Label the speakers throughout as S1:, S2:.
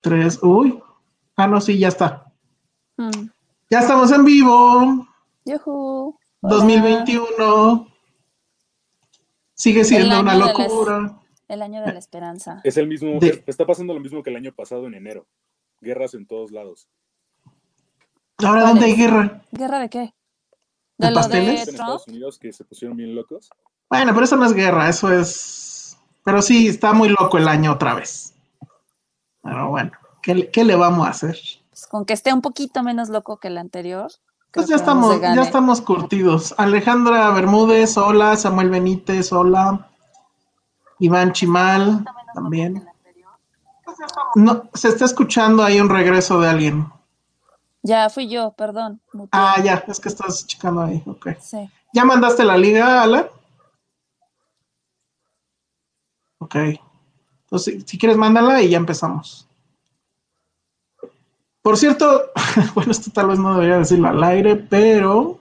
S1: Tres. Uy. Ah, no, sí, ya está.
S2: Mm.
S1: Ya estamos en vivo.
S2: Hola.
S1: 2021. Sigue siendo una locura.
S2: El año de la esperanza.
S3: Es el mismo,
S1: De-
S3: está pasando lo mismo que el año pasado en enero. Guerras en todos lados.
S1: Ahora,
S2: ¿Cuál
S1: ¿dónde hay guerra?
S2: ¿Guerra de qué?
S1: ¿De
S2: ¿De lo
S1: pasteles?
S2: de
S3: En? Estados Unidos que se pusieron bien locos.
S1: Bueno, pero eso no es guerra, eso es. Pero sí, está muy loco el año otra vez. Pero bueno, ¿qué, le- qué le vamos a hacer?
S2: Pues con que esté un poquito menos loco que el anterior.
S1: Pues ya estamos, ya estamos curtidos. Alejandra Bermúdez, hola. Samuel Benítez, hola. Iván Chimal, también. No, se está escuchando ahí un regreso de alguien.
S2: Ya fui yo, perdón.
S1: Ah, ya, es que estás checando ahí, ok.
S2: Sí.
S1: ¿Ya mandaste la liga, Alan? Ok. Entonces, si, quieres, mándala y ya empezamos. Por cierto, bueno, esto tal vez no debería decirlo al aire, pero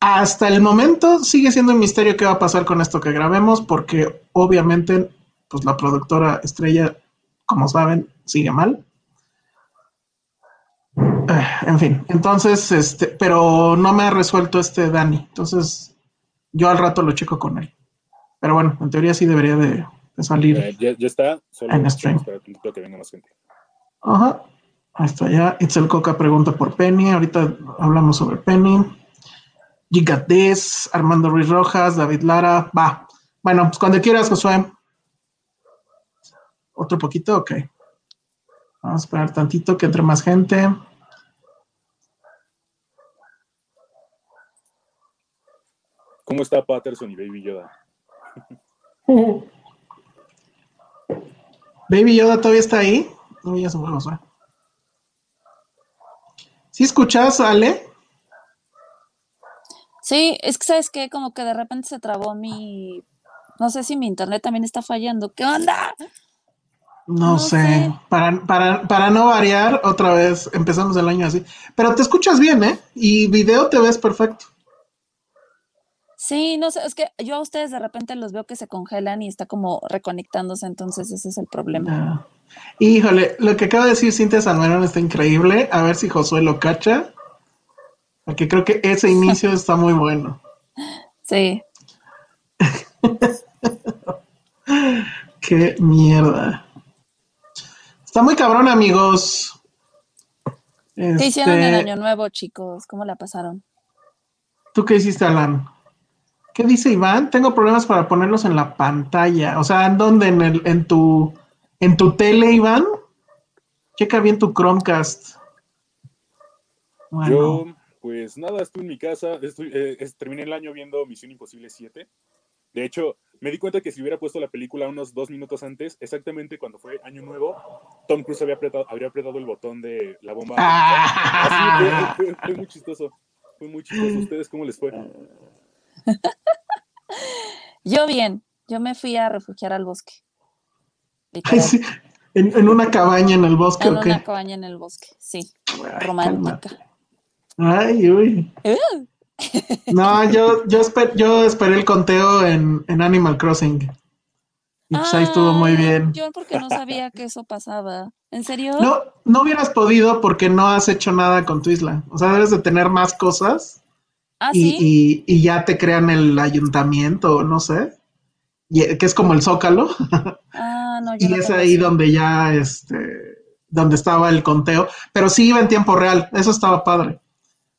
S1: hasta el momento sigue siendo un misterio qué va a pasar con esto que grabemos, porque obviamente, pues la productora estrella, como saben, sigue mal. Eh, En fin, entonces, este, pero no me ha resuelto este Dani. Entonces, yo al rato lo checo con él. Pero bueno, en teoría sí debería de, de salir.
S3: Eh, ya, ya está. Solo
S1: En stream.
S3: esperar un poquito que venga más gente.
S1: Ajá. Ahí está ya. Itzel Coca pregunta por Penny. Ahorita hablamos sobre Penny. Giga Des, Armando Ruiz Rojas, David Lara. Va. Bueno, pues cuando quieras, Josué. Otro poquito, ok. Vamos a esperar tantito que entre más gente.
S3: ¿Cómo está Patterson y Baby Yoda?
S1: Baby Yoda todavía está ahí. No, ya se fue Josué. ¿Sí escuchas, Ale?
S2: Sí, es que sabes que como que de repente se trabó mi. No sé si mi internet también está fallando. ¿Qué onda?
S1: No,
S2: No
S1: sé.
S2: sé.
S1: Para, para, para no variar, otra vez empezamos el año así. Pero te escuchas bien, ¿eh? Y video te ves perfecto.
S2: Sí, no sé, es que yo a ustedes de repente los veo que se congelan y está como reconectándose, entonces ese es el problema.
S1: Ah. Híjole, lo que acaba de decir Cintia Salmerón está increíble. A ver si Josué lo cacha. Porque creo que ese inicio está muy bueno.
S2: Sí,
S1: Qué mierda. Está muy cabrón, amigos.
S2: ¿qué hicieron en
S1: Este,
S2: Año Nuevo, chicos? ¿Cómo la pasaron?
S1: ¿Tú qué hiciste, Alan? ¿Qué dice Iván? Tengo problemas para ponerlos en la pantalla. O sea, ¿en dónde? ¿En, el, en, tu, ¿En tu tele, Iván? Checa bien tu Chromecast. Bueno,
S3: Yo, pues nada, estuve en mi casa. estoy- eh, es- terminé el año viendo Misión Imposible 7. De hecho, me di cuenta que si hubiera puesto la película unos dos minutos antes, exactamente cuando fue Año Nuevo, Tom Cruise había apretado, habría apretado el botón de la bomba.
S1: Ah.
S3: Así fue, fue- fue muy chistoso. Fue muy chistoso. ¿Ustedes cómo les fue?
S2: Yo bien, yo me fui a refugiar al bosque.
S1: Ay,
S2: Literal,
S1: sí, en, en una cabaña en el bosque,
S2: en
S1: ¿o
S2: una cabaña en el bosque, sí,
S1: Ay,
S2: romántica.
S1: Ay, uy.
S2: Uh,
S1: No, yo, yo, esper- yo esperé el conteo en, en Animal Crossing. Y pues ahí estuvo muy
S2: ay,
S1: bien.
S2: Yo porque no sabía que eso pasaba. ¿En serio?
S1: No, no hubieras podido porque no has hecho nada con tu isla. O sea, debes de tener más cosas
S2: Ah,
S1: y,
S2: sí.
S1: y- y ya te crean el ayuntamiento, no sé, y- que es como el Zócalo,
S2: Ah, no, yo
S1: y
S2: no
S1: es ahí
S2: eso.
S1: donde ya, este, donde estaba el conteo, pero sí iba en tiempo real, eso estaba padre,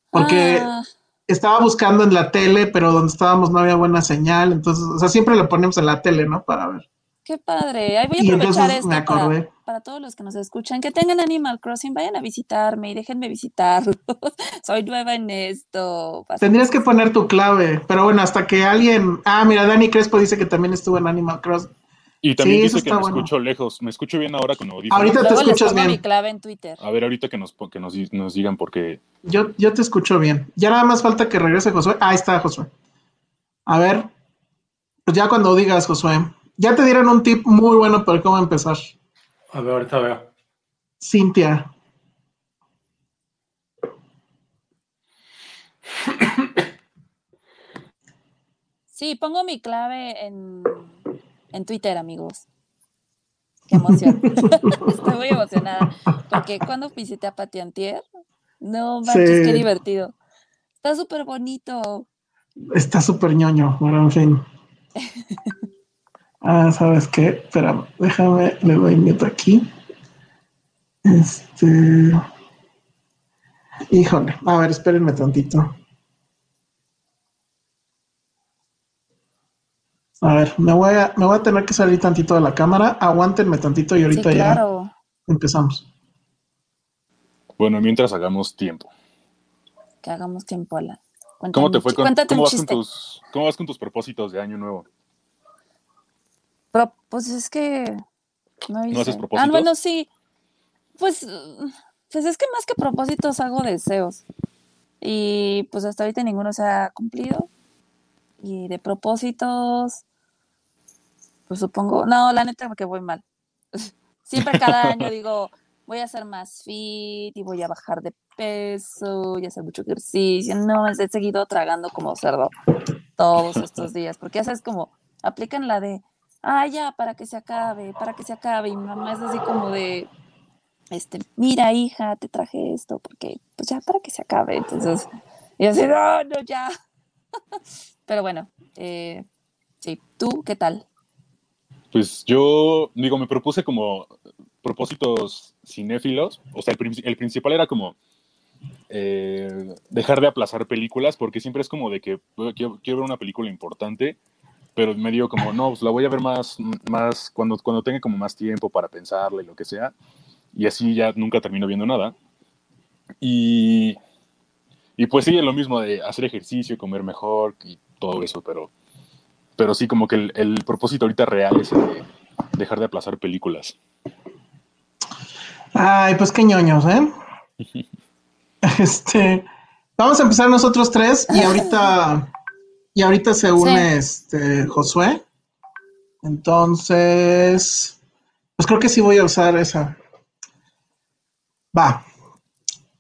S1: porque
S2: Ah,
S1: estaba buscando en la tele, pero donde estábamos no había buena señal, entonces, o sea, siempre lo ponemos en la tele, ¿no? Para ver.
S2: Qué padre. Ahí voy a aprovechar esto para, para todos los que nos escuchan, que tengan Animal Crossing, vayan a visitarme y déjenme visitarlos. Soy nueva en esto.
S1: Tendrías que poner tu clave, pero bueno, hasta que alguien. Ah, mira, Dani Crespo dice que también estuvo en Animal Cross.
S3: Y también
S1: Sí, eso
S3: dice que me
S1: bueno.
S3: escucho lejos. Me escucho bien ahora con audífonos.
S1: Ahorita te
S2: les
S1: escuchas
S2: pongo
S1: bien.
S2: mi clave en Twitter.
S3: A ver, ahorita que nos, que nos, nos digan por qué.
S1: Yo, yo te escucho bien. Ya nada más falta que regrese Josué. Ah, ahí está Josué. A ver, pues ya cuando digas, Josué. Ya te dieron un tip muy bueno para cómo empezar.
S4: A ver, ahorita veo.
S1: Cintia.
S2: Sí, pongo mi clave en, en Twitter, amigos. Qué emoción. Estoy muy emocionada. Porque cuando visité a Pati Antier, no manches,
S1: Sí.
S2: qué divertido. Está súper bonito.
S1: Está súper ñoño, en fin. Ah, ¿sabes qué? Espera, déjame, le doy mute aquí. Este. Híjole, a ver, espérenme tantito. A ver, me voy a, me voy a tener que salir tantito de la cámara. Aguántenme tantito y
S2: Sí,
S1: ahorita ya empezamos.
S3: Bueno, mientras hagamos tiempo.
S2: Que hagamos tiempo, Alan.
S3: ¿Cómo te fue con,
S2: Cuéntate
S3: cómo
S2: un
S3: vas con tus, cómo vas con tus propósitos de año nuevo?
S2: Pues es que no hice.
S3: haces
S2: Ah,
S3: propósitos?
S2: bueno, sí. Pues, uh, pues es que más que propósitos hago deseos. Y pues hasta ahorita ninguno se ha cumplido. Y de propósitos, pues supongo, no, la neta que voy mal. Siempre cada año digo, voy a ser más fit y voy a bajar de peso y hacer mucho ejercicio. No, he seguido tragando como cerdo todos estos días, porque ya sabes como aplican la de, ah, ya, para que se acabe, para que se acabe. Y mamá es así como de, este, mira, hija, te traje esto, porque pues ya para que se acabe. Entonces, y así, no, no, ya. Pero bueno, eh, sí, ¿tú qué tal?
S3: Pues yo, digo, me propuse como propósitos cinéfilos. O sea, el, el principal era como eh, dejar de aplazar películas, porque siempre es como de que quiero ver una película importante, pero me digo como, no, pues la voy a ver más, más cuando, cuando tenga como más tiempo para pensarla y lo que sea. Y así ya nunca termino viendo nada. Y, y pues sí, es lo mismo de hacer ejercicio, comer mejor y todo eso, pero, pero sí, como que el, el propósito ahorita real es el de dejar de aplazar películas.
S1: Ay, pues qué ñoños, ¿eh? Este, vamos a empezar nosotros tres y ahorita, y ahorita se une este Josué. Entonces, pues creo que sí voy a usar esa. Va.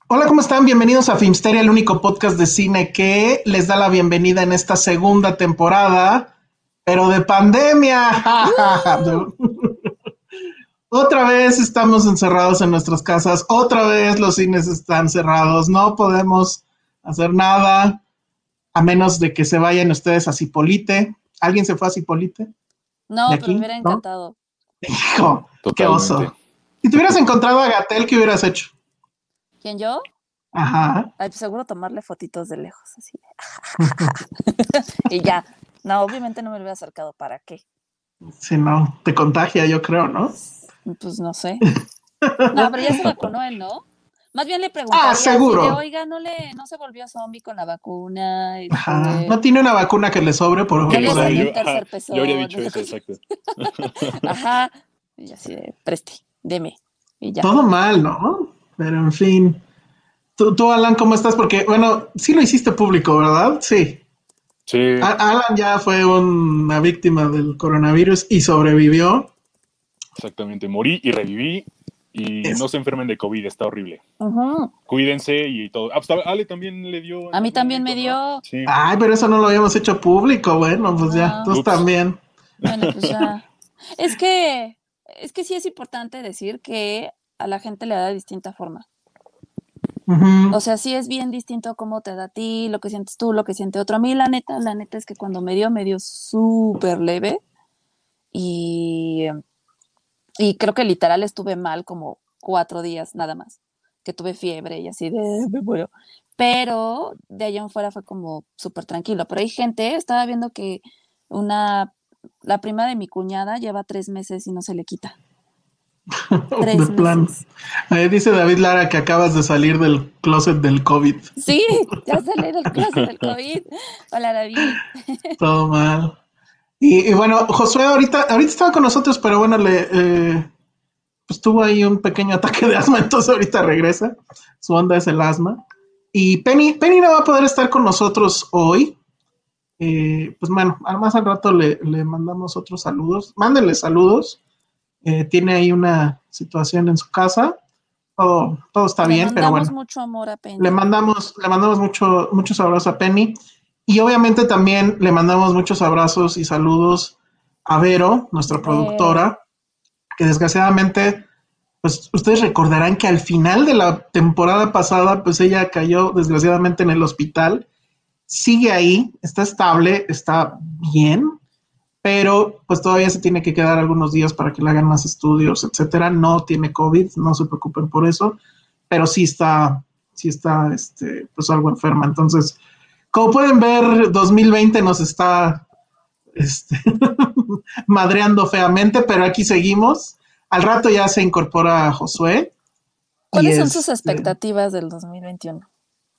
S1: Hola, ¿cómo están? Bienvenidos a Filmsteria, el único podcast de cine que les da la bienvenida en esta segunda temporada, pero de pandemia. Otra vez estamos encerrados en nuestras casas, otra vez los cines están cerrados, no podemos hacer nada a menos de que se vayan ustedes a Cipolite. ¿Alguien se fue a Cipolite?
S2: No,
S1: ¿De
S2: pero
S1: aquí?
S2: me hubiera
S1: ¿No?
S2: encantado.
S1: Hijo, qué oso. Si te hubieras encontrado a Gatel, ¿qué hubieras hecho?
S2: ¿Quién yo?
S1: Ajá.
S2: Ay, pues seguro tomarle fotitos de lejos, así. y ya. No, obviamente no me lo hubiera acercado. ¿Para qué?
S1: Si no, te contagia, yo creo, ¿no?
S2: Pues no sé. No, pero ya se vacunó él, ¿no? Más bien le preguntaría así
S1: seguro.
S2: oiga, no le, no se volvió zombie con la vacuna. Este,
S1: Ajá. No tiene una vacuna que le sobre por,
S2: le
S1: por
S2: salió
S1: ahí.
S2: un tercer pezón,
S3: yo habría dicho eso, exacto.
S2: Ajá. Y así de, preste, deme. Y ya.
S1: Todo mal, ¿no? Pero en fin. Tú, tú, Alan, ¿cómo estás? Porque, bueno, sí lo hiciste público, ¿verdad? Sí.
S3: Sí,
S1: A- Alan ya fue una víctima del coronavirus y sobrevivió.
S3: exactamente. Morí y reviví. Y
S1: Es-
S3: no se enfermen de COVID, está horrible. Cuídense y todo. Ah, pues, Ale también le dio.
S2: A mí también me
S3: ¿no?
S2: dio.
S3: Sí.
S1: Ay, pero eso no lo habíamos hecho público. Bueno, pues ya,
S2: Ah.
S1: tú también.
S2: Bueno, pues ya. Es que, es que sí es importante decir que a la gente le da de distinta forma. O sea, sí es bien distinto cómo te da a ti, lo que sientes tú, lo que siente otro. A mí, la neta, la neta es que cuando me dio, me dio súper leve. Y, y creo que literal estuve mal como cuatro días nada más. Que tuve fiebre y así de me muero. Pero de allá en fuera fue como súper tranquilo. Pero hay gente, estaba viendo que una, la prima de mi cuñada lleva tres meses y no se le quita. Tres
S1: de plan.
S2: meses.
S1: Ahí dice David Lara que acabas de salir del closet del COVID.
S2: Sí, ya salí del closet del COVID. Hola, David.
S1: Todo mal. Y, y bueno, Josué ahorita, ahorita estaba con nosotros, pero bueno, le eh, pues tuvo ahí un pequeño ataque de asma, entonces ahorita regresa. Su onda es el asma. Y Penny, Penny no va a poder estar con nosotros hoy. Eh, pues bueno, más al rato le, le mandamos otros saludos. Mándenle saludos. Eh, tiene ahí una situación en su casa. Todo, todo está
S2: Le
S1: bien, pero
S2: mandamos
S1: bueno.
S2: mucho amor a Penny.
S1: Le mandamos, le mandamos mucho, muchos abrazos a Penny. Y obviamente también le mandamos muchos abrazos y saludos a Vero, nuestra productora, que desgraciadamente, pues ustedes recordarán que al final de la temporada pasada, pues ella cayó desgraciadamente en el hospital. Sigue ahí, está estable, está bien, pero pues todavía se tiene que quedar algunos días para que le hagan más estudios, etcétera. No tiene COVID, no se preocupen por eso, pero sí está, sí está, este, pues algo enferma. Entonces, como pueden ver, 2020 nos está este, madreando feamente, pero aquí seguimos. Al rato ya se incorpora Josué.
S2: ¿Cuáles son sus
S1: este,
S2: expectativas del 2021?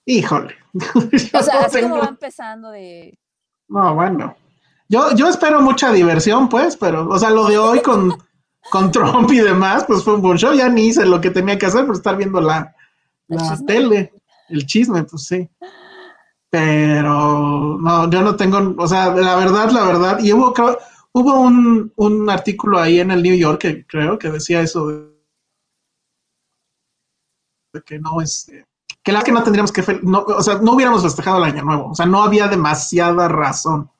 S1: Híjole.
S2: O sea, así como
S1: tengo-
S2: va empezando de...
S1: No, bueno. Yo, yo espero mucha diversión, pues, pero, o sea, lo de hoy con, con Trump y demás, pues fue un buen show. Ya ni hice lo que tenía que hacer por estar viendo la, la tele, el chisme, pues sí. Pero no, yo no tengo, o sea, la verdad, la verdad, y hubo, creo, hubo un, un artículo ahí en el New York que creo que decía eso de, de que no es, que la que no tendríamos que, no, o sea, no hubiéramos festejado el año nuevo, o sea, no había demasiada razón.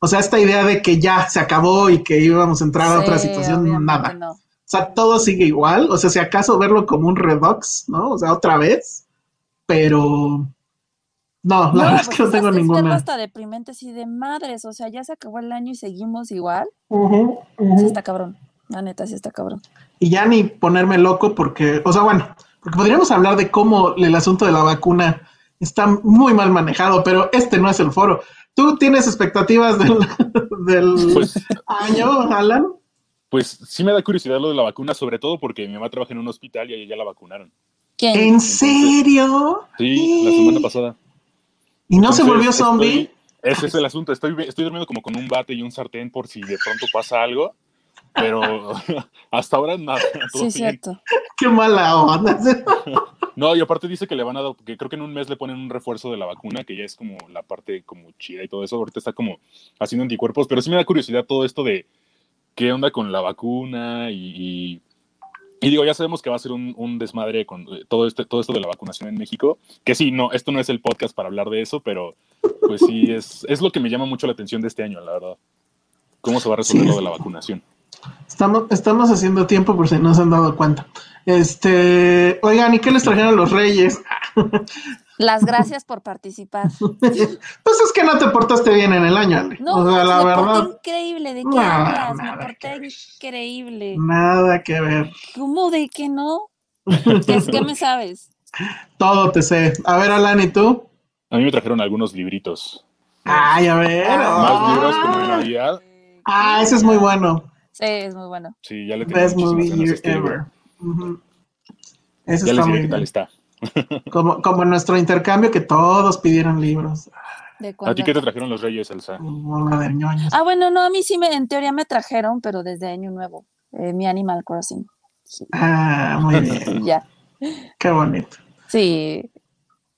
S1: O sea, esta idea de que ya se acabó y que íbamos a entrar a otra situación, nada.
S2: no.
S1: O sea, todo sigue igual. O sea, si acaso verlo como un redux, ¿no? O sea, otra vez. Pero no, la verdad es que no
S2: es
S1: tengo
S2: es
S1: ninguna.
S2: hasta deprimente así de madres, o sea, ya se acabó el año y seguimos igual. Sí está cabrón, la neta, sí está cabrón.
S1: Y ya ni ponerme loco porque, o sea, bueno, porque podríamos hablar de cómo el asunto de la vacuna está muy mal manejado, pero este no es el foro. ¿Tú tienes expectativas del, del
S3: Pues,
S1: año, Alan?
S3: pues sí me da curiosidad lo de la vacuna, sobre todo porque mi mamá trabaja en un hospital y a ella ya la vacunaron.
S2: ¿Quién?
S1: ¿En serio?
S3: Sí, la semana pasada.
S1: ¿Y no se volvió
S3: estoy-
S1: zombie?
S3: ese es el asunto. Estoy, estoy durmiendo como con un bate y un sartén por si de pronto pasa algo. Pero hasta ahora nada. todo
S2: Sí,
S3: bien.
S2: cierto.
S1: Qué mala onda.
S3: No, y aparte dice que le van a dar, que creo que en un mes le ponen un refuerzo de la vacuna, que ya es como la parte como chida y todo eso. Ahorita está como haciendo anticuerpos, pero sí me da curiosidad todo esto de qué onda con la vacuna y, y, y digo, ya sabemos que va a ser un, un desmadre con eh, todo, este, todo esto de la vacunación en México. Que sí, no, esto no es el podcast para hablar de eso, pero pues sí, es, es lo que me llama mucho la atención de este año, la verdad. ¿Cómo se va a resolver
S1: Sí.
S3: lo de la vacunación?
S1: Estamos, estamos haciendo tiempo por si no se han dado cuenta. Este, oigan, ¿y qué les trajeron los reyes?
S2: Las gracias por participar.
S1: Pues es que no te portaste bien en el año, Ale.
S2: No,
S1: o sea, la
S2: me
S1: verdad,
S2: porté increíble, ¿de qué
S1: Nada,
S2: hablas? Me
S1: nada
S2: porté
S1: que ver.
S2: increíble.
S1: nada que ver.
S2: ¿Cómo de que no? ¿Qué, es- qué me sabes?
S1: Todo te sé. A ver, Alan, ¿y tú?
S3: A mí me trajeron algunos libritos.
S1: Ay, a ver.
S3: Más
S1: ah.
S3: libros como de Navidad.
S1: Ah, ese es muy bueno.
S2: Sí, es muy bueno.
S3: Sí, ya le tengo
S1: Best movie year ever. Ujú. Ese
S3: Ya
S1: está
S3: les
S1: muy
S3: diré qué tal está.
S1: Como, como en nuestro intercambio que todos pidieron libros.
S2: ¿De
S3: ¿A ti qué te trajeron los Reyes, Elsa?
S1: Bola de ñoños.
S2: Ah, bueno, no, a mí sí me, en teoría me trajeron, pero desde Año Nuevo. eh, mi Animal Crossing.
S1: Ah, muy bien.
S2: Ya.
S1: Qué bonito.
S2: Sí.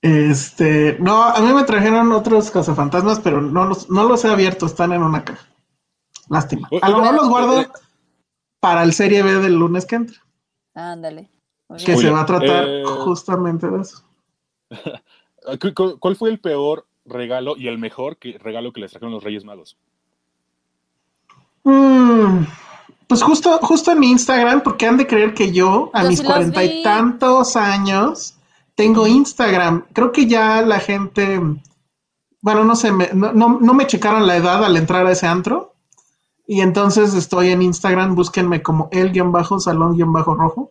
S1: Este, no, a mí me trajeron otros cazafantasmas, pero no los, no los he abierto, están en una caja. Lástima. A lo mejor los guardo para el serie B del lunes que entra,
S2: Ándale.
S1: Que.
S3: Oye,
S1: se va a tratar
S3: eh,
S1: justamente de eso.
S3: ¿Cu- cu- ¿Cuál fue el peor regalo y el mejor que, regalo que les trajeron los Reyes Magos?
S1: Mm, pues justo, justo en mi Instagram, porque han de creer que yo, a
S2: Yo
S1: mis
S2: sí
S1: cuarenta y tantos años, tengo Instagram. Creo que ya la gente, bueno, no sé, me- no, no, no me checaron la edad al entrar a ese antro. Y entonces estoy en Instagram, búsquenme como el-salón-rojo.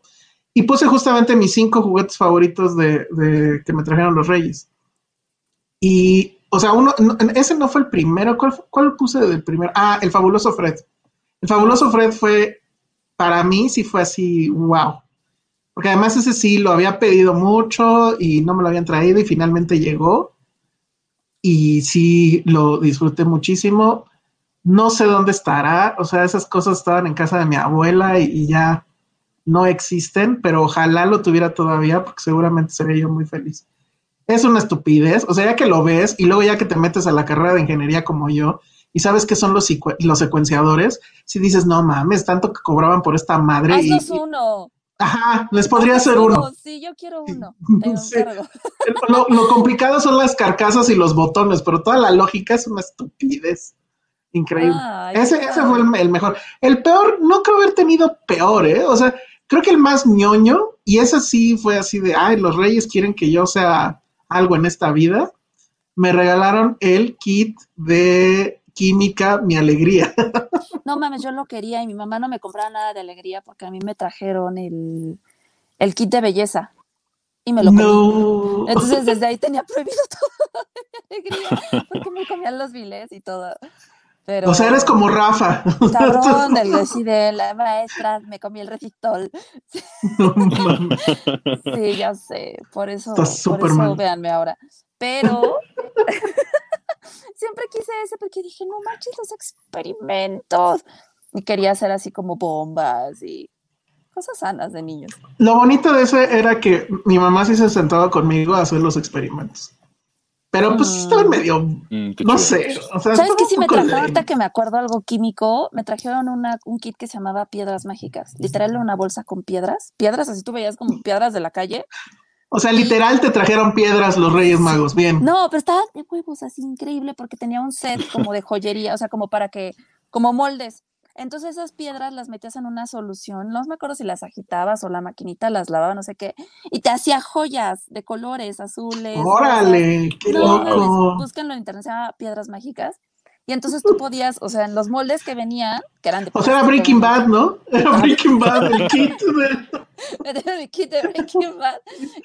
S1: Y puse justamente mis cinco juguetes favoritos de, de que me trajeron los Reyes. Y, o sea, uno, no, ese no fue el primero. ¿Cuál, cuál puse del primero? Ah, el fabuloso Fred. El fabuloso Fred fue, para mí, sí fue así, wow. Porque además ese sí lo había pedido mucho y no me lo habían traído y finalmente llegó. Y sí lo disfruté muchísimo. No sé dónde estará. O sea, esas cosas estaban en casa de mi abuela y, y ya no existen, pero ojalá lo tuviera todavía porque seguramente sería yo muy feliz. Es una estupidez. O sea, ya que lo ves y luego ya que te metes a la carrera de ingeniería como yo y sabes qué son los, los secuenciadores, si dices, no mames, tanto que cobraban por esta madre. y-
S2: Haznos uno.
S1: Ajá, les podría hacer uno.
S2: Sí, yo quiero uno.
S1: Sí. Lo, lo complicado son las carcasas y los botones, pero toda la lógica es una estupidez. Increíble. Ese, fue el, el mejor. El peor, no creo haber tenido peor, ¿eh? O sea, creo que el más ñoño, y ese sí fue así de, ay, los reyes quieren que yo sea algo en esta vida. Me regalaron el kit de química, mi alegría.
S2: No mames, yo lo quería y mi mamá no me compraba nada de alegría porque a mí me trajeron el, el kit de belleza y me lo comí.
S1: no.
S2: Entonces desde ahí tenía prohibido todo de alegría porque me comían los viles y todo. Pero
S1: O sea, eres como Rafa.
S2: cabrón del así de la maestra, me comí el recitol.
S1: No.
S2: Sí, ya sé, por eso,
S1: Estás
S2: por eso véanme ahora. Pero siempre quise ese porque dije, no manches los experimentos. Y quería hacer así como bombas y cosas sanas de niños.
S1: Lo bonito de ese era que mi mamá sí se sentaba conmigo a hacer los experimentos. Pero pues estaban
S2: Mm.
S1: medio,
S3: Mm,
S1: no
S3: chido.
S1: sé. O sea,
S2: ¿Sabes
S1: un
S2: Si me trajeron, ahorita que me acuerdo algo químico, me trajeron una, un kit que se llamaba piedras mágicas. Literal, era una bolsa con piedras. Piedras, así tú veías como piedras de la calle.
S1: O sea, literal te trajeron piedras los Reyes Magos. Bien.
S2: No, pero estaba de huevos, así increíble, porque tenía un set como de joyería, o sea, como para que, como moldes. Entonces esas piedras las metías en una solución, no me acuerdo si las agitabas o la maquinita las lavaba, no sé qué, y te hacía joyas de colores azules.
S1: Órale, qué
S2: No,
S1: loco.
S2: búsquenlo en internet, se llama piedras mágicas. Y entonces tú podías, o sea, en los moldes que venían, que eran de
S1: O sea, era Breaking Bad, ¿no? Era. Breaking Bad, el kit. de-
S2: mi kit de Breaking Bad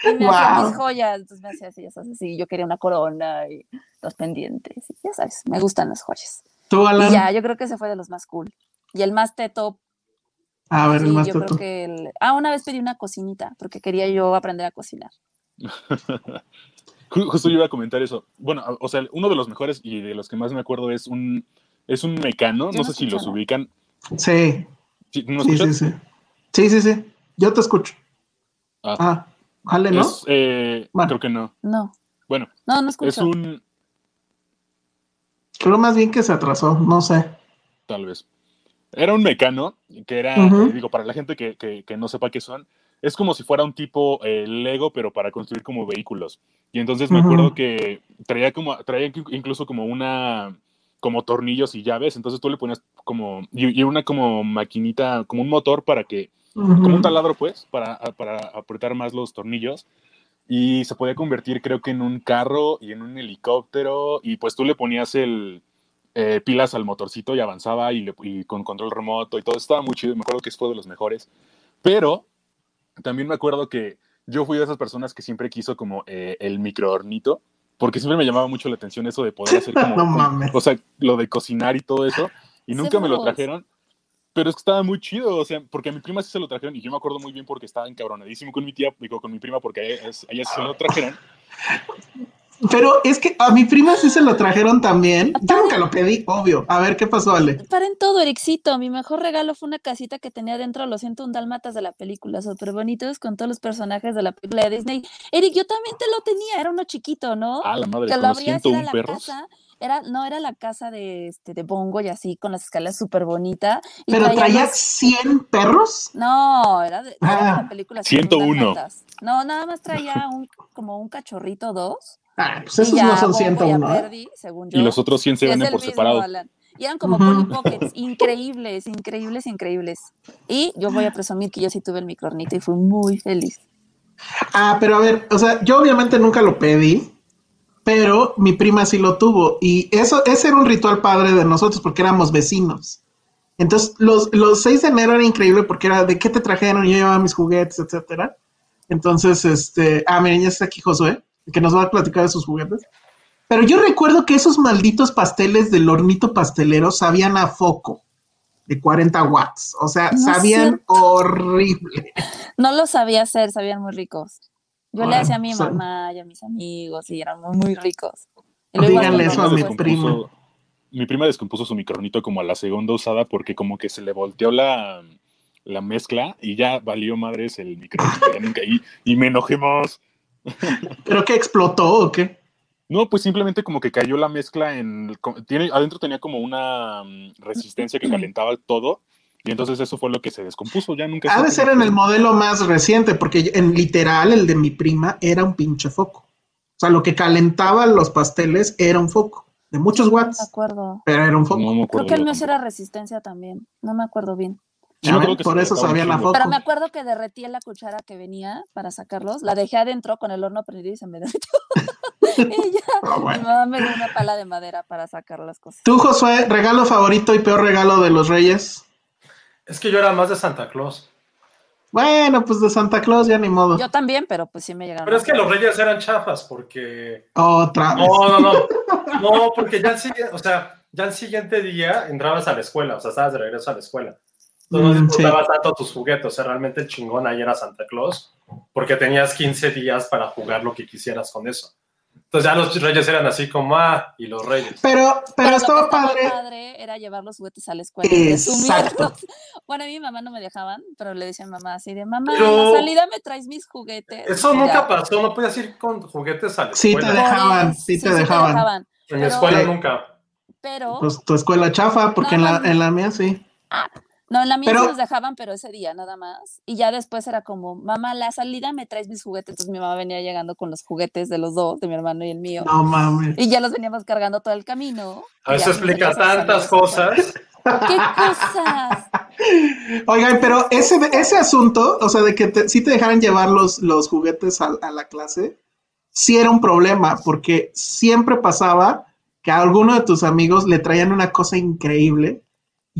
S2: y me hacía
S1: Wow.
S2: mis joyas. Entonces me hacía así, ya sabes, así. Yo quería una corona y los pendientes. Y ya sabes, me gustan las joyas.
S1: Tú,
S2: Y
S1: Alan.
S2: ya, yo creo que ese fue de los más cool. Y el más teto,
S1: A ver, el más
S2: yo
S1: teto.
S2: creo que el... Ah, una vez pedí una cocinita porque quería yo aprender a cocinar.
S3: Ju- Justo yo iba a comentar eso. Bueno, o sea, uno de los mejores y de los que más me acuerdo es un, es un mecano, no
S2: no
S3: sé si los ubican.
S1: Sí,
S3: ¿Sí? ¿No
S1: sí, sí, sí. Sí, sí, sí. Yo te escucho.
S3: Ah.
S1: Ah, jale, ¿no?
S3: Es, eh,
S1: Bueno.
S3: Creo que no.
S2: No,
S3: Bueno,
S2: no, no
S3: es
S2: escucho.
S3: un,
S1: Creo más bien que se atrasó, no sé.
S3: tal vez. Era un mecano, que era, eh, digo, para la gente que, que- que no sepa qué son, es como si fuera un tipo eh, Lego, pero para construir como vehículos. Y entonces me acuerdo que traía como, traía inc- incluso como una, como tornillos y llaves, entonces tú le ponías como, y, y una como maquinita, como un motor para que, como un taladro pues, para, para apretar más los tornillos. Y se podía convertir creo que en un carro y en un helicóptero, y pues tú le ponías el, eh, pilas al motorcito y avanzaba y, le- y con control remoto y todo. Estaba muy chido, me acuerdo que fue de los mejores. Pero también me acuerdo que yo fui de esas personas que siempre quiso como eh, el microhornito, porque siempre me llamaba mucho la atención eso de poder hacer como,
S1: No mames.
S3: o sea, lo de cocinar y todo eso, y nunca me lo trajeron. Pero es que estaba muy chido, o sea, porque a mi prima sí se lo trajeron y yo me acuerdo muy bien porque estaba encabronadísimo con mi tía, digo, con mi prima porque ella, a ella sí se lo trajeron.
S1: Pero es que a mi prima sí se lo trajeron también. Yo nunca lo pedí, obvio. A ver, ¿qué pasó, Ale?
S2: Paren todo, Ericito. Mi mejor regalo fue una casita que tenía dentro los 101 dálmatas de la película, súper bonitos, con todos los personajes de la película de Disney. Eric, yo también te lo tenía, era uno chiquito, ¿no?
S3: Ah, la madre,
S2: que
S3: con
S2: lo
S3: los
S2: abrías y era
S3: 101
S2: la
S3: perros.
S2: casa, era, no, era la casa de, este, de Bongo y así, con las escaleras súper bonita. Y
S1: ¿Pero traía
S2: los-
S1: 100 perros?
S2: No, era de, era de
S1: Ah,
S2: la película.
S3: 101.
S2: Dálmatas. No, nada más traía un, como un cachorrito, dos.
S1: Ah, pues
S2: y
S1: esos
S2: ya
S1: no son
S2: Bongo y a
S1: 101. ¿eh?
S2: Perdi, según yo.
S3: Y los otros 100 se venden por
S2: mismo,
S3: separado.
S2: Alan. Y eran como. Polly Pockets, increíbles, increíbles, increíbles. Y yo voy a presumir que yo sí tuve el microornito y fui muy feliz.
S1: Ah, pero a ver, o sea, yo obviamente nunca lo pedí, pero mi prima sí lo tuvo. Y eso, ese era un ritual padre de nosotros porque éramos vecinos. Entonces, los, los 6 de enero era increíble porque era de qué te trajeron, yo llevaba mis juguetes, etcétera. Entonces, este, ah, miren, ya está aquí Josué, que nos va a platicar de sus juguetes. Pero yo recuerdo que esos malditos pasteles del hornito pastelero sabían a foco de 40 watts. O sea,
S2: No
S1: sabían horrible.
S2: No lo sabía hacer, sabían muy ricos. Yo le
S1: Bueno,
S2: hacía a mi
S1: son-
S2: mamá y a mis amigos y eran muy, muy ricos.
S1: Díganle eso a mi.
S3: Descompuso- Mi prima descompuso su micronito como a la segunda usada porque como que se le volteó la, la mezcla y ya valió madres el micronito. ya nunca- y, y me enojé más.
S1: ¿Pero qué explotó o qué?
S3: No, pues simplemente como que cayó la mezcla en... Tiene, adentro tenía como una mm, resistencia que calentaba todo y entonces eso fue lo que se descompuso. Ya nunca...
S1: Ha de ser en el modelo más reciente, porque en literal el de mi prima era un pinche foco. O sea, lo que calentaba los pasteles era un foco, de muchos
S2: No me
S1: watts,
S2: acuerdo.
S1: pero era un foco.
S3: No me
S2: Creo que el mío era resistencia también. No me acuerdo bien.
S3: Que
S1: por eso
S3: calentaba un
S1: sabían a
S3: chingo.
S1: foco.
S2: Pero me acuerdo que derretí en la cuchara que venía para sacarlos. La dejé adentro con el horno prendido y se me derritió. y ya,
S1: Ah,
S2: mi mamá me dio una pala de madera para sacar las cosas.
S1: Tú, Josué, regalo favorito y peor regalo de los Reyes.
S4: Es que yo era más de Santa Claus.
S1: Bueno, pues de Santa Claus ya ni modo.
S2: Yo también, pero pues sí me llegaron.
S4: Pero es que los reyes eran chafas porque...
S1: Otra vez.
S4: No, no, no. No, porque ya el siguiente, o sea, ya el siguiente día entrabas a la escuela, o sea, estabas de regreso a la escuela. Entonces no
S1: Mm,
S4: disfrutabas tanto tus juguetes, o sea, realmente el chingón ahí era Santa Claus, porque tenías 15 días para jugar lo que quisieras con eso. Entonces ya los reyes eran así como, ah, y los reyes.
S1: Pero, pero
S2: Pero lo
S1: estaba
S2: que estaba
S1: padre.
S2: padre era llevar los juguetes a la escuela.
S1: Exacto.
S2: Bueno, a mi mamá no me dejaban, pero le decía a mi mamá así de, mamá,
S4: Pero-
S2: a la salida me traes mis juguetes.
S4: Eso nunca
S2: ya.
S4: pasó, no podías ir con juguetes a la
S1: Sí, te
S4: escuela.
S1: Dejaban,
S2: eso,
S1: sí te dejaban.
S4: En mi
S2: pero-
S4: escuela
S1: Sí.
S4: nunca.
S2: Pero,
S1: Pues tu escuela chafa, porque en,
S2: No,
S1: la,
S2: no.
S1: en la mía sí.
S2: No, en la mía
S1: pero-
S2: nos dejaban, pero ese día nada más. Y ya después era como, mamá, la salida me traes mis juguetes. Entonces mi mamá venía llegando con los juguetes de los dos, de mi hermano y el mío.
S1: No mames.
S2: Y ya los veníamos cargando todo el camino.
S4: A eso explica tantas cosas.
S2: ¿Qué cosas?
S1: Oigan, pero ese, ese asunto, o sea, de que te, sí te dejaran llevar los, los juguetes a, a la clase, sí era un problema, porque siempre pasaba que a alguno de tus amigos le traían una cosa increíble.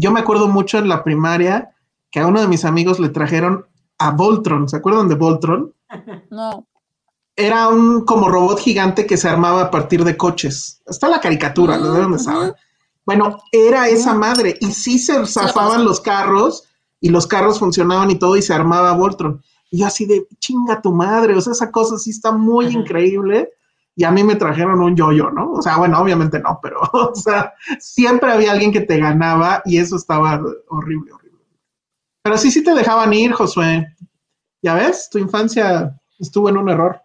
S1: Yo me acuerdo mucho en la primaria que a uno de mis amigos le trajeron a Voltron, ¿se acuerdan de Voltron?
S2: No.
S1: Era un como robot gigante que se armaba a partir de coches. Está la caricatura, lo deben de saber. Bueno, era esa madre y sí se zafaban los carros y los carros funcionaban y todo y se armaba Voltron. Y yo así de chinga tu madre, o sea, esa cosa sí está muy increíble. Y a mí me trajeron un yoyo, ¿no? O sea, bueno, obviamente no, pero, o sea, siempre había alguien que te ganaba y eso estaba horrible, horrible. Pero sí, sí te dejaban ir, Josué. Ya ves, tu infancia estuvo en un error.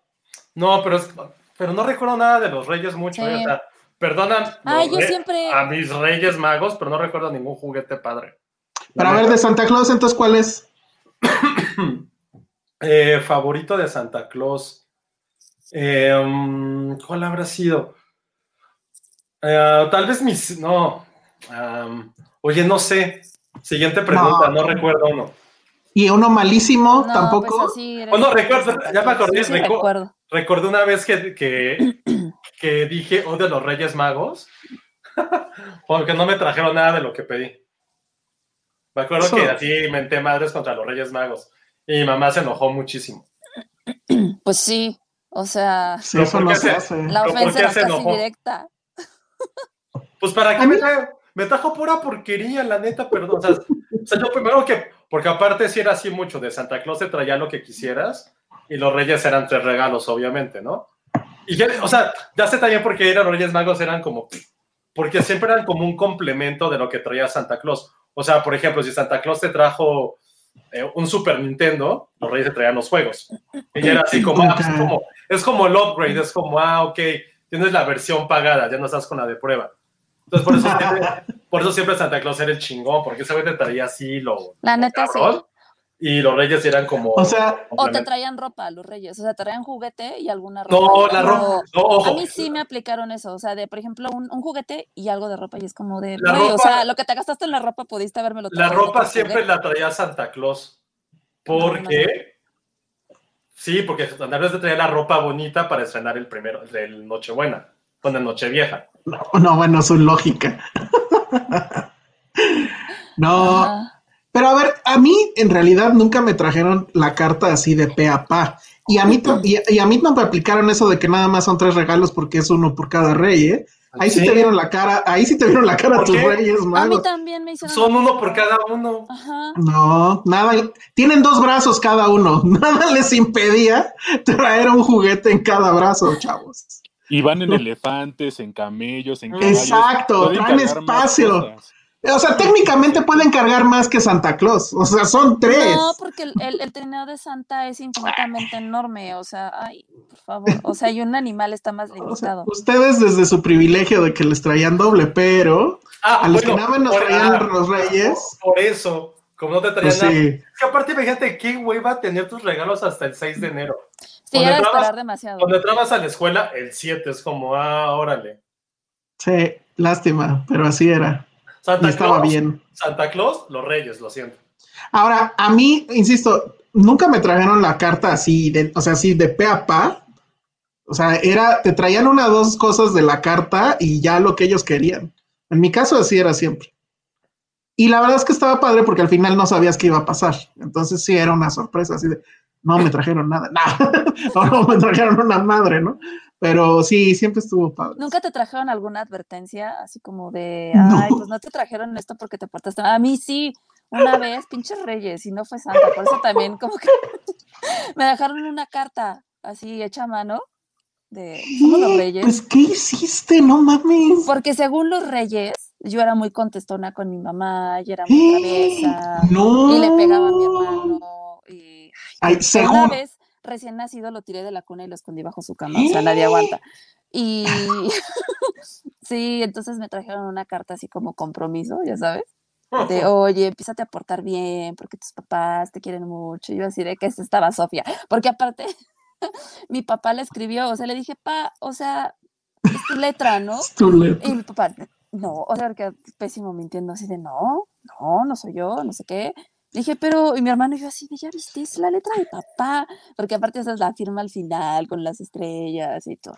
S4: No, pero, es- pero no recuerdo nada de los reyes mucho.
S2: Sí.
S4: ¿eh? O sea, perdonan
S2: Ay, yo
S4: re-
S2: siempre-
S4: a mis reyes magos, pero no recuerdo ningún juguete padre.
S1: Para ver de Santa Claus, entonces, ¿cuál es?
S4: Eh, favorito de Santa Claus. Eh, mm, ¿Cuál habrá sido? Eh, tal vez mis. No. Oye, no sé. Siguiente pregunta, no,
S1: No.
S4: recuerdo uno.
S1: Y uno malísimo,
S2: No,
S1: tampoco.
S2: pues así
S4: Bueno,
S2: el
S4: recuerdo, ya me acordé,
S2: sí
S4: recu-
S2: recuerdo.
S4: Recordé una vez que, que, que dije odio a los Reyes Magos porque no me trajeron nada de lo que pedí. Me acuerdo que así menté madres contra los Reyes Magos y mi mamá se enojó muchísimo.
S2: Pues sí, o sea,
S1: Sí,
S4: Pero
S1: eso
S4: ¿por
S1: no
S4: qué
S1: se
S4: se-
S1: hace.
S2: la
S4: ¿Pero por
S2: ofensa era casi
S4: enojó?
S2: directa.
S4: Pues para qué me trajo, me trajo pura porquería, la neta, perdón. O sea, o sea, yo primero que, porque aparte sí era así mucho, de Santa Claus te traía lo que quisieras y los Reyes eran tres regalos, obviamente, ¿no? Y ya, o sea, ya sé también por qué eran los Reyes Magos, eran como, porque siempre eran como un complemento de lo que traía Santa Claus. O sea, por ejemplo, si Santa Claus te trajo eh, un Super Nintendo, los Reyes te traían los juegos. Y era así como, ah, pues, como, es como el upgrade, es como, ah, ok, tienes la versión pagada, ya no estás con la de prueba. Entonces, por eso siempre, por eso siempre Santa Claus era el chingón, porque ese güey te traía así lo
S2: La neta sí.
S4: Y los reyes eran como...
S1: O sea,
S2: O te traían ropa los reyes, o sea, te traían juguete y alguna ropa.
S4: No, la ropa, no, ojo,
S2: A mí sí me aplicaron eso, o sea, de, por ejemplo, un, un juguete y algo de ropa y es como de,
S4: La
S2: o sea, lo que te gastaste en la ropa pudiste haberme lo
S4: la ropa siempre la traía Santa Claus, porque Sí, porque Santa Claus te traía la ropa bonita para estrenar el primero, el Nochebuena, con el Nochevieja.
S1: No, no, bueno, su lógica. no. Pero a ver, a mí en realidad nunca me trajeron la carta así de pe a pa. Y a mí, y, y a mí no me aplicaron eso de que nada más son tres regalos porque es uno por cada rey, ¿eh? Ahí sí,
S4: Sí.
S1: te vieron la cara, ahí sí te vieron la cara
S4: ¿Por
S1: tus
S4: qué?
S1: reyes
S2: A mí
S1: magos.
S2: también me hicieron.
S4: Son uno por cada uno.
S2: Ajá.
S1: No, nada, tienen dos brazos cada uno. Nada les impedía traer un juguete en cada brazo, chavos.
S3: Y van en elefantes, en camellos, en caballos.
S1: Exacto, traen espacio. O sea, técnicamente pueden cargar más que Santa Claus. O sea, son tres.
S2: No, porque el, el, el trineo de Santa es infinitamente enorme. O sea, ay, por favor. O sea, y un animal está más
S1: O sea,
S2: limitado.
S1: ustedes desde su privilegio de que les traían doble, pero
S4: Ah,
S1: a los
S4: bueno,
S1: que nada más nos traían
S4: ah,
S1: los reyes,
S4: Por eso, como no te traían
S1: pues
S4: nada.
S1: sí.
S4: Es que aparte, imagínate qué hueva tener tus regalos hasta el 6 de enero.
S2: Sí,
S4: cuando
S2: era
S4: entrabas-
S2: esperar demasiado.
S4: Cuando entrabas a la escuela, el 7 es como, ah, órale.
S1: Sí, lástima, pero así era.
S4: Santa
S1: estaba
S4: Claus,
S1: bien.
S4: Santa Claus, los reyes, lo siento.
S1: Ahora, a mí, insisto, nunca me trajeron la carta así, de, o sea, así de pe a pa. O sea, era, te traían una o dos cosas de la carta y ya lo que ellos querían. En mi caso, así era siempre. Y la verdad es que estaba padre porque al final no sabías qué iba a pasar. Entonces sí era una sorpresa, así de, no me trajeron nada, nada. o no me trajeron una madre, ¿no? Pero sí, siempre estuvo padre.
S2: ¿Nunca te trajeron alguna advertencia así como de,
S1: No.
S2: ay, pues no te trajeron esto porque te portaste mal"? A mí sí, una vez, pinches reyes, y no fue Santa, por eso también como que me dejaron una carta así hecha a mano de, somos los reyes.
S1: Pues, ¿qué hiciste? No mames.
S2: Porque según los reyes, yo era muy contestona con mi mamá, y era muy traviesa,
S1: No.
S2: y le pegaba a mi hermano, y
S1: Ay,
S2: una
S1: según.
S2: vez recién nacido lo tiré de la cuna y lo escondí bajo su cama, o sea, nadie aguanta. Y sí, entonces me trajeron una carta así como compromiso, ya sabes, de oye, empiézate a portar bien, porque tus papás te quieren mucho. Y yo así de que esta estaba Sofía, porque aparte mi papá le escribió, o sea, le dije, pa, o sea, es tu letra, ¿no?
S1: Es tu letra.
S2: Y mi papá, no, o sea, que pésimo mintiendo, así de, no, no, no soy yo, no sé qué. Dije, pero, y mi hermano y yo así de, ya viste, es la letra de papá, porque aparte esa es la firma al final, con las estrellas y todo.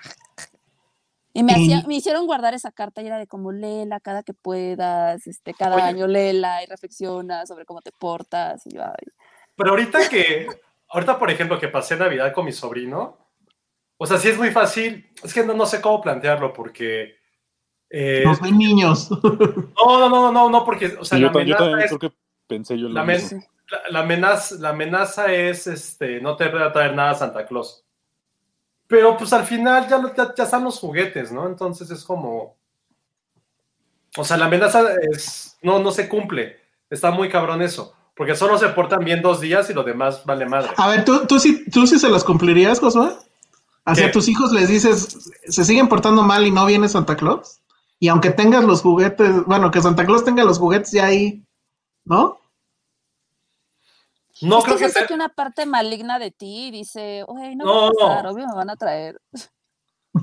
S2: Y me, hacía- me hicieron guardar esa carta y era de como léela cada que puedas, este, cada
S4: Oye.
S2: año léela y reflexiona sobre cómo te portas. Y yo, ay,
S4: Pero ahorita que, ahorita por ejemplo que pasé Navidad con mi sobrino, o sea, sí es muy fácil, es que no, no sé cómo plantearlo porque... eh,
S1: Nos ven niños.
S4: no, no, no, no, no, porque, o sea,
S3: Sí, yo,
S4: la
S3: también
S4: es-
S3: creo que pensé yo
S4: la
S3: mismo.
S4: la, la amenaza, la amenaza es, este, no te va a traer nada Santa Claus. Pero pues al final ya, lo- ya, ya están los juguetes, ¿no? Entonces es como... O sea, la amenaza es, no, no se cumple. Está muy cabrón eso. Porque solo se portan bien dos días y lo demás vale madre.
S1: A ver, ¿tú, tú, sí, ¿tú sí se los cumplirías, Josué? Hacia
S4: ¿Qué?
S1: tus hijos les dices, se siguen portando mal y no viene Santa Claus. Y aunque tengas los juguetes, bueno, que Santa Claus tenga los juguetes ya ahí, ¿no?
S4: No
S2: es que
S4: creo que sea...
S2: que una parte maligna de ti dice, oye, no,
S4: No,
S2: va a pasar,
S4: no.
S2: obvio me van a traer.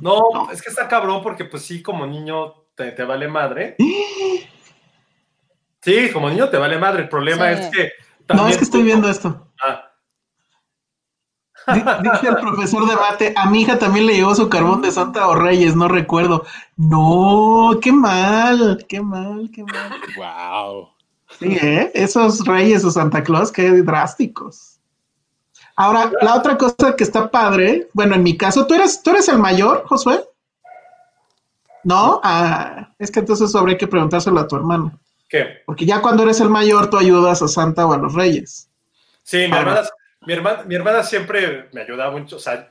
S4: No, es que está cabrón porque pues sí, como niño te, te vale madre. Sí, como niño te vale madre. El problema
S2: Sí.
S4: es que...
S1: No, es que estoy viendo esto.
S4: Ah,
S1: Di- Dice el profesor debate, a mi hija también le llegó su carbón de Santa o Reyes, no recuerdo. No, qué mal, qué mal, qué mal.
S3: Wow.
S1: Sí, ¿eh? Esos Reyes o Santa Claus, qué drásticos. Ahora, la otra cosa que está padre, bueno, en mi caso, ¿tú eres, ¿tú eres el mayor, Josué? ¿No? Ah, es que entonces habría que preguntárselo a tu hermano.
S4: ¿Qué?
S1: Porque ya cuando eres el mayor, tú ayudas a Santa o a los Reyes.
S4: Sí, mi hermana, mi, hermana, mi hermana siempre me ayudaba mucho. O sea,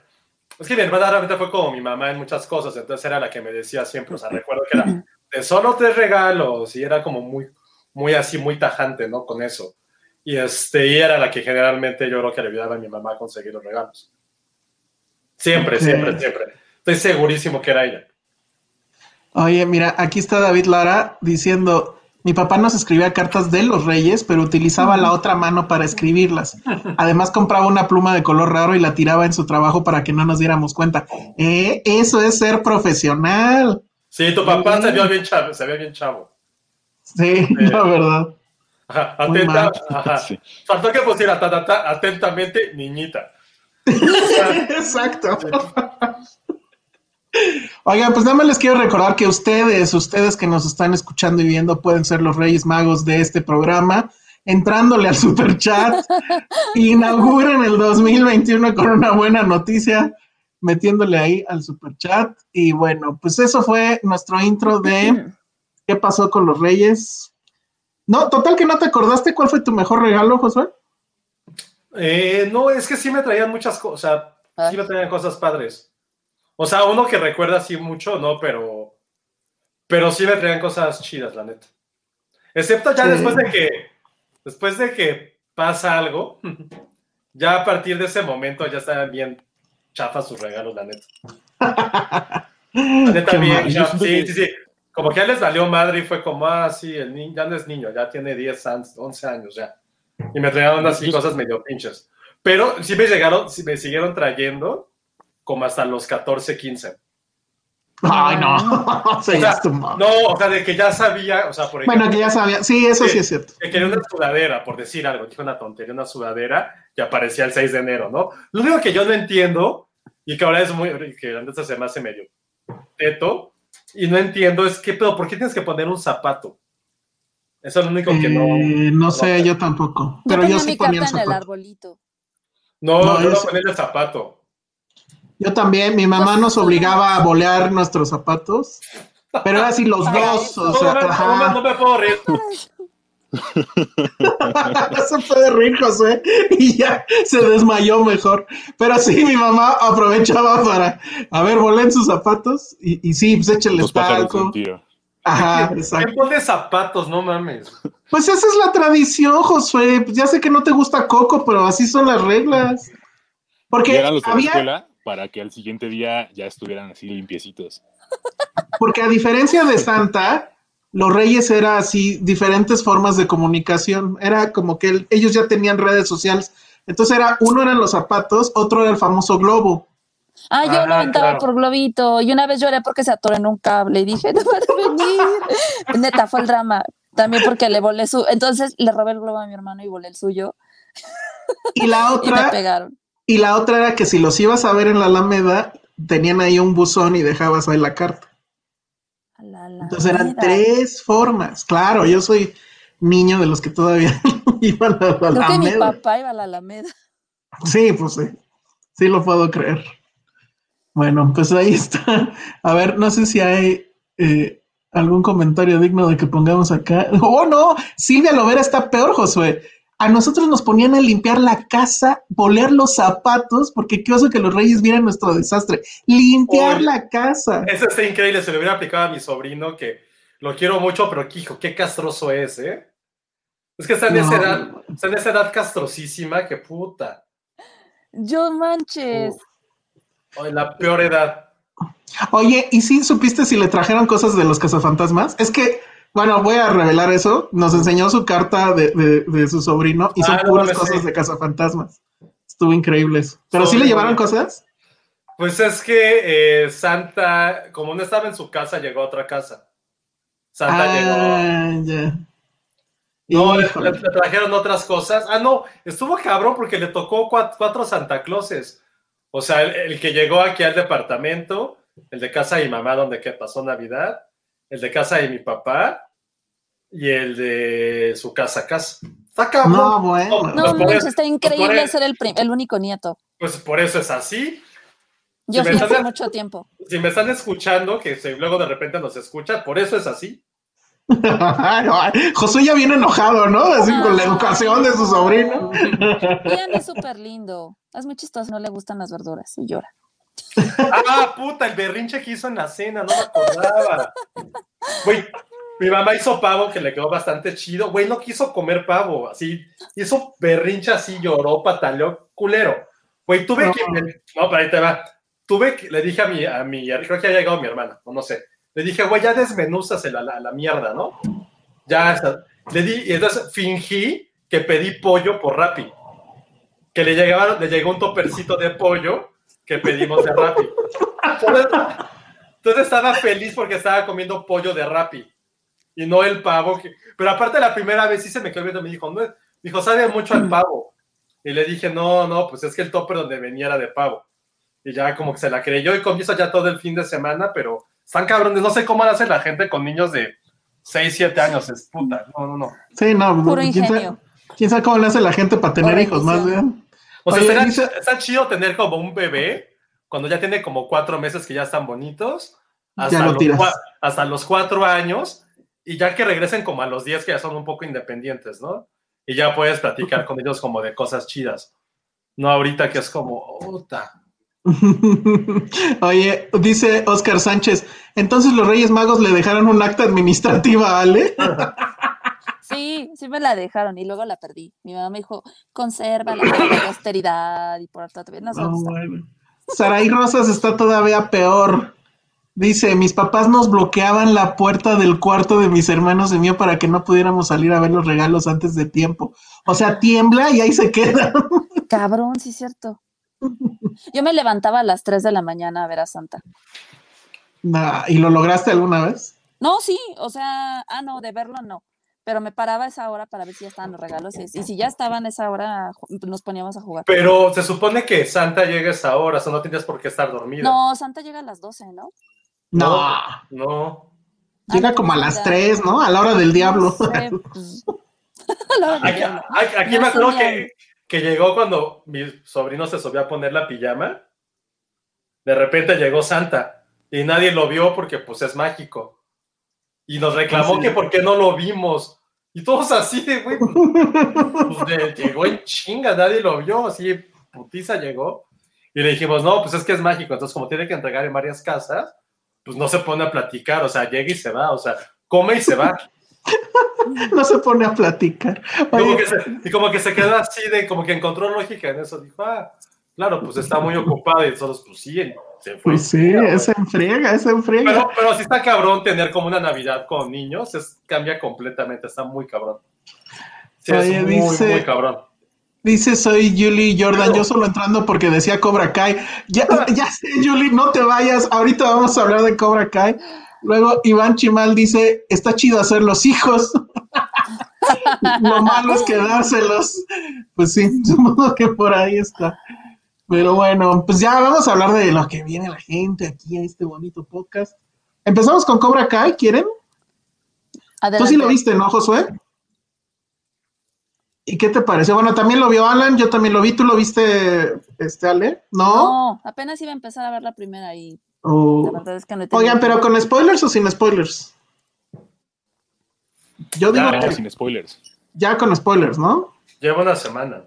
S4: es que mi hermana realmente fue como mi mamá en muchas cosas. Entonces era la que me decía siempre. O sea, recuerdo que era de solo tres regalos y era como muy, muy así, muy tajante, ¿no? Con eso. Y, este, y era la que generalmente yo creo que le ayudaba a mi mamá a conseguir los regalos. Siempre, siempre, siempre. Estoy segurísimo que era ella.
S1: Oye, mira, aquí está David Lara diciendo, mi papá nos escribía cartas de los reyes, pero utilizaba la otra mano para escribirlas. Además compraba una pluma de color raro y la tiraba en su trabajo para que no nos diéramos cuenta. Eh, eso es ser profesional.
S4: Sí, tu papá se vio bien chavo. Se ve bien chavo.
S1: Sí, la verdad.
S4: Ajá, atenta. Ajá.
S3: Sí.
S4: Faltó que pusiera ta, ta, ta, atentamente, niñita.
S1: Exacto. Oigan, pues nada más les quiero recordar que ustedes, ustedes que nos están escuchando y viendo, pueden ser los Reyes Magos de este programa, entrándole al super chat, inauguren el 2021 con una buena noticia, metiéndole ahí al super chat. Y bueno, pues eso fue nuestro intro de qué pasó con los Reyes. No, total que no te acordaste cuál fue tu mejor regalo, Josué.
S4: Eh, no, es que sí me traían muchas cosas,
S2: Ah.
S4: sí me traían cosas padres. O sea, uno que recuerda así mucho, no, pero, pero sí me traían cosas chidas, la neta. Excepto ya
S1: Sí.
S4: después de que, después de que pasa algo, ya a partir de ese momento ya estaban bien chafas sus regalos, la neta. La neta, bien Sí, sí, sí. Como que ya les valió madre y fue como, ah, sí, el niño ya no es niño, ya tiene 10 años, 11 años ya. Y me traían así cosas medio pinches. Pero sí me llegaron, sí me siguieron trayendo como hasta los 14, 15.
S1: Ay, no. O sea,
S4: O sea,
S1: ya es tu mamá.
S4: no, o sea, de que ya sabía, o sea, por ejemplo,
S1: Bueno, que ya sabía. Sí, eso sí es cierto.
S4: que quería una sudadera, por decir algo, dije una tontería, una sudadera, y aparecía el 6 de enero, ¿no? Lo único que yo no entiendo, y que ahora es muy, que antes se me hace medio teto, y no entiendo es que, pero ¿por qué tienes que poner un zapato? Eso es lo único que no...
S1: Eh, no sé,
S4: no.
S1: yo tampoco.
S2: Yo
S1: Pero
S2: tenía
S1: yo sí
S2: mi
S1: ponía el
S2: en el
S1: zapato.
S2: arbolito.
S4: No,
S1: No,
S4: yo
S1: yo
S4: no
S1: sí.
S4: poner el zapato.
S1: Yo también, mi mamá nos obligaba a bolear nuestros zapatos, pero era así los dos, o
S4: No,
S1: sea,
S4: no, no
S1: ajá.
S4: no me puedo reír.
S1: se puede reír, José, y ya se desmayó mejor. Pero sí, mi mamá aprovechaba para, a ver, volen sus zapatos y, y sí, pues
S3: pájaros
S1: talco. Ajá,
S4: ¿Quién
S1: exacto.
S4: pone zapatos? No mames.
S1: Pues esa es la tradición, Josué. Pues ya sé que no te gusta Coco, pero así son las reglas. Porque
S3: eran los de la
S1: había,
S3: escuela para que al siguiente día ya estuvieran así limpiecitos.
S1: porque a diferencia de Santa, los reyes era así diferentes formas de comunicación. Era como que el- ellos ya tenían redes sociales. Entonces era, uno eran los zapatos, otro era el famoso globo.
S2: Ah, yo
S4: Ah,
S2: lo aventaba
S4: claro.
S2: por globito y una vez lloré porque se atoró en un cable y dije, no van a venir. Neta, fue el drama. También porque le volé su... Entonces le robé el globo a mi hermano y volé el suyo
S1: Y la
S2: y me
S1: otra,
S2: pegaron.
S1: y la otra era que si los ibas a ver en la Alameda, tenían ahí un buzón y dejabas ahí la carta.
S2: La-
S1: Entonces eran
S2: vida.
S1: tres formas. Claro, yo soy niño de los que todavía iban a la
S2: Creo que mi papá iba a la Alameda.
S1: Sí, pues sí. Sí lo puedo creer. Bueno, pues ahí está. A ver, no sé si hay eh, algún comentario digno de que pongamos acá. Oh, no, Silvia Lovera está peor, Josué. A nosotros nos ponían a limpiar la casa, bolear los zapatos, porque qué oso que los reyes vieran nuestro desastre. Limpiar la casa.
S4: Eso está increíble. Se lo hubiera aplicado a mi sobrino, que lo quiero mucho, pero que, hijo, qué castroso es, ¿eh? Es que está en,
S1: No.
S4: esa edad, está en esa edad castrosísima que puta.
S2: Yo manches.
S4: Ay, la peor edad.
S1: Oye, ¿y si supiste si le trajeron cosas de los cazafantasmas? Es que, bueno, voy a revelar eso. Nos enseñó su carta de, de- de su sobrino y son
S4: Ah,
S1: puras cosas de cazafantasmas. Estuvo increíble eso. ¿Pero sí le llevaron cosas?
S4: Pues es que eh, Santa, como no estaba en su casa, llegó a otra casa. Santa llegó.
S1: Ah, ya.
S4: No, le,
S1: Híjole.
S4: le- le trajeron otras cosas. Ah, no, estuvo cabrón porque le tocó cuat- cuatro, Santa Clauses. O sea, el, el que llegó aquí al departamento, el de casa de mi mamá, donde que pasó Navidad, el de casa de mi papá y el de su casa casa. Está cabrón.
S1: No, bueno.
S2: No
S4: Pues
S2: manches,
S4: eso-
S2: está
S4: pues
S2: increíble ser el, el único nieto.
S4: Pues por eso es así.
S2: Yo
S4: Si
S2: fui
S4: me
S2: hace mucho tiempo.
S4: Si me están escuchando, que se- luego de repente nos escuchan, por eso es así.
S1: Josué ya viene enojado, ¿no? Así con la educación de su sobrino.
S2: Ian es súper lindo. Es muy chistoso, no le gustan las verduras y llora.
S4: Ah, puta, el berrinche que hizo en la cena, no me acordaba. Güey, mi mamá hizo pavo que le quedó bastante chido. Güey, no quiso comer pavo, así, hizo berrinche así, lloró, pataleó, culero. Güey, tuve
S1: No.
S4: que. No, pero ahí te va. Tuve que, le dije a mi, a mi, creo que había llegado mi hermana, o no sé. Le dije, güey, ya desmenúzase la, la, la mierda, ¿no? Ya, está. le di, y entonces fingí que pedí pollo por Rappi. Que le, llegaba, le llegó un topercito de pollo que pedimos de Rappi. Entonces, entonces estaba feliz porque estaba comiendo pollo de Rappi y no el pavo. Que... Pero aparte la primera vez sí se me quedó viendo, me dijo, no, dijo, sabe mucho al pavo. Y le dije, no, no, pues es que el topper donde venía era de pavo. Y ya como que se la creyó y comienza ya todo el fin de semana, pero están cabrones. No sé cómo hace la gente con niños de 6, 7 años. Es puta. No, no, no.
S1: Sí, no.
S2: Puro
S1: ¿quién sabe,
S2: ingenio.
S1: quién sabe cómo le hace la gente para tener hijos, más bien?
S4: O sea,
S1: Oye,
S4: será-
S1: dice-
S4: está chido tener como un bebé cuando ya tiene como cuatro meses que ya están bonitos. Hasta,
S1: Ya lo
S4: los, hasta cuatro años. Y ya que regresen como a los 10 que ya son un poco independientes, ¿no? Y ya puedes platicar con ellos como de cosas chidas. No ahorita que es como, puta.
S1: Oye, dice Oscar Sánchez, entonces los Reyes Magos le dejaron un acta administrativa a Ale.
S2: Sí, sí me la dejaron y luego la perdí. Mi mamá me dijo, conserva la posteridad y por tanto, no
S1: bueno. Rosas está todavía peor. Dice, mis papás nos bloqueaban la puerta del cuarto de mis hermanos y mío para que no pudiéramos salir a ver los regalos antes de tiempo. O sea, tiembla y ahí se queda.
S2: Cabrón, sí es cierto. Yo me levantaba a las 3 de la mañana a ver a Santa.
S1: Nah, ¿Y lo lograste alguna vez?
S2: No, sí, o sea, ah, no, de verlo no. Pero me paraba a esa hora para ver si ya estaban los regalos. Y, y si ya estaban a esa hora, nos poníamos a jugar.
S4: Pero se supone que Santa llega a esa hora, o sea, no tendrías por qué estar dormida.
S2: No, Santa llega a las 12, ¿no?
S1: No,
S4: No.
S1: llega
S2: Ah,
S1: como a las
S2: ya.
S1: 3, ¿no? A la hora del diablo.
S2: Pues, a la hora del
S4: Aquí,
S2: diablo.
S4: aquí-
S2: No
S4: me acuerdo que, que llegó cuando mi sobrino se subió a poner la pijama. De repente llegó Santa y nadie lo vio porque pues es mágico. Y nos reclamó
S1: sí.
S4: que por qué no lo vimos. Y todos así de, güey, pues, de- llegó en chinga, nadie lo vio, así putiza llegó. Y le dijimos, no, pues es que es mágico, entonces como tiene que entregar en varias casas, pues no se pone a platicar, o sea, llega y se va, o sea, come y se va.
S1: no se pone a platicar.
S4: Como
S1: Oye,
S4: que se, y como que se quedó así de, como que encontró lógica en eso. Dijo, ah, claro, pues está muy ocupado y nosotros, pues sí, se fue.
S1: pues sí, es en friega, es en friega.
S4: Pero, pero sí está cabrón tener como una Navidad con niños, es, cambia completamente, está muy cabrón. Sí,
S1: Oye,
S4: es muy,
S1: dice-
S4: muy cabrón.
S1: Dice, soy Julie Jordan, yo solo entrando porque decía Cobra Kai. Ya, ya sé, Julie, no te vayas, ahorita vamos a hablar de Cobra Kai. Luego Iván Chimal dice, está chido hacer los hijos. Lo malo es quedárselos. Pues sí, supongo que por ahí está. Pero bueno, pues ya vamos a hablar de lo que viene la gente aquí a este bonito podcast. Empezamos con Cobra Kai, ¿quieren? Tú
S2: Adelante.
S1: sí lo viste, ¿no, Josué? ¿Y qué te pareció? Bueno, también lo vio Alan, yo también lo vi. ¿Tú lo viste, este, Ale? ¿No?
S2: No, apenas iba a empezar a ver la primera y
S1: O-
S2: la verdad es que no he tenido
S1: Oigan, pero con spoilers o sin spoilers? Yo digo
S3: Ya,
S1: que
S3: sin spoilers.
S1: ya con spoilers, ¿no?
S4: Lleva una semana.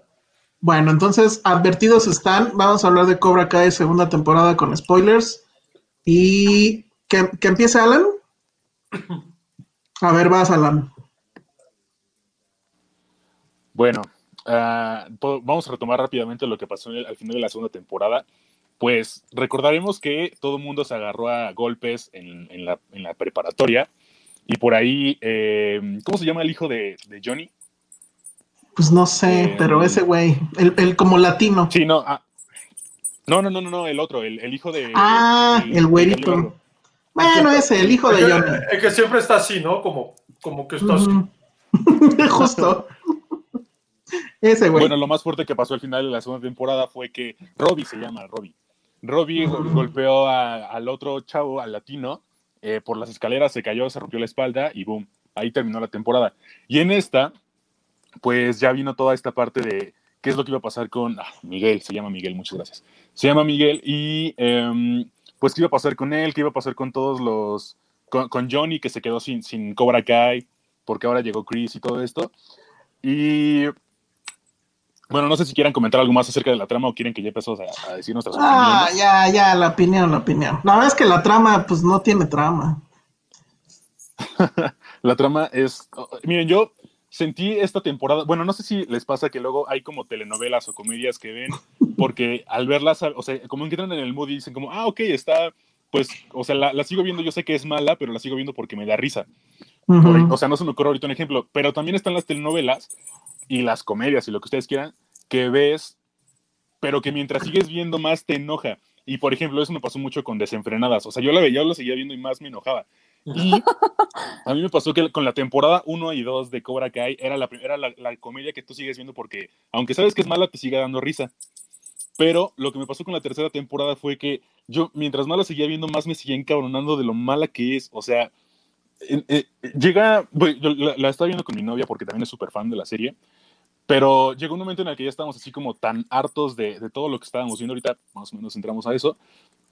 S1: Bueno, entonces, advertidos están. Vamos a hablar de Cobra Kai segunda temporada con spoilers. Y que, empiece Alan. A ver, vas, Alan.
S3: Bueno, po- vamos a retomar rápidamente lo que pasó al final de la segunda temporada. Pues recordaremos que todo mundo se agarró a golpes en, la, preparatoria y por ahí, eh, ¿cómo se llama el hijo de Johnny?
S1: Pues no sé,
S3: Eh,
S1: pero ese güey, el, el como latino.
S3: Sí, no, ah, no, no, no, no, no, el otro, el, el hijo de...
S1: Ah, el güerito. Bueno, ese, el hijo de
S4: Es
S1: Johnny.
S4: que, es que siempre está así, ¿no? Como, como que está así.
S1: Justo. Ese güey.
S3: Bueno, lo más fuerte que pasó al final de la segunda temporada fue que Robbie se llama Robbie. Robbie go- golpeó a- al otro chavo, al latino, eh, por las escaleras, se cayó, se rompió la espalda y boom, ahí terminó la temporada. Y en esta, pues ya vino toda esta parte de qué es lo que iba a pasar con ah, Miguel, se llama Miguel, muchas gracias. Se llama Miguel y em, pues qué iba a pasar con él, qué iba a pasar con todos los, con, con Johnny que se quedó sin, sin Cobra Kai, porque ahora llegó Chris y todo esto. Y bueno, no sé si quieran comentar algo más acerca de la trama o quieren que ya empezamos a, a decir nuestras
S1: Ah,
S3: opiniones.
S1: ya, ya, la opinión, la opinión. La verdad es que la trama, pues no tiene trama.
S3: La trama es. oh, miren, yo sentí esta temporada. Bueno, no sé si les pasa que luego hay como telenovelas o comedias que ven, porque al verlas, o sea, como entran en el mood y dicen, como, ah, ok, está. Pues, o sea, la, la sigo viendo, yo sé que es mala, pero la sigo viendo porque me da risa.
S1: Ujú.
S3: Por- o sea, no se me ocurre ahorita un ejemplo, pero también están las telenovelas y las comedias y lo que ustedes quieran, que ves, pero que mientras sigues viendo más te enoja. Y por ejemplo, eso me pasó mucho con Desenfrenadas. O sea, yo la veía, yo la seguía viendo y más me enojaba. Y a mí me pasó que con la temporada 1 y 2 de Cobra Kai era, la, era la, la, comedia que tú sigues viendo porque, aunque sabes que es mala, te sigue dando risa. Pero lo que me pasó con la tercera temporada fue que yo, mientras más la seguía viendo, más me seguía encabronando de lo mala que es. O sea, eh, llega, yo la, la, estaba viendo con mi novia porque también es súper fan de la serie. Pero llegó un momento en el que ya estábamos así como tan hartos de, de todo lo que estábamos viendo ahorita, más o menos entramos a eso,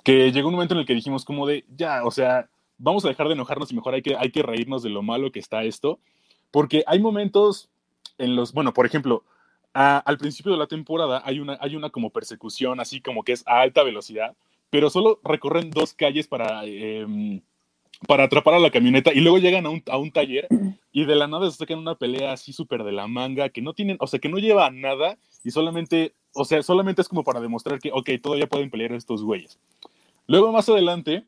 S3: que llegó un momento en el que dijimos como de, ya, o sea, vamos a dejar de enojarnos y mejor hay que, hay que reírnos de lo malo que está esto, porque hay momentos en los, bueno, por ejemplo, a, al principio de la temporada hay una, hay una como persecución así como que es a alta velocidad, pero solo recorren dos calles para, eh, para atrapar a la camioneta y luego llegan a un, a un taller y de la nada se sacan una pelea así súper de la manga que no tienen, o sea, que no lleva a nada y solamente, o sea, solamente es como para demostrar que, ok, todavía pueden pelear estos güeyes. Luego más adelante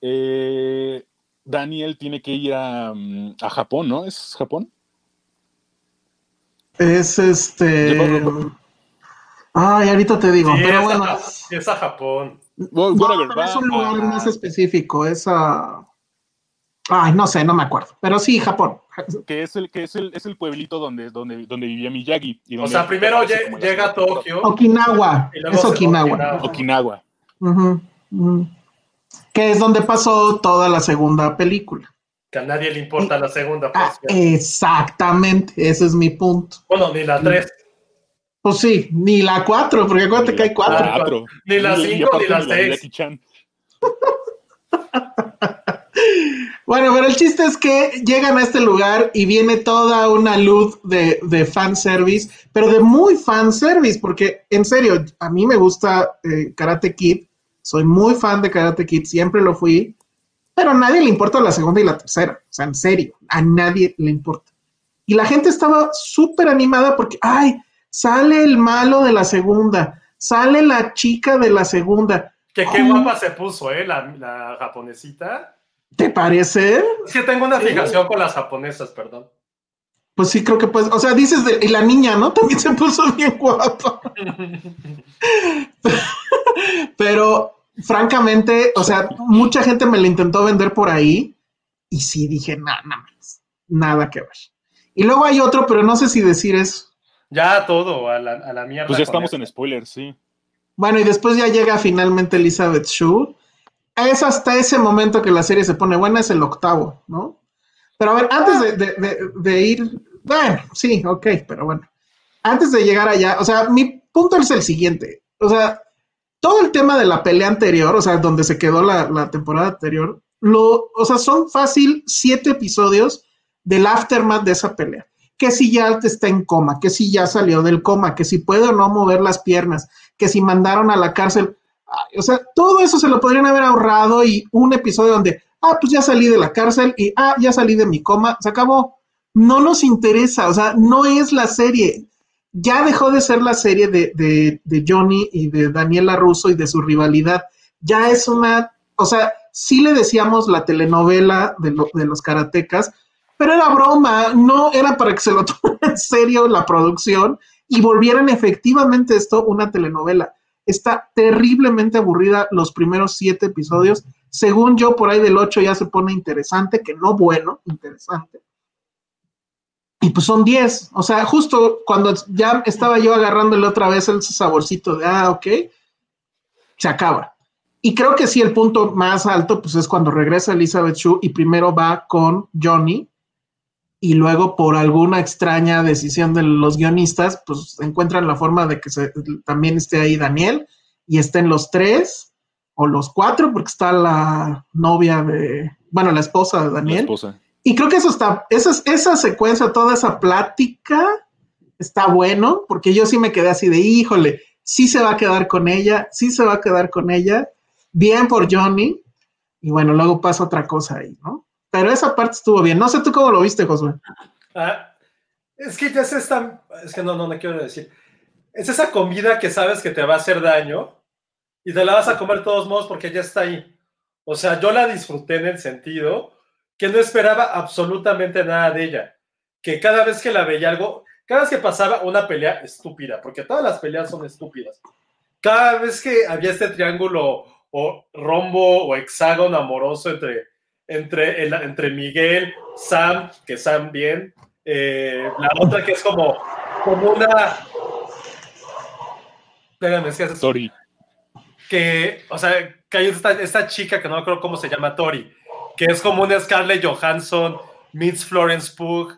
S3: eh, Daniel tiene que ir a, mm, a, Japón, ¿no? ¿Es Japón?
S1: Es este. Ay, ahorita te digo,
S4: sí,
S1: pero
S4: es
S1: bueno.
S4: A, es a Japón.
S1: Well, no, pero es un lugar más específico, es a. Ay, no sé, no me acuerdo. Pero sí, Japón.
S3: Que es el, que es el, es el pueblito donde, donde, donde vivía Miyagi.
S4: Y donde o sea, primero llega, llega a Tokio.
S1: Okinawa. Es Okinawa.
S3: Okinawa.
S1: Uh -huh. Uh -huh que es donde pasó toda la segunda película.
S4: Que a nadie le importa la segunda
S1: ah, Exactamente, ese es mi punto.
S4: Bueno, ni la tres.
S1: Pues sí, ni la cuatro, porque acuérdate
S3: ni
S1: que hay cuatro.
S3: cuatro.
S4: Ni la cinco, ni la seis.
S1: bueno, pero el chiste es que llegan a este lugar y viene toda una luz de, de fanservice, pero de muy fanservice, porque en serio, a mí me gusta eh, Karate Kid, soy muy fan de Karate Kid, siempre lo fui, pero a nadie le importa la segunda y la tercera. O sea, en serio, a nadie le importa. Y la gente estaba súper animada porque, ay, sale el malo de la segunda, sale la chica de la segunda.
S4: Que qué guapa se puso, ¿eh? La, la, japonesita.
S1: ¿Te parece?
S4: Es que tengo una fijación ¿Sí? con las japonesas, perdón.
S1: Pues sí, creo que pues, o sea, dices de, y la niña, ¿no? También se puso bien guapa. Pero francamente, o sea, mucha gente me la intentó vender por ahí y sí dije, nada, nada más, nada que ver. Y luego hay otro, pero no sé si decir eso.
S4: Ya todo, a la, a la mierda.
S3: Pues ya estamos en spoilers, sí.
S1: Bueno, y después ya llega finalmente Elizabeth Shue. Es hasta ese momento que la serie se pone buena, es el octavo, ¿no? Pero a ver, antes de, de, de, de ir, bueno, sí, ok, pero bueno. Antes de llegar allá, o sea, mi punto es el siguiente. O sea, todo el tema de la pelea anterior, o sea, donde se quedó la, temporada anterior, lo, o sea, son fácil siete episodios del aftermath de esa pelea. Que si ya está en coma, que si ya salió del coma, que si puede o no mover las piernas, que si mandaron a la cárcel. O sea, todo eso se lo podrían haber ahorrado y un episodio donde, ah, pues ya salí de la cárcel y, ah, ya salí de mi coma, se acabó. No nos interesa, o sea, no es la serie ya dejó de ser la serie de, de, de, Johnny y de Daniela Russo y de su rivalidad. Ya es una, o sea, sí le decíamos la telenovela de, de los karatecas, pero era broma, no era para que se lo tomara en serio la producción y volvieran efectivamente esto una telenovela. Está terriblemente aburrida los primeros siete episodios. Según yo, por ahí del ocho ya se pone interesante, que no bueno, interesante. Y pues son 10. O sea, justo cuando ya estaba yo agarrándole otra vez el saborcito de, ah, ok, se acaba. Y creo que sí, el punto más alto, pues es cuando regresa Elizabeth Shue y primero va con Johnny y luego por alguna extraña decisión de los guionistas, pues encuentran la forma de que se, también esté ahí Daniel y estén los tres o los cuatro, porque está la novia de, bueno, la esposa de Daniel.
S3: La esposa.
S1: Y creo que eso está, esa, esa secuencia, toda esa plática está bueno, porque yo sí me quedé así de, híjole, sí se va a quedar con ella, sí se va a quedar con ella, bien por Johnny, y bueno, luego pasa otra cosa ahí, ¿no? Pero esa parte estuvo bien. No sé tú cómo lo viste, Josué.
S4: Ah, es que ya es esta, es que no, no, no quiero decir, es esa comida que sabes que te va a hacer daño y te la vas a comer de todos modos porque ya está ahí. O sea, yo la disfruté en el sentido que no esperaba absolutamente nada de ella. Que cada vez que la veía algo, cada vez que pasaba una pelea estúpida, porque todas las peleas son estúpidas. Cada vez que había este triángulo o rombo o hexágono amoroso entre entre, el- entre Miguel, Sam, que Sam bien, eh, la otra que es como, como una... Espérame, es que
S3: Sorry.
S4: que, o sea, que hay esta, esta chica que no me acuerdo cómo se llama, Tori, que es como una Scarlett Johansson, meets Florence Pugh,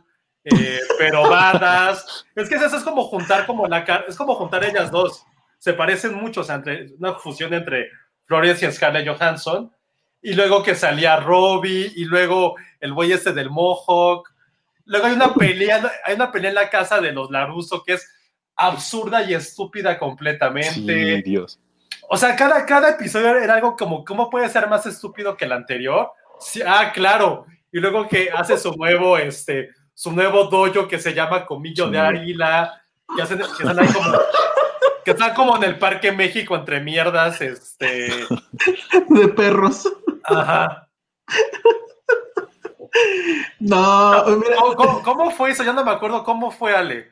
S4: eh, pero badass. Es que eso es como juntar como la cara, es como juntar ellas dos. Se parecen mucho, o sea, entre, una fusión entre Florence y Scarlett Johansson. Y luego que salía Robbie, y luego el güey este del Mohawk. Luego hay una pelea, hay una pelea en la casa de los Laruso que es absurda y estúpida completamente.
S3: Sí, Dios.
S4: O sea, cada, cada episodio era algo como, ¿cómo puede ser más estúpido que el anterior? Sí, ah, claro. Y luego que hace su nuevo, este, su nuevo dojo que se llama Comillo de Águila, que, hacen, que están ahí como, que están como en el Parque México entre mierdas, este,
S1: de perros.
S4: ajá.
S1: No, mira,
S4: ¿Cómo, cómo- cómo fue eso? Ya no me acuerdo cómo fue, Ale.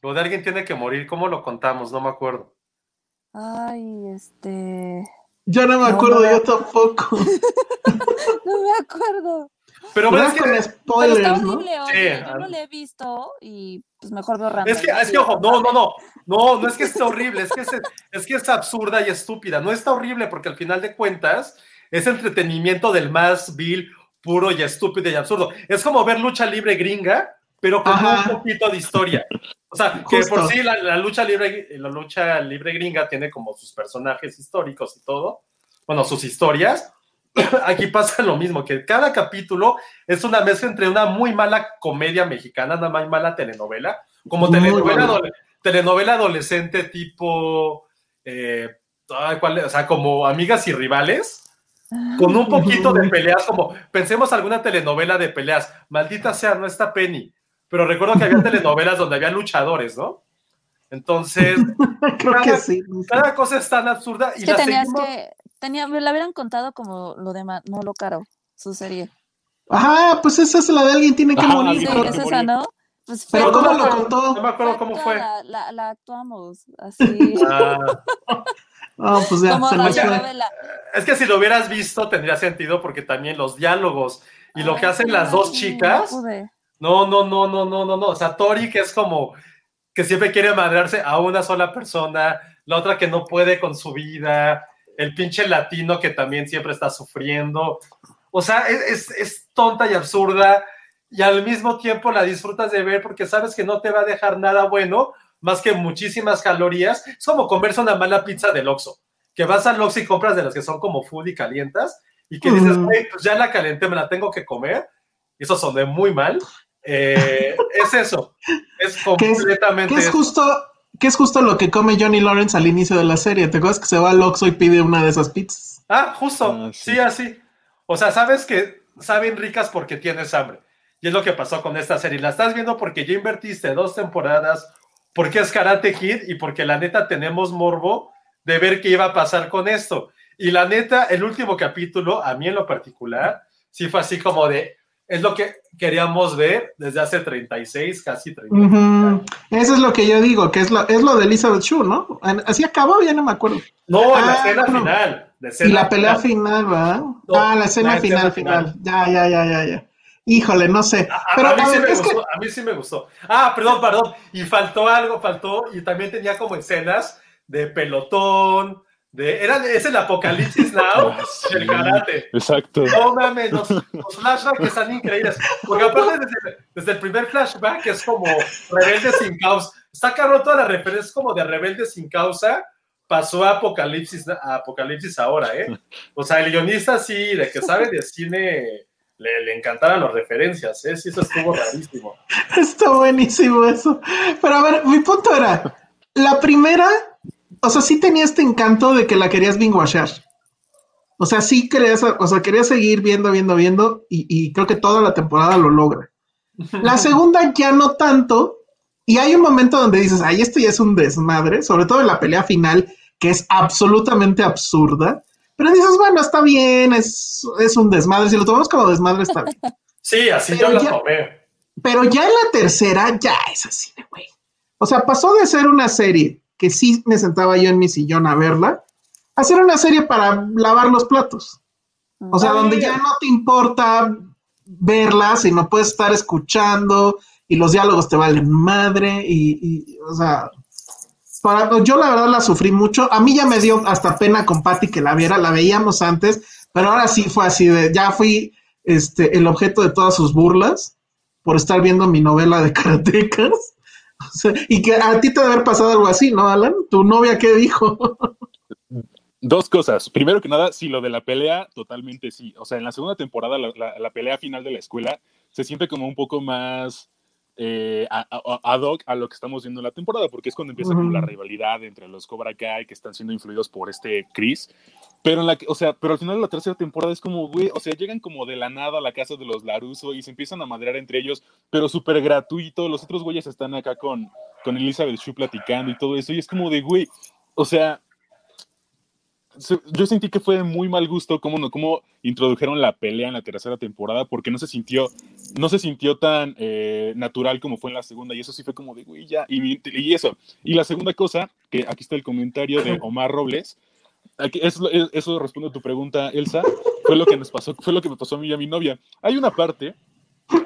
S4: Lo de alguien tiene que morir, ¿cómo lo contamos? No me acuerdo.
S2: Ay, este.
S1: Yo no me
S2: No,
S1: acuerdo,
S2: no.
S1: yo tampoco.
S2: No me acuerdo.
S4: Pero,
S1: Pero
S4: es que,
S1: con
S2: Pero está
S1: spoilers, ¿no?
S2: horrible,
S4: Sí,
S2: oye. Yo no lo he visto y pues mejor veo random.
S4: Es que, es que, ojo, no, no, no, no, no es que esté horrible, es que es, es que es absurda y estúpida. No está horrible porque al final de cuentas es entretenimiento del más vil, puro y estúpido y absurdo. Es como ver lucha libre gringa, pero con
S1: Ajá.
S4: un poquito de historia. O sea, que por sí la, la lucha libre, la lucha libre gringa tiene como sus personajes históricos y todo, bueno, sus historias. Aquí pasa lo mismo, que cada capítulo es una mezcla entre una muy mala comedia mexicana, una muy mala telenovela, como telenovela, adole- telenovela adolescente tipo, eh, ¿cuál o sea, como amigas y rivales, con un poquito de peleas, como pensemos alguna telenovela de peleas, maldita sea, no está Penny, pero recuerdo que había telenovelas donde había luchadores, ¿no? Entonces,
S1: Creo que
S4: cada-
S1: sí.
S4: cada cosa es tan absurda y
S2: Es que
S4: la
S2: tenías
S4: seguimos-
S2: que. Tenía, me la hubieran contado como lo de Manolo Caro, su serie.
S1: Ajá, pues esa es la de alguien tiene que
S3: Ajá,
S1: morir.
S2: Sí,
S3: alguien
S1: pero-
S3: tiene
S2: es
S3: que
S2: esa,
S3: morir.
S2: ¿no? Pues
S1: Pero
S2: fue
S1: ¿cómo lo contó?
S4: No me acuerdo cómo fue.
S2: actuada, La, la actuamos así.
S4: Ah,
S1: No, pues ya, se me fue.
S4: es que si lo hubieras visto tendría sentido porque también los diálogos y lo que hacen las dos
S2: Ay,
S4: chicas,
S2: no pude.
S4: No, no, no, no, no, no, no. O sea, Tori que es como que siempre quiere madrearse a una sola persona, la otra que no puede con su vida, el pinche latino que también siempre está sufriendo. O sea, es, es, es tonta y absurda y al mismo tiempo la disfrutas de ver porque sabes que no te va a dejar nada bueno más que muchísimas calorías. Es como comerse una mala pizza del Oxxo, que vas al Oxxo y compras de las que son como food y calientas y que dices. "Güey, pues ya la calenté, me la tengo que comer. Eso sonó muy mal. Eh, es eso. Es completamente
S1: Que es justo, que es justo lo que come Johnny Lawrence al inicio de la serie. ¿Te acuerdas que se va al Oxxo y pide una de esas pizzas?
S4: Ah, justo.
S3: Ah,
S4: sí.
S3: sí.
S4: así. O sea, sabes que saben ricas porque tienes hambre. Y es lo que pasó con esta serie. La estás viendo porque ya invertiste dos temporadas, porque es Karate Kid y porque la neta tenemos morbo de ver qué iba a pasar con esto. Y la neta, el último capítulo, a mí en lo particular, sí fue así como de, es lo que queríamos ver desde hace 36, casi 30.
S1: Ujú. Eso es lo que yo digo, que es lo, es lo de Elizabeth Shue, ¿no? Así acabó, ya no me acuerdo.
S4: No, en la
S1: Ah,
S4: escena final. la
S1: Y la pelea
S4: final.
S1: final, ¿verdad?
S4: No,
S1: ah, la escena
S4: la
S1: final,
S4: escena
S1: final. Ya, ya, ya, ya, ya. Híjole, no sé.
S4: A,
S1: Pero
S4: a mí
S1: a
S4: sí
S1: ver,
S4: me
S1: que
S4: gustó, a mí sí me gustó. Ah, perdón, perdón. Y faltó algo, faltó, y también tenía como escenas de pelotón, de. Era, es el apocalipsis now
S3: Ah,
S4: del
S3: sí.
S4: karate.
S3: Exacto.
S4: No mames, los, los flashbacks están increíbles. Porque aparte, desde, desde el primer flashback es como rebelde sin causa. Está caro toda la referencia, es como de rebelde sin causa. Pasó a Apocalipsis, a Apocalipsis ahora, ¿eh? O sea, el guionista sí, de que sabe de cine, le, le encantaron las referencias, ¿eh? Sí, eso estuvo rarísimo.
S1: Está buenísimo eso. Pero a ver, mi punto era, la primera, o sea, sí tenía este encanto de que la querías binguachar. O sea, sí querías, o sea, querías seguir viendo, viendo, viendo, y, y creo que toda la temporada lo logra. La segunda ya no tanto, y hay un momento donde dices, ay, esto ya es un desmadre, sobre todo en la pelea final, que es absolutamente absurda. Pero dices, bueno, está bien, es, es un desmadre. Si lo tomamos como desmadre, está bien.
S4: Sí, así
S1: Pero
S4: yo lo
S1: ya-
S4: tomé.
S1: Pero ya en la tercera ya es así de güey. O sea, pasó de ser una serie que sí me sentaba yo en mi sillón a verla, a ser una serie para lavar los platos. O sea, donde ya no te importa verlas y no puedes estar escuchando y los diálogos te valen madre y, o sea, para, yo la verdad la sufrí mucho. A mí ya me dio hasta pena con Patty que la viera, la veíamos antes, pero ahora sí fue así de, ya fui este, el objeto de todas sus burlas por estar viendo mi novela de karatecas. y que a ti te debe haber pasado algo así, ¿no, Alan? ¿Tu novia qué dijo?
S3: Dos cosas. Primero que nada, sí, lo de la pelea, totalmente sí. O sea, en la segunda temporada, la, pelea final de la escuela se siente como un poco más eh, ad hoc a lo que estamos viendo en la temporada, porque es cuando empieza la rivalidad entre los Cobra Kai que están siendo influidos por este Chris. Pero, en la, o sea, pero al final de la tercera temporada es como, güey, o sea, llegan como de la nada a la casa de los Laruso y se empiezan a madrear entre ellos, pero súper gratuito. Los otros güeyes están acá con, con Elizabeth Shue platicando y todo eso. Y es como de, güey, o sea, yo sentí que fue de muy mal gusto cómo, no, cómo introdujeron la pelea en la tercera temporada, porque no se sintió, no se sintió tan eh, natural como fue en la segunda, y eso sí fue como de, güey, ya, y, y, eso. Y la segunda cosa, que aquí está el comentario de Omar Robles, aquí, eso, eso, responde a tu pregunta, Elsa, fue lo que nos pasó, fue lo que me pasó a mí y a mi novia. Hay una parte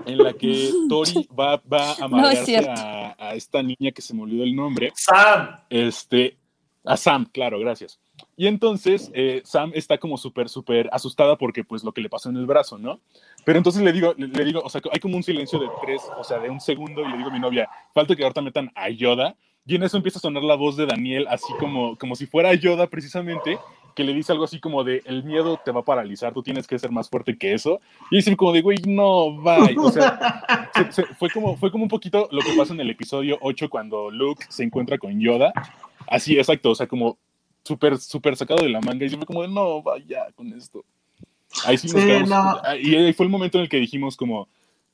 S3: en la que Tori va, va a marearse a, a, esta niña que se me olvidó el nombre.
S4: Sam.
S3: Este, a Sam, claro, gracias. Y entonces eh, Sam está como súper, súper asustada porque pues lo que le pasó en el brazo, ¿no? Pero entonces le digo, le, digo, o sea, hay como un silencio de tres, o sea, de un segundo y le digo a mi novia, falta que ahorita metan a Yoda. Y en eso empieza a sonar la voz de Daniel, así como, como si fuera Yoda precisamente, que le dice algo así como de, el miedo te va a paralizar, tú tienes que ser más fuerte que eso. Y dice como de, güey, no, bye. O sea, fue, como, fue como un poquito lo que pasa en el episodio 8 cuando Luke se encuentra con Yoda. Así, exacto, o sea, como súper, súper sacado de la manga y yo como de, no, vaya con esto. Ahí sí, nos quedamos, Y ahí fue el momento en el que dijimos como,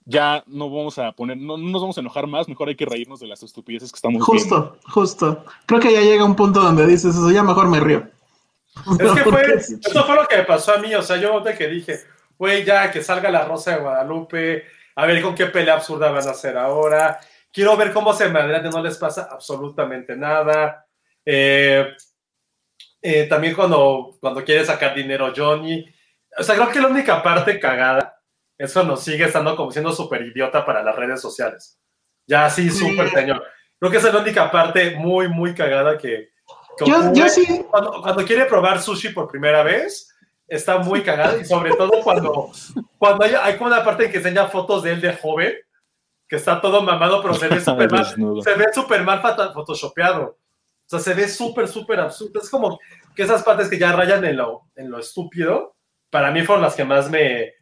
S3: ya no vamos a poner, no, nos vamos a enojar más, mejor hay que reírnos de las estupideces que estamos
S1: Justo, justo. Creo que ya llega un punto donde dices eso, ya mejor me río.
S4: Es que fue, eso fue lo que me pasó a mí, o sea, yo de que dije, güey, ya que salga la Rosa de Guadalupe, a ver con qué pelea absurda van a hacer ahora, quiero ver cómo se me adelante, no les pasa absolutamente nada. Eh, eh, también cuando, cuando quiere sacar dinero Johnny. O sea, creo que la única parte cagada es cuando sigue estando como siendo súper idiota para las redes sociales. Ya sí, súper señor. Creo que esa es la única parte muy, muy cagada que...
S1: yo, sí.
S4: Cuando, cuando, quiere probar sushi por primera vez, está muy cagada y sobre todo cuando, cuando hay, hay como una parte en que enseña fotos de él de joven, que está todo mamado, pero se ve súper mal, se ve súper mal photoshopeado. O sea, se ve súper, súper absurdo. Es como que esas partes que ya rayan en lo, en lo estúpido, para mí fueron las que más me,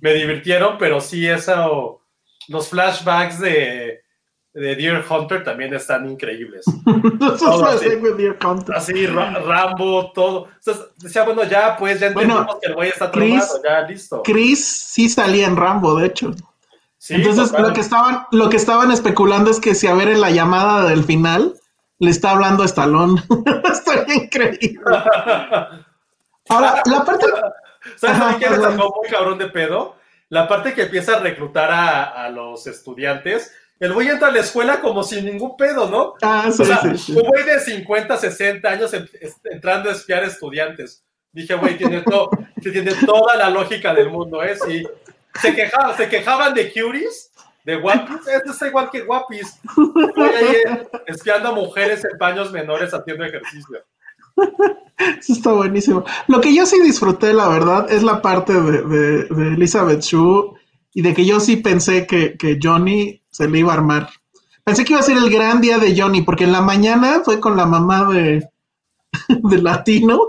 S4: me divirtieron, pero sí, eso, los flashbacks de, de Deer Hunter también están increíbles. así, así Rambo, todo. Entonces, decía, bueno, ya, pues, ya entendemos que el güey está traumado, ya listo.
S1: Chris sí salía en Rambo, de hecho. Entonces, lo que, estaban, lo que estaban especulando es que si a ver en la llamada del final le está hablando a Stallone. Está increíble. Ahora, la parte.
S4: ¿Sabes qué me muy cabrón de pedo? La parte que empieza a reclutar a, los estudiantes. El güey entra a la escuela como sin ningún pedo, ¿no?
S1: Ah, sí, sí,
S4: Un güey de 50, 60 años entrando a espiar estudiantes. Dije, güey, tiene, todo, tiene toda la lógica del mundo, ¿eh? Sí. Se, quejaban, se quejaban de Curies de Guapis, esto es igual que Guapis. espiando a mujeres en paños menores haciendo ejercicio.
S1: Eso está buenísimo. Lo que yo sí disfruté, la verdad, es la parte de, Elizabeth Shue y de que yo sí pensé que, Johnny se le iba a armar. Pensé que iba a ser el gran día de Johnny, porque en la mañana fue con la mamá de, de Latino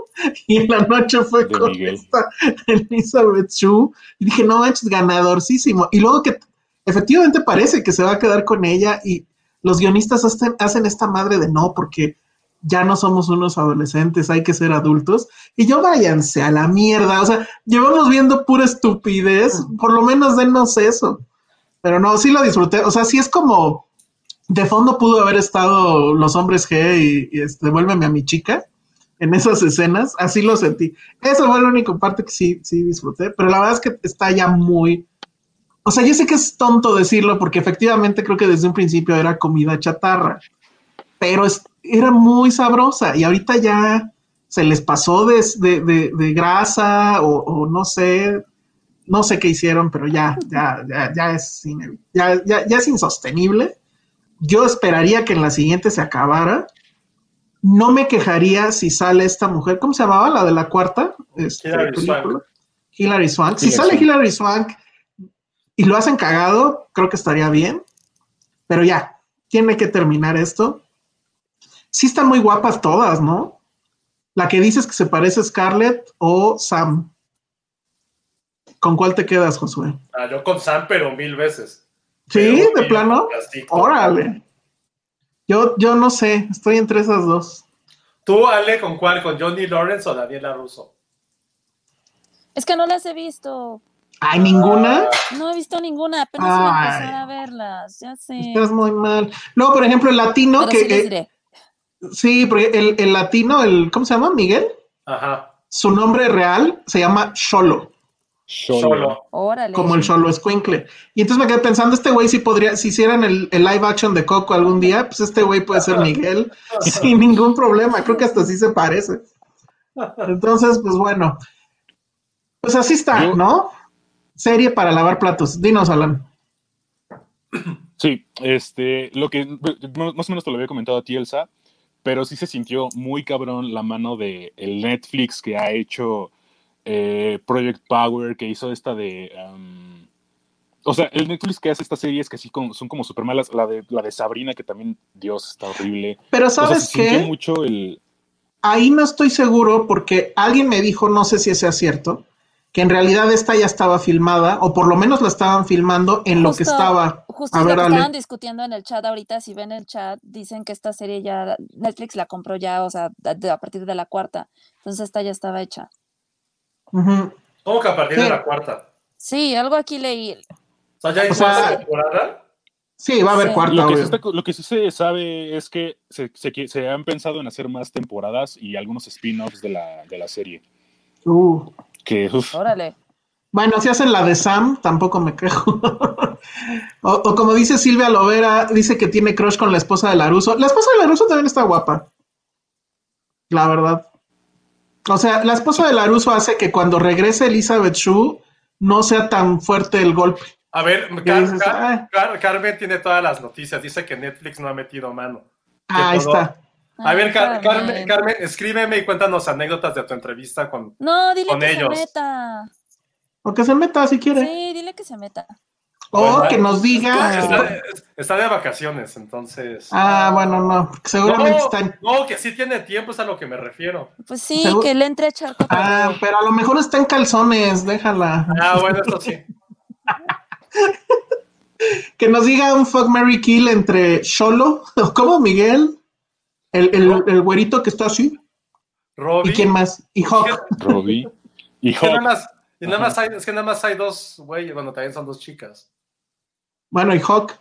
S1: y en la noche fue con esta Elizabeth Shue. Y dije, no es ganadorcísimo. Y luego que efectivamente parece que se va a quedar con ella y los guionistas hacen, esta madre de no, porque ya no somos unos adolescentes, hay que ser adultos. Y yo váyanse a la mierda, o sea, llevamos viendo pura estupidez, por lo menos denos eso. Pero no, sí lo disfruté, o sea, sí es como, de fondo pudo haber estado los hombres G y, este, devuélveme a mi chica en esas escenas, así lo sentí. Esa fue la única parte que sí, sí disfruté, pero la verdad es que está ya muy, o sea, yo sé que es tonto decirlo porque efectivamente creo que desde un principio era comida chatarra, pero era muy sabrosa y ahorita ya se les pasó de, de- de- de grasa o, o no sé, no sé qué hicieron, pero ya, ya, ya, ya es, ya, ya, ya es insostenible. Yo esperaría que en la siguiente se acabara. No me quejaría si sale esta mujer, ¿cómo se llamaba? La de la cuarta este,
S4: Hilary
S1: película.
S4: Swank.
S1: Hilary Swank. Si sale
S5: Swank.
S1: Hilary Swank y lo hacen cagado, creo que estaría bien. Pero ya, tiene que terminar esto. Sí están muy guapas todas, ¿no? La que dices que se parece a Scarlett o Sam. ¿Con cuál te quedas, Josué?
S4: Ah, yo con Sam, pero mil veces.
S1: Sí,
S4: Pero
S1: de plano. Órale. Yo, yo no sé, estoy entre esas dos.
S4: ¿Tú, Ale, con cuál? ¿Con Johnny Lawrence o Daniela Russo?
S2: Es que no las he visto.
S1: Ay, ninguna.
S2: No he visto ninguna. Apenas voy a
S1: Ay.
S2: empezar a verlas. Ya sé.
S1: Estás muy mal. Luego, por ejemplo, el latino,
S2: Pero
S1: que
S2: sí les
S1: eh,
S2: diré.
S1: Sí, porque el, el latino, el, ¿cómo se llama? Miguel.
S4: Ajá.
S1: Su nombre real se llama Sholo,
S4: Solo.
S2: Órale.
S1: como el Sholo Escuincle. Y entonces me quedé pensando, este güey si podría, si hicieran el, el live action de Coco algún día, pues este güey puede ser Miguel sin ningún problema. Creo que hasta sí se parece. Entonces, pues bueno. Pues así está,
S3: Yo-
S1: ¿no? Serie para lavar platos. Dinos, Alan.
S3: Sí, este, lo que más o menos te lo había comentado a ti, Elsa, pero sí se sintió muy cabrón la mano de el Netflix que ha hecho eh, Project Power, que hizo esta de... um, o sea, el Netflix que hace estas series que sí son como súper malas, la de, la de Sabrina, que también, Dios, está horrible.
S1: Pero
S3: O sea,
S1: ¿sabes
S3: se sintió mucho el...
S1: Ahí no estoy seguro porque alguien me dijo, no sé si sea cierto, que en realidad esta ya estaba filmada, o por lo menos la estaban filmando en lo que estaba.
S2: Justo
S1: ver,
S2: lo que estaban discutiendo en el chat ahorita. Si ven el chat, dicen que esta serie ya Netflix la compró ya, o sea, a partir de la cuarta. Entonces esta ya estaba hecha.
S4: ¿Cómo que a partir
S1: Sí.
S4: de la cuarta?
S2: Sí, algo aquí leí.
S4: O sea, ya hay
S1: O sea,
S4: temporada.
S1: Sí, va a haber
S2: Sí.
S1: cuarta.
S3: Lo que, está- lo que sí se sabe es que se, se que- se han pensado en hacer más temporadas y algunos spin-offs de la, de la serie.
S1: Uh.
S3: Que, uf,
S2: Órale.
S1: Bueno, si hacen la de Sam, tampoco me quejo. o, o como dice Silvia Lovera, dice que tiene crush con la esposa de Laruso. La esposa de Laruso también está guapa. La verdad. O sea, la esposa de Laruso hace que cuando regrese Elizabeth Shue no sea tan fuerte el golpe.
S4: A ver,
S1: ¿Qué
S4: Car-
S1: dices?
S4: Car-
S1: Ah.
S4: Car- Carmen tiene todas las noticias. Dice que Netflix no ha metido mano.
S1: Ah, ahí
S4: todo-
S1: está.
S4: A ver, Car-
S2: Ay,
S4: Carmen, Carmen, escríbeme y cuéntanos anécdotas de tu entrevista con.
S2: No, dile
S4: con
S2: que
S4: ellos.
S2: se meta.
S1: O que se meta si quiere.
S2: Sí, dile que se meta.
S1: O
S4: Bueno,
S1: que nos diga.
S4: Está, está de vacaciones, entonces.
S1: Ah, bueno, no. Seguramente
S4: no,
S1: están.
S4: no, que sí tiene tiempo, es a lo que me refiero.
S2: Pues sí, que le entre a echar
S1: Ah, pero a lo mejor está en calzones, déjala.
S4: Ah, bueno, eso sí.
S1: Que nos diga un fuck Mary Kill entre Sholo, ¿cómo Miguel? El, el, el güerito que está así.
S4: Robbie.
S1: ¿Y quién más? Y Hawk.
S3: Robbie y Hawk.
S4: Y nada más hay, es que nada más hay dos güeyes, bueno, también son dos chicas.
S1: Bueno, y Hawk.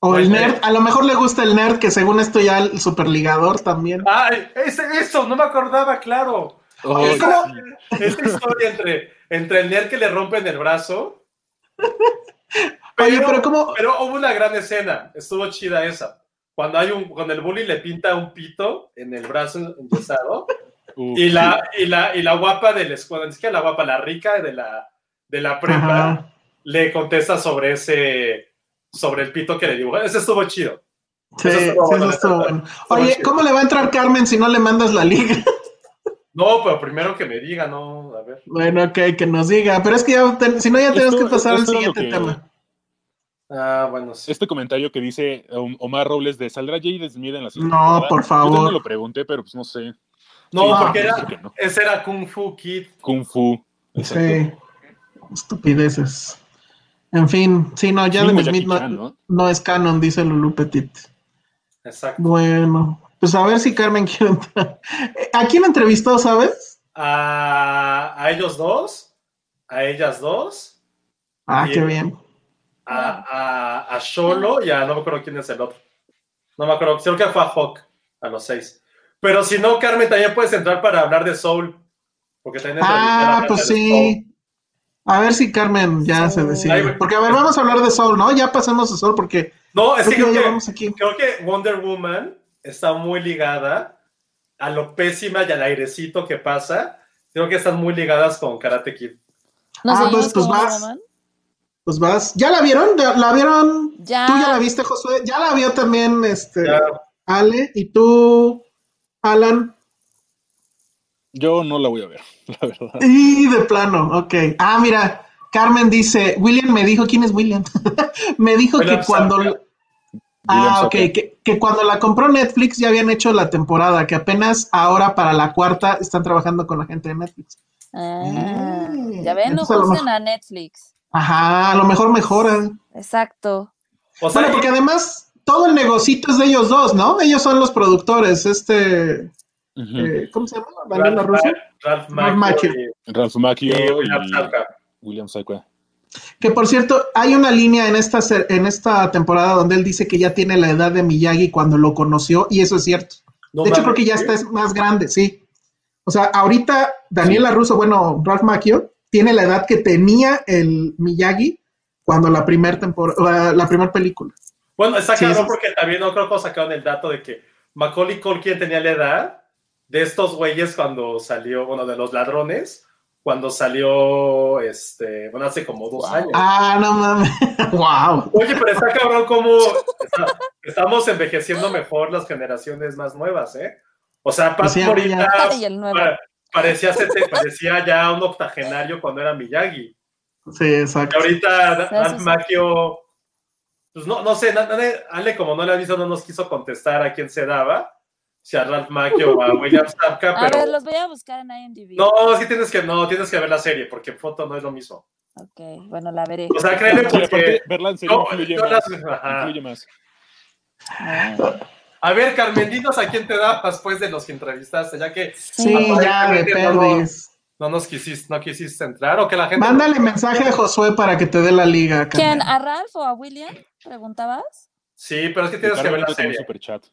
S1: O el nerd. A lo mejor le gusta el nerd, que según esto ya el superligador también.
S4: ¡Ay! ese- eso! No me acordaba, claro.
S3: Oh,
S4: Es como esta historia entre, entre el nerd que le rompen el brazo.
S1: Oye, pero ¿cómo?
S4: Pero hubo una gran escena, estuvo chida esa. Cuando hay un, cuando el bully le pinta un pito en el brazo enyesado,
S3: Uf,
S4: y la, y la, y la guapa de la escuela, ni siquiera la guapa, la rica de la, de la prepa,
S1: Ajá.
S4: le contesta sobre ese, sobre el pito que le dibujó. Ese estuvo chido.
S1: Sí,
S4: Eso
S1: sí,
S4: estuvo bueno,
S1: eso estuvo
S4: eso
S1: bueno.
S4: estuvo
S1: Oye,
S4: chido.
S1: ¿cómo le va a entrar Carmen si no le mandas la liga?
S4: No, pero primero que me diga, no, a ver.
S1: Bueno, ok, que nos diga. Pero es que ya, si no, ya tenemos que pasar al siguiente
S3: que-
S1: tema.
S4: Ah, bueno, sí.
S3: Este comentario que dice Omar Robles de ¿Saldrá Jaden Smith en la siguiente
S1: No,
S3: temporada?"
S1: por
S3: Yo
S1: favor.
S3: también lo pregunté, pero pues no sé.
S4: No,
S3: Sí,
S4: porque
S3: no,
S4: era,
S3: no.
S4: ese era Kung Fu Kid.
S3: Kung Fu. Exacto.
S1: Sí. Estupideces. En fin, sí, no, ya de Smith no,
S3: Chan, ¿no?
S1: no es canon, dice Lulu Petit.
S4: Exacto.
S1: Bueno, pues a ver si Carmen quiere entrar. ¿A quién entrevistó, sabes?
S4: A, a ellos dos, a ellas dos,
S1: Ah, qué bien.
S4: a, a, a Sholo y a no me acuerdo quién es el otro. No me acuerdo, creo que fue a Hawk, a los seis. Pero si no, Carmen, también puedes entrar para hablar de Soul. Porque también
S1: Ah,
S4: a
S1: pues
S4: Soul.
S1: sí. A ver si Carmen ya se
S4: Ay,
S1: decide. Porque, a ver, vamos a hablar de Soul, ¿no? Ya pasemos de Soul porque
S4: No, es que
S1: creo que
S4: que,
S1: aquí.
S4: creo que Wonder Woman está muy ligada a lo pésima y al airecito que pasa, creo que están muy ligadas con Karate Kid.
S2: Nos
S1: Ah, pues- pues vas.
S2: Wonder Woman.
S1: Pues vas. ¿Ya la vieron? ¿Ya ¿La vieron?
S2: Ya.
S1: ¿Tú ya la viste, Josué? ¿Ya la vio también este,
S4: Ya.
S1: Ale? ¿Y tú, Alan?
S3: Yo no la voy a ver, la verdad.
S1: Y de plano, ok. Ah, mira, Carmen dice, William me dijo, ¿quién es William? me dijo
S4: William
S1: que cuando... Ah, ok, que, que cuando la compró Netflix ya habían hecho la temporada, que apenas ahora para la cuarta están trabajando con la gente de Netflix.
S2: Ah,
S1: Mm,
S2: ya ven, no
S1: entonces a lo
S2: juzguen a Netflix.
S1: Ajá, a lo mejor mejoran.
S2: Exacto.
S4: O sea,
S1: Bueno, porque además todo el negocito es de ellos dos, ¿no? Ellos son los productores, este... Eh, ¿Cómo se llama? ¿Daniela
S4: Ralph,
S1: Russo?
S4: Ralph
S1: Ralph
S4: Macchio
S3: Ralph Macchio
S4: y William
S3: y
S4: Sapka.
S3: William Sapka.
S1: Que por cierto, hay una línea en esta, ser- en esta temporada donde él dice que ya tiene la edad de Miyagi cuando lo conoció, y eso es cierto.
S4: No
S1: de hecho, creo que ya
S4: ¿sí?
S1: está es más grande, sí. O sea, ahorita Daniela Russo, bueno, Ralph Macchio, tiene la edad que tenía el Miyagi cuando la primera temporada, la primera película.
S4: Bueno, está
S1: Sí,
S4: claro
S1: sí.
S4: porque también no creo que sacaron el dato de que Macaulay Culkin tenía la edad de estos güeyes cuando salió, bueno, de los ladrones, cuando salió, este, bueno, hace como dos
S3: Wow.
S4: años.
S1: Ah, no mames. wow.
S4: Oye, pero está cabrón como está- estamos envejeciendo mejor las generaciones más nuevas, ¿eh? O sea, Pat
S1: Pues sí,
S4: Morita
S2: Y el nuevo.
S4: pa- parecía, sete- parecía ya un octogenario cuando era Miyagi.
S1: Sí,
S4: Y
S1: exacto.
S4: ahorita
S2: sí, sí.
S4: Macchio, pues no, no sé, Ale como no le aviso no nos quiso contestar a quién se daba, si a Ralph Macchio o a William Sapka,
S2: A ver,
S4: pero
S2: los voy a buscar en IMDb.
S4: no, sí tienes que, no, tienes que ver la serie, porque en foto no es lo mismo.
S2: Ok, bueno, la veré.
S4: O sea, créeme porque...
S3: verla en serio
S4: No,
S3: influye,
S4: yo
S3: más, influye
S4: A ver, Carmen, dinos a quién te da después de los que entrevistaste, ya que
S1: Sí, ya de
S4: aparentemente no, nos quisiste, no quisiste entrar, o que la gente...
S1: Mándale mensaje a Josué para que te dé la liga.
S2: ¿Quién? ¿A Ralph o a William? ¿Preguntabas?
S4: Sí, pero es que tienes que ver la serie.
S3: super chat.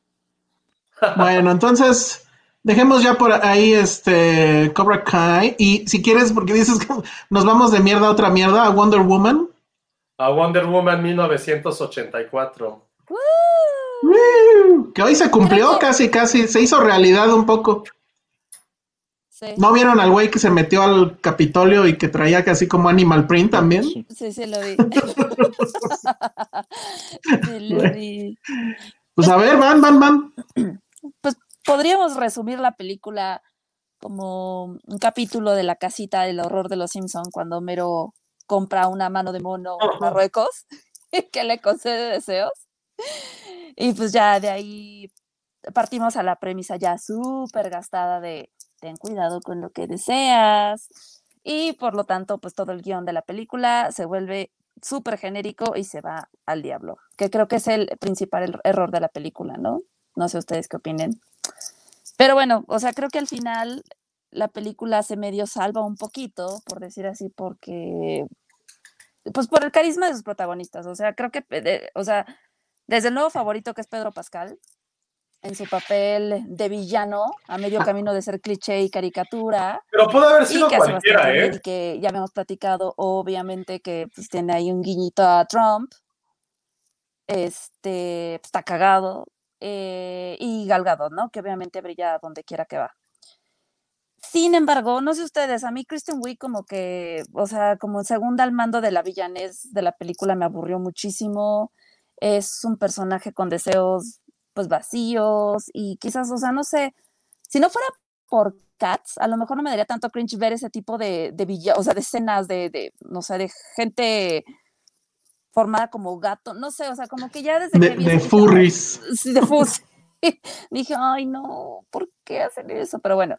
S1: Bueno, entonces dejemos ya por ahí este Cobra Kai y si quieres, porque dices que nos vamos de mierda a otra mierda, a Wonder Woman.
S4: A Wonder Woman 1984.
S1: Que hoy se cumplió
S2: que-
S1: casi, casi, se hizo realidad un poco.
S2: Sí.
S1: ¿No vieron al güey que se metió al Capitolio y que traía casi como Animal Print también?
S3: Sí.
S2: Sí, sí, lo vi. Sí, lo vi.
S1: Pues a ver, van, van, van.
S2: Pues podríamos resumir la película como un capítulo de la casita del horror de los Simpson cuando Homero compra una mano de mono en Marruecos que le concede deseos. Y pues ya de ahí partimos a la premisa ya súper gastada de ten cuidado con lo que deseas. Y por lo tanto, pues todo el guion de la película se vuelve súper genérico y se va al diablo, que creo que es el principal er- error de la película, ¿no? No sé ustedes qué opinen. Pero bueno, o sea, creo que al final la película se medio salva un poquito, por decir así, porque, pues por el carisma de sus protagonistas. O sea, creo que, eh, o sea, desde el nuevo favorito que es Pedro Pascal, en su papel de villano, a medio camino de ser cliché y caricatura,
S4: Pero puede haber
S2: y
S4: sido
S2: que
S4: cualquiera, ¿eh?
S2: y que ya habíamos platicado, obviamente, que pues, tiene ahí un guiñito a Trump. Este, pues, está cagado. eh, y Gal Gadot, ¿no? Que obviamente brilla donde quiera que va. Sin embargo, no sé ustedes, a mí Kristen Wiig como que, o sea, como segunda al mando de la villanés de la película me aburrió muchísimo. Es un personaje con deseos, pues, vacíos y quizás, o sea, no sé, si no fuera por Cats, a lo mejor no me daría tanto cringe ver ese tipo de, de villa- o sea, de escenas de, de, no sé, de gente formada como gato, no sé, o sea, como que ya desde
S1: De,
S2: que vi
S1: de
S2: eso dije, "Ay,
S1: furries.
S2: Sí, de furries. Dije, ay, no, ¿por qué hacen eso? Pero bueno,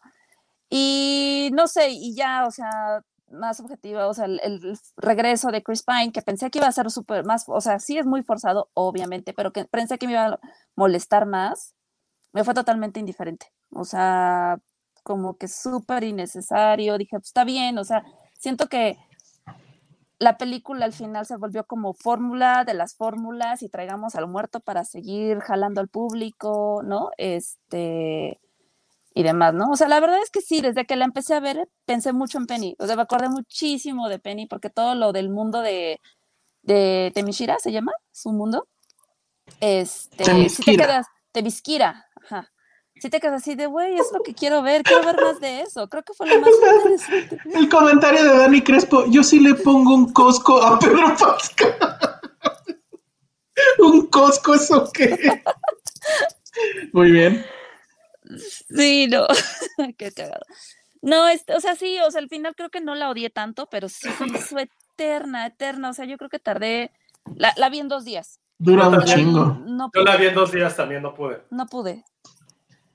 S2: y no sé, y ya, o sea, más objetiva, o sea, el, regreso de Chris Pine, que pensé que iba a ser súper más, o sea, sí es muy forzado, obviamente, pero que pensé que me iba a molestar más, me fue totalmente indiferente. O sea, como que súper innecesario. Dije, pues está bien, o sea, siento que la película al final se volvió como fórmula de las fórmulas y traigamos al muerto para seguir jalando al público, ¿no? Este y demás, ¿no? O sea, la verdad es que sí, desde que la empecé a ver, pensé mucho en Penny. O sea, me acordé muchísimo de Penny porque todo lo del mundo de, de Temishira, ¿se llama? Su mundo. Este, si te quedas, Temisquira, ajá. sí te quedas así de, güey, es lo que quiero ver, quiero ver más de eso. Creo que fue lo más interesante.
S1: El comentario de Dani Crespo, yo sí le pongo un cosco a Pedro Pascal. un cosco, ¿eso qué? Muy bien.
S2: Sí, no, qué cagado. No, este, o sea, sí, o sea, al final creo que no la odié tanto, pero sí se me hizo eterna, eterna. O sea, yo creo que tardé, la, la vi en dos días.
S1: Dura un chingo.
S2: No
S4: Yo la vi en dos días, también no pude.
S2: no pude.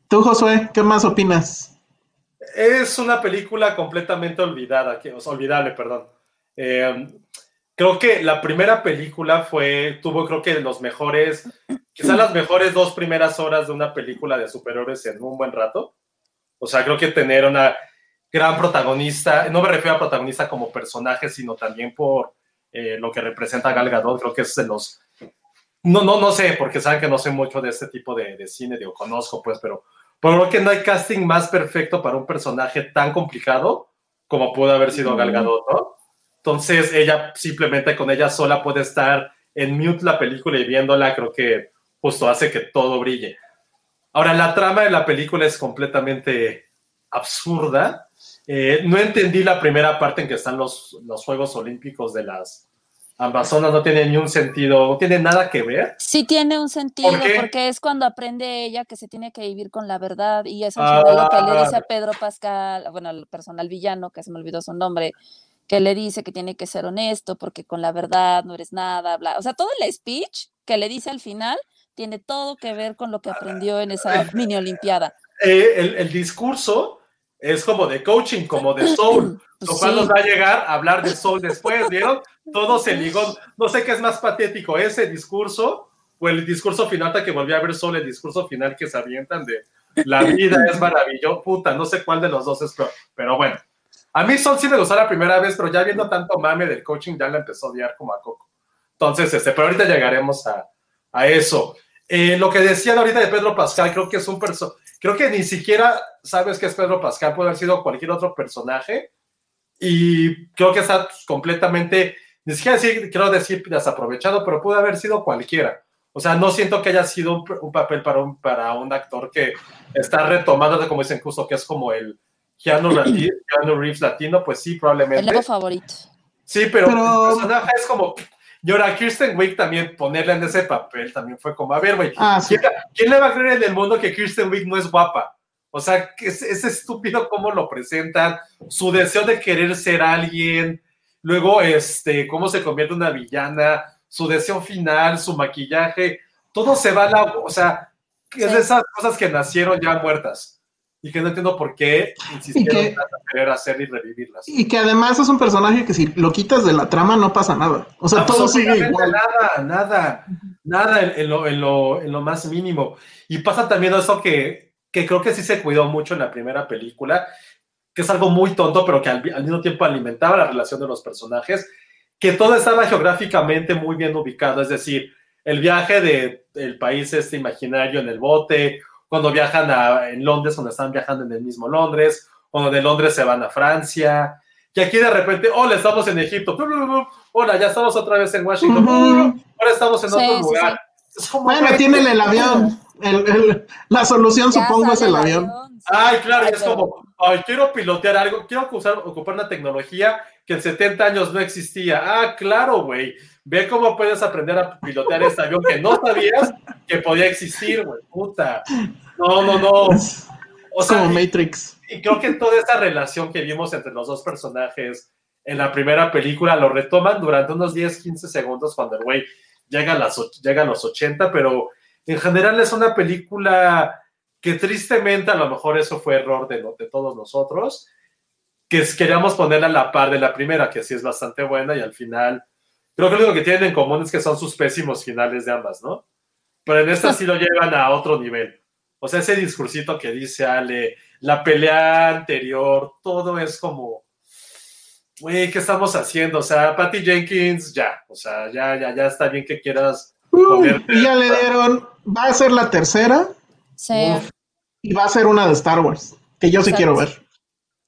S1: Tú, Josué, ¿qué más opinas?
S4: Es una película completamente olvidada, que, o sea, olvidable, perdón. Eh, creo que la primera película fue, tuvo creo que los mejores, quizás las mejores dos primeras horas de una película de superhéroes en un buen rato. O sea, creo que tener una gran protagonista, no me refiero a protagonista como personaje, sino también por eh, lo que representa Gal Gadot, creo que es de los... No, no, no sé, porque saben que no sé mucho de este tipo de, de cine, digo, conozco pues, pero, pero creo que no hay casting más perfecto para un personaje tan complicado como pudo haber sido Gal Gadot, ¿no? Entonces ella simplemente con ella sola puede estar en mute la película y viéndola, creo que justo hace que todo brille. Ahora, la trama de la película es completamente absurda. Eh, no entendí la primera parte en que están los, los Juegos Olímpicos de las Amazonas, no tiene ni un sentido, no tiene nada que ver.
S2: Sí tiene un sentido, porque es cuando aprende ella que se tiene que vivir con la verdad y eso
S4: Ah.
S2: es lo que le dice a Pedro Pascal, bueno, al personal villano, que se me olvidó su nombre, que le dice que tiene que ser honesto porque con la verdad no eres nada, bla. O sea, todo el speech que le dice al final tiene todo que ver con lo que aprendió en esa mini olimpiada.
S4: Eh, el, el discurso es como de coaching, como de soul, lo cual
S2: sí.
S4: nos va a llegar a hablar de soul después, ¿vieron? Todo se ligó. No sé qué es más patético, ese discurso o el discurso final hasta que volví a ver soul, el discurso final que se avientan de la vida es maravillosa, puta, no sé cuál de los dos es, pero, pero bueno. A mí Sol sí me gustó la primera vez, pero ya viendo tanto mame del coaching ya la empezó a odiar como a Coco. Entonces, este, pero ahorita llegaremos a, a eso. Eh, lo que decían ahorita de Pedro Pascal, creo que es un personaje, creo que ni siquiera sabes que es Pedro Pascal, puede haber sido cualquier otro personaje y creo que está completamente, ni siquiera decir, quiero decir desaprovechado, pero puede haber sido cualquiera. O sea, no siento que haya sido un, un papel para un, para un actor que está retomando, como dicen justo, que es como el Keanu, Reeves, Keanu Reeves latino, pues sí,
S2: El
S4: probablemente.
S2: nuevo favorito.
S4: Sí, pero,
S1: Pero-
S4: el personaje es como. Y ahora Kirsten Wiig también ponerla en ese papel también fue como, a ver, güey,
S1: Ah, sí.
S4: ¿quién, quién le va a creer en el mundo que Kirsten Wiig no es guapa? O sea, que es, es estúpido cómo lo presentan, su deseo de querer ser alguien, luego, este, cómo se convierte en una villana, su deseo final, su maquillaje, todo se va a la, o sea, es de esas cosas que nacieron ya muertas y que no entiendo por qué insistieron en querer hacer y revivirlas.
S1: Y que además es un personaje que si lo quitas de la trama no pasa nada. O sea, todo sigue igual.
S4: Nada, nada, nada en, en lo, en, lo, en lo más mínimo. Y pasa también eso que, que creo que sí se cuidó mucho en la primera película, que es algo muy tonto, pero que al, al mismo tiempo alimentaba la relación de los personajes, que todo estaba geográficamente muy bien ubicado, es decir, el viaje de, del país este imaginario en el bote, cuando viajan a, en Londres, cuando están viajando en el mismo Londres, cuando de Londres se van a Francia, y aquí de repente, hola, estamos en Egipto, hola, ya estamos otra vez en Washington, ahora estamos en
S2: Sí,
S4: otro
S2: sí,
S4: lugar. Es como,
S1: Bueno, tienen el avión. El- el- la solución,
S2: Ya
S1: supongo, es el avión.
S4: Ay, claro, y
S2: Ay,
S4: es
S2: pero-
S4: como, ay, quiero pilotear algo, quiero usar, ocupar una tecnología que en 70 años no existía. Ah, claro, güey. Ve cómo puedes aprender a pilotear este avión que no sabías que podía existir, güey. Puta. No, no, no. O sea,
S1: como Matrix.
S4: y creo que toda esa relación que vimos entre los dos personajes en la primera película lo retoman durante unos 10, 15 segundos cuando el güey llega a, las, llega a los 80, pero en general es una película que tristemente a lo mejor eso fue error de, de todos nosotros, que queríamos ponerla a la par de la primera, que sí es bastante buena y al final creo que lo único que tienen en común es que son sus pésimos finales de ambas, ¿no? Pero en esta sí lo llevan a otro nivel. O sea, ese discursito que dice Ale, la pelea anterior, todo es como, güey, ¿qué estamos haciendo? O sea, Patty Jenkins, ya, o sea, ya, ya, ya está bien que quieras
S1: Uh, y ya le dieron, va a ser la tercera
S2: Sí.
S4: Uf.
S1: y va a ser una de Star Wars, que yo sí
S2: Exacto.
S1: quiero ver.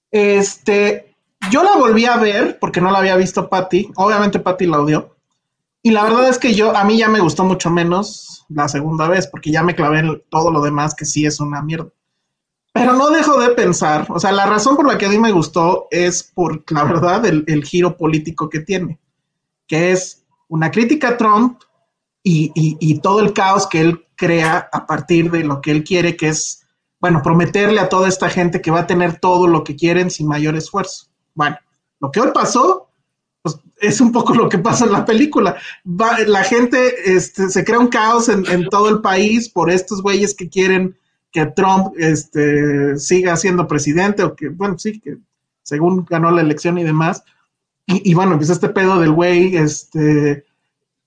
S1: Este, yo la volví a ver porque no la había visto Patty. Obviamente Patty la odió. Y la verdad es que yo, a mí ya me gustó mucho menos la segunda vez porque ya me clavé en todo lo demás que sí es una mierda. Pero no dejo de pensar, o sea, la razón por la que a mí me gustó es por, la verdad, el, giro político que tiene, que es una crítica a Trump y- y todo el caos que él crea a partir de lo que él quiere, que es, bueno, prometerle a toda esta gente que va a tener todo lo que quieren sin mayor esfuerzo. Bueno, lo que hoy pasó, pues es un poco lo que pasa en la película. Va- la gente este, se crea un caos en, todo el país por estos güeyes que quieren que Trump este, siga siendo presidente o que, bueno, sí, que según ganó la elección y demás. Y, bueno, pues este pedo del güey, este,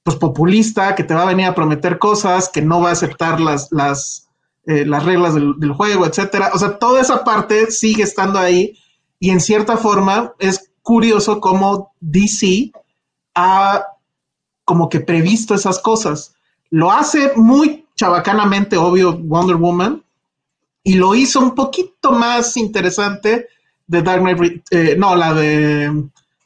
S1: pues populista, que te va a venir a prometer cosas, que no va a aceptar las, eh, las reglas del, del juego, etcétera. O sea, toda esa parte sigue estando ahí y en cierta forma es curioso cómo DC ha como que previsto esas cosas. Lo hace muy chabacanamente, obvio, Wonder Woman, y lo hizo un poquito más interesante de Dark Knight, eh, no, la de,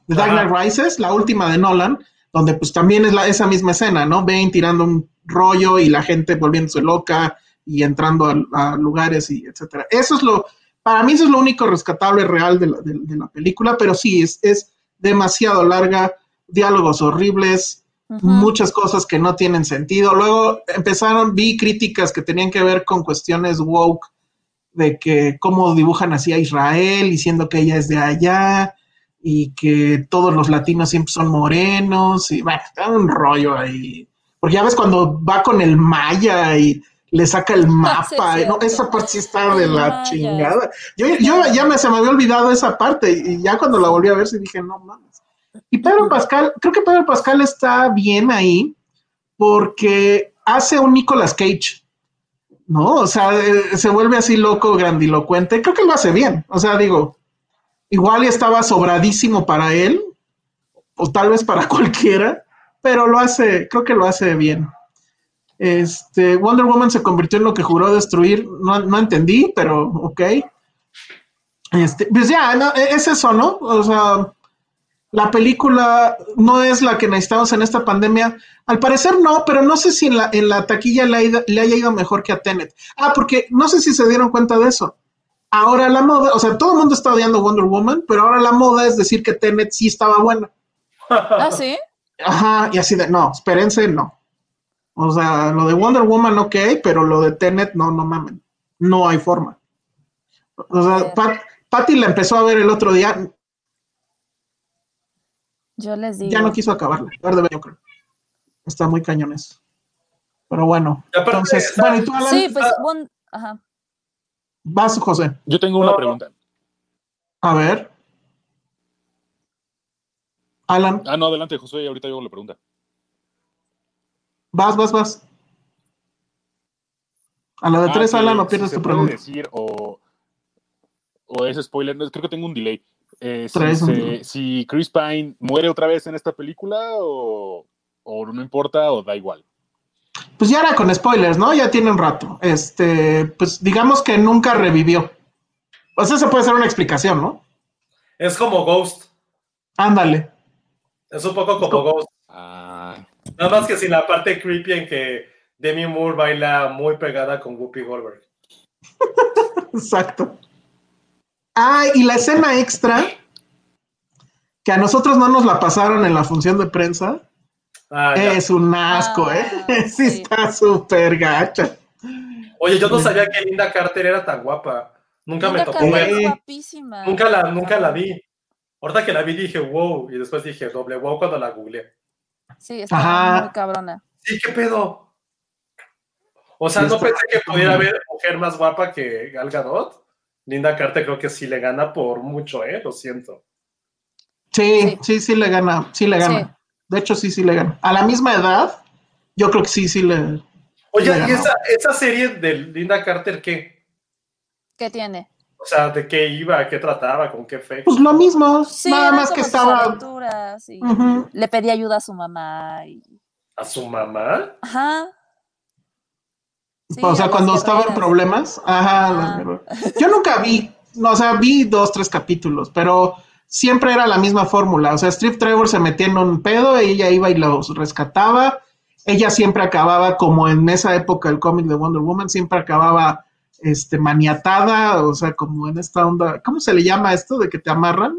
S1: de Dark. Knight Rises, la última de Nolan, donde pues también es la, esa misma escena, ¿no? Ven tirando un rollo y la gente volviéndose loca y entrando a, a lugares y etcétera. Eso es lo, para mí eso es lo único rescatable real de la, de- de la película, pero sí, es, es demasiado larga, diálogos horribles, muchas cosas que no tienen sentido. Luego empezaron, vi críticas que tenían que ver con cuestiones woke, de que cómo dibujan así a Israel, diciendo que ella es de allá y que todos los latinos siempre son morenos y bueno, está un rollo ahí. Porque ya ves cuando va con el maya y le saca el mapa, ¿no? esa parte sí está de la
S2: maya.
S1: chingada. Yo, yo ya me, se me había olvidado esa parte y ya cuando la volví a ver sí dije, no mames. Y Pedro Pascal, creo que Pedro Pascal está bien ahí porque hace un Nicolas Cage, ¿no? O sea, eh, se vuelve así loco, grandilocuente. Creo que lo hace bien. O sea, digo, igual estaba sobradísimo para él, o tal vez para cualquiera, pero lo hace, creo que lo hace bien. Este, Wonder Woman se convirtió en lo que juró destruir, no, no entendí, pero ok. Este, pues ya, no, e- es eso, ¿no? O sea, la película no es la que necesitamos en esta pandemia. Al parecer no, pero no sé si en la, en la taquilla le, ha ido- le haya ido mejor que a Tenet. Ah, porque no sé si se dieron cuenta de eso. Ahora la moda, o sea, todo el mundo está odiando Wonder Woman, pero ahora la moda es decir que Tenet sí estaba buena.
S2: Ah, sí.
S1: Ajá, y así de, no, espérense, no. O sea, lo de Wonder Woman, ok, pero lo de Tenet, no, no mamen. No hay forma. O sea, Pat- Patty la empezó a ver el otro día,
S2: Yo les digo.
S1: ya no quiso acabarla. A ver, de ver, yo creo. Está muy cañones. Pero bueno, entonces,
S4: está-
S1: bueno, ¿y tú, Alan?
S2: Sí, pues, Won- ajá.
S1: Vas, José.
S3: Yo tengo una
S4: No.
S3: pregunta.
S1: A ver. Alan,
S3: Ah, no, adelante, José, ahorita yo hago la pregunta.
S1: Vas, vas, vas. A la de
S3: Ah,
S1: tres, Alan, o
S3: si
S1: pierdes tu
S3: puede
S1: pregunta.
S3: decir o, o es spoiler, no, creo que tengo un delay. Eh, se- si Chris Pine muere otra vez en esta película o, o no importa o da igual.
S1: Pues ya era con spoilers, ¿no? Ya tiene un rato. Este, pues digamos que nunca revivió. O sea, se puede hacer una explicación, ¿no?
S4: Es como Ghost.
S1: Ándale.
S4: Es un poco como Ghost.
S3: Ah,
S4: Nada más que sin la parte creepy en que Demi Moore baila muy pegada con Whoopi Goldberg.
S1: Exacto. Ah, y la escena extra, que a nosotros no nos la pasaron en la función de prensa,
S4: Ah,
S1: es un asco,
S2: Ah,
S1: ¿eh? Sí,
S2: sí.
S1: está súper gacha.
S4: Oye, yo no sabía que Linda Carter era tan guapa. Nunca me tocó. Nunca la, nunca la vi. Ahorita que la vi dije wow, y después dije doble wow cuando la googleé.
S2: Sí, está
S1: Ajá.
S2: muy cabrona.
S4: Sí, ¿qué pedo? O sea,
S1: Sí,
S4: no pensé que pudiera haber mujer más guapa que Gal Gadot. Linda Carter creo que sí le gana por mucho, ¿eh? Lo siento.
S1: Sí,
S2: Sí.
S1: sí, sí le gana, sí le gana.
S2: Sí.
S1: De hecho, sí, sí le gana. A la misma edad, yo creo que sí, sí le.
S4: Oye,
S1: Le
S4: ¿y esa, esa serie de Linda Carter qué?
S2: ¿Qué tiene?
S4: O sea, ¿de qué iba? ¿Qué trataba? ¿Con qué fe?
S1: Pues lo mismo,
S2: Sí,
S1: nada más que estaba.
S2: y
S1: Ujú.
S2: le pedía ayuda a su mamá. y-
S4: ¿A su mamá?
S2: Ajá. Sí,
S1: o sea, cuando estaba en problemas. Ajá.
S2: Ah.
S1: Yo nunca vi, no, o sea, vi dos, tres capítulos, pero siempre era la misma fórmula. O sea, Strip Trevor se metía en un pedo, ella iba y los rescataba. Ella siempre acababa, como en esa época el cómic de Wonder Woman, siempre acababa este, maniatada, o sea, como en esta onda, ¿cómo se le llama esto de que te amarran?